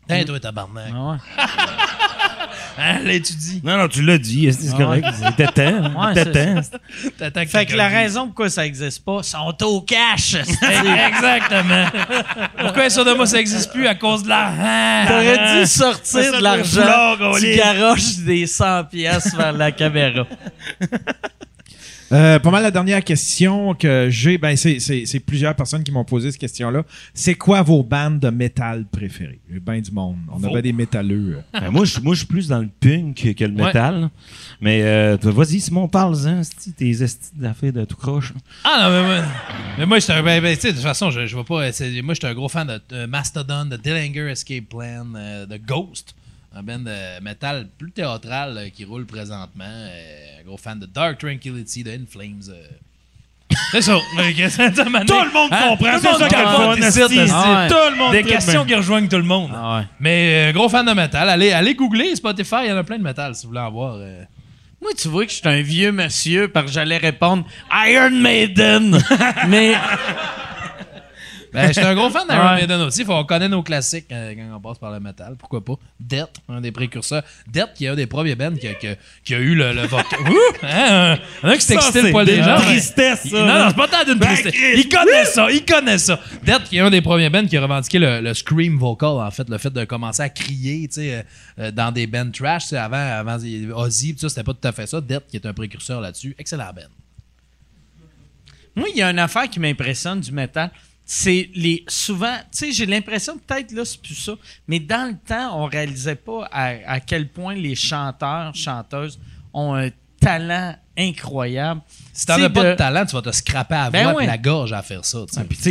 Hey, toi, tabarnak. Ah ouais. Hein, l'étudie. Non, non, tu l'as dit, c'est Ah correct. C'était temps. Ouais, C'était c'est temps. T'attends Fait que la raison pourquoi ça existe pas, sont au cash. Exactement. Pourquoi les Sodoma, ça n'existe plus à cause de l'argent? T'aurais dû sortir Ça, de l'argent. Tu garoches des 100 pièces vers la caméra. Euh, pas mal la dernière question que j'ai, ben c'est, c'est- c'est plusieurs personnes qui m'ont posé cette question-là. C'est quoi vos bandes de métal préférées? J'ai bien du monde. On avait des métalleux. Ben, moi, je je suis plus dans le punk que le Ouais. métal. Mais euh, vas-y, Simon, parle-en. Tes estis d'affaires de tout croche. Ah non, mais moi, mais moi un. Ben, ben, tu sais, de toute façon, je, je vois pas. Moi, j'étais un gros fan de, de Mastodon, de Dillinger Escape Plan, euh, de Ghost, un band de métal plus théâtral euh, qui roule présentement. euh, un gros fan de Dark Tranquility, de In Flames. euh. C'est ça. Tout le monde comprend, c'est ça qui est le fun, esti. Ah. Tout le monde Des questions bien. qui rejoignent tout le monde. Ah ouais. Mais euh, gros fan de métal. Allez, allez googler Spotify, il y en a plein de métal si vous voulez en voir. Moi, tu vois que je suis un vieux monsieur parce que j'allais répondre Iron Maiden. Mais Ben, j'étais un gros fan d'Iron Ouais. Maiden aussi. Faut qu'on connaît nos classiques euh, quand on passe par le métal. Pourquoi pas? Death, un des précurseurs. Death, qui est un des premiers bands qui a, qui a- qui a eu le, le vocal. Ouh! Hein, un, un qui s'est excité c'est le poil de des gens. tristesse, ça, Non, non, c'est pas tant d'une tristesse. Il connaît ça, il connaît ça. Death, qui est un des premiers bands qui a revendiqué le, le scream vocal, en fait, le fait de commencer à crier, tu sais, euh, euh, dans des bands trash, tu sais, avant, avant Ozzy, ça, c'était pas tout à fait ça. Death, qui est un précurseur là-dessus. Excellent band. moi, il y a une affaire qui m'impressionne du métal. C'est les. Souvent, tu sais, j'ai l'impression, peut-être là, c'est plus ça, mais dans le temps, on réalisait pas à, à quel point les chanteurs, chanteuses ont un talent incroyable. Si t'avais Tu sais, pas de... de- talent, tu vas te scraper à la Ben voix ouais. et la gorge à faire ça.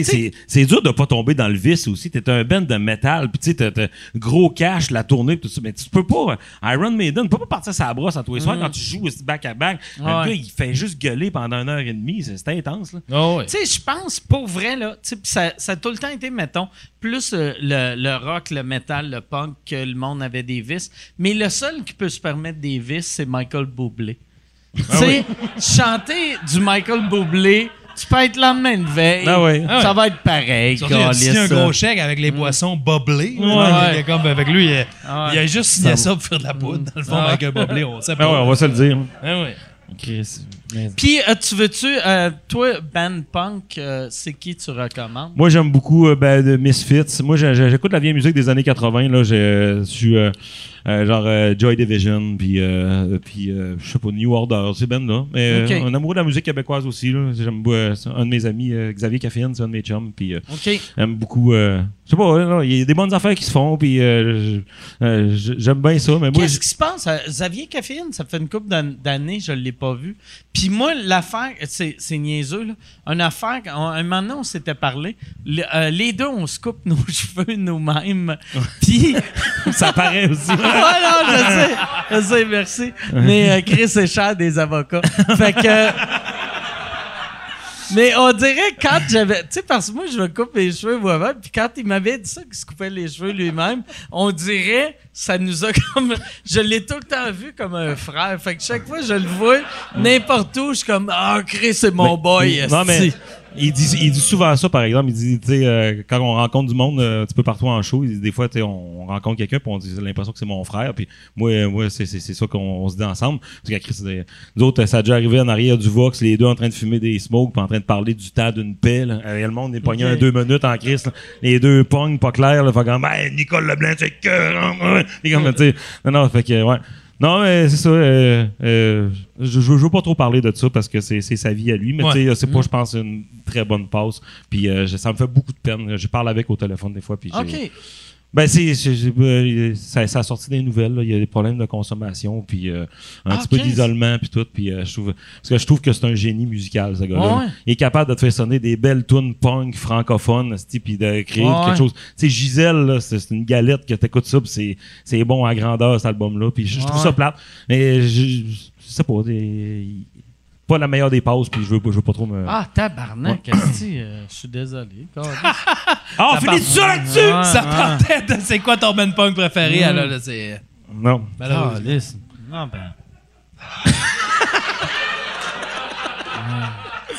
sais, c'est- dur de pas tomber dans le vice aussi. T'es un band de métal, puis tu sais, gros cash, la tournée, pis tout ça. Mais tu peux pas, euh, Iron Maiden, tu peux pas partir sa brosse à tous les soirs quand tu joues back à back. Le Mm. Gars, il fait juste gueuler pendant une heure et demie. C'est intense, là. Oh, ouais. Tu sais, je pense, pour vrai, là, ça, ça a tout le temps été, mettons, plus euh, le, le rock, le metal, le punk, que le monde avait des vices. Mais le seul qui peut se permettre des vices, c'est Michael Bublé. Tu sais, chanter du Michael Bublé, tu peux être lendemain de veille. Ah ouais. Ça va être pareil, Surtout, il a signé un gros chèque avec les boissons boblées. Ouais. Il est comme avec lui, il a, Ah ouais. il a juste signé ça pour faire de la poudre. Dans le fond, avec un boblé, on sait Ah pas. ouais, on va se le dire. Ah ouais. Puis, euh, tu veux-tu, euh, toi, band punk, euh, c'est qui tu recommandes? Moi, j'aime beaucoup ben, de Misfits. Moi, j'écoute la vieille musique des années 80. Là, j'ai- je suis genre Joy Division, puis puis je sais pas New Order, ces bands là. Mais euh, Ok. un amoureux de la musique québécoise aussi. J'aime un de mes amis, Xavier Caffeine, c'est un de mes chums. Puis j'aime beaucoup. je sais pas, il y a des bonnes affaires qui se font. Puis j'aime bien ça. Mais Qu'est-ce qui se passe? Xavier Caffeine, ça fait une couple d'an- d'années, je ne l'ai pas vu. Puis moi, l'affaire, c'est c'est niaiseux, là. Une affaire, on- un moment donné, on s'était parlé. Le- euh, les deux, on se coupe nos cheveux nous-mêmes. Puis. ça paraît aussi. Ah non, je sais. Je sais, merci. Mais euh, Chris est cher des avocats. Fait que. Mais on dirait quand j'avais. Tu sais, parce que moi, je me coupe les cheveux moi-même. Puis quand il m'avait dit ça, qu'il se coupait les cheveux lui-même, on dirait, ça nous a comme. Je l'ai tout le temps vu comme un frère. Fait que chaque fois que je le vois, n'importe où, je suis comme, ah, Chris, c'est mon boy. Non, mais. Il dit, il dit souvent ça, par exemple. Il dit, tu sais, euh, quand on rencontre du monde euh, un petit peu partout en show, il dit, des fois, tu sais, on, on rencontre quelqu'un, puis on dit, j'ai l'impression que c'est mon frère. Puis moi, euh, moi c'est, ça qu'on on se dit ensemble. Parce que Chris, nous autres, ça a déjà arrivé en arrière du Vox, les deux en train de fumer des smokes, puis en train de parler du temps d'une paix. Là. Euh, le monde est pogné Ok. un deux minutes en Chris. là. Les deux pognes, pas clair. Là, fait comme, ben, Nicole Leblanc, c'est que. Et comme, tu sais, non, non, fait que, ouais. Non, mais c'est ça. euh, euh, je, je veux pas trop parler de ça parce que c'est sa vie à lui, mais Ouais. c'est pas, je pense, une très bonne passe. Puis euh, ça me fait beaucoup de peine. Je parle avec au téléphone des fois. Puis. Ben, c'est, euh, ça, ça a sorti des nouvelles. là. Il y a des problèmes de consommation, puis euh, un Ah, petit peu d'isolement, puis tout. Puis euh, je trouve, parce que je trouve que c'est un génie musical, ce gars-là. Ouais. Il est capable de te faire sonner des belles tunes punk francophones, puis de créer Ouais. quelque chose. Tu sais, Gisèle, c'est, une galette que t'écoutes ça, c'est, c'est bon à grandeur cet album-là. Puis je, je trouve Ouais. ça plate. Mais je, sais pas, des- pas la meilleure des passes, puis je veux, je veux pas trop me. Ah, tabarnak, esti, euh, je suis désolé. Ah, on finit ça là-dessus! Ouais, Ça ouais. partait de c'est quoi ton band punk préféré? Mm. là, là, c'est... Non. Malheureusement. Calisse. Non, ben.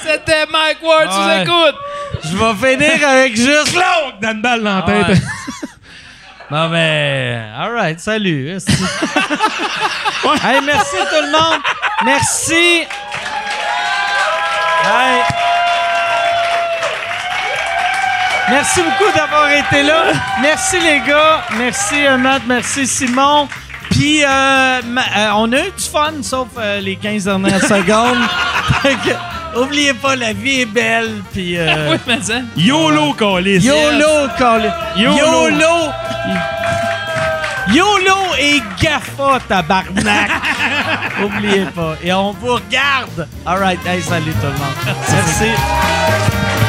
C'était Mike Ward, tu Ouais. nous écoutes! Je vais finir avec juste Claude dans une balle dans la tête. ouais. Non, mais. Alright, salut. Hey, merci tout le monde. Merci. Hey. Merci beaucoup d'avoir été là. Merci les gars. Merci euh, Matt. Merci Simon. Puis, euh, euh, on a eu du fun, sauf euh, les 15 dernières secondes. Que, oubliez pas, la vie est belle. Puis, euh, Oui, mais ça. YOLO, Colis! YOLO, Colin. YOLO. YOLO. YOLO et GAFA, tabarnak. Oubliez pas. Et on vous regarde. All right. Hey, salut tout le monde. Merci.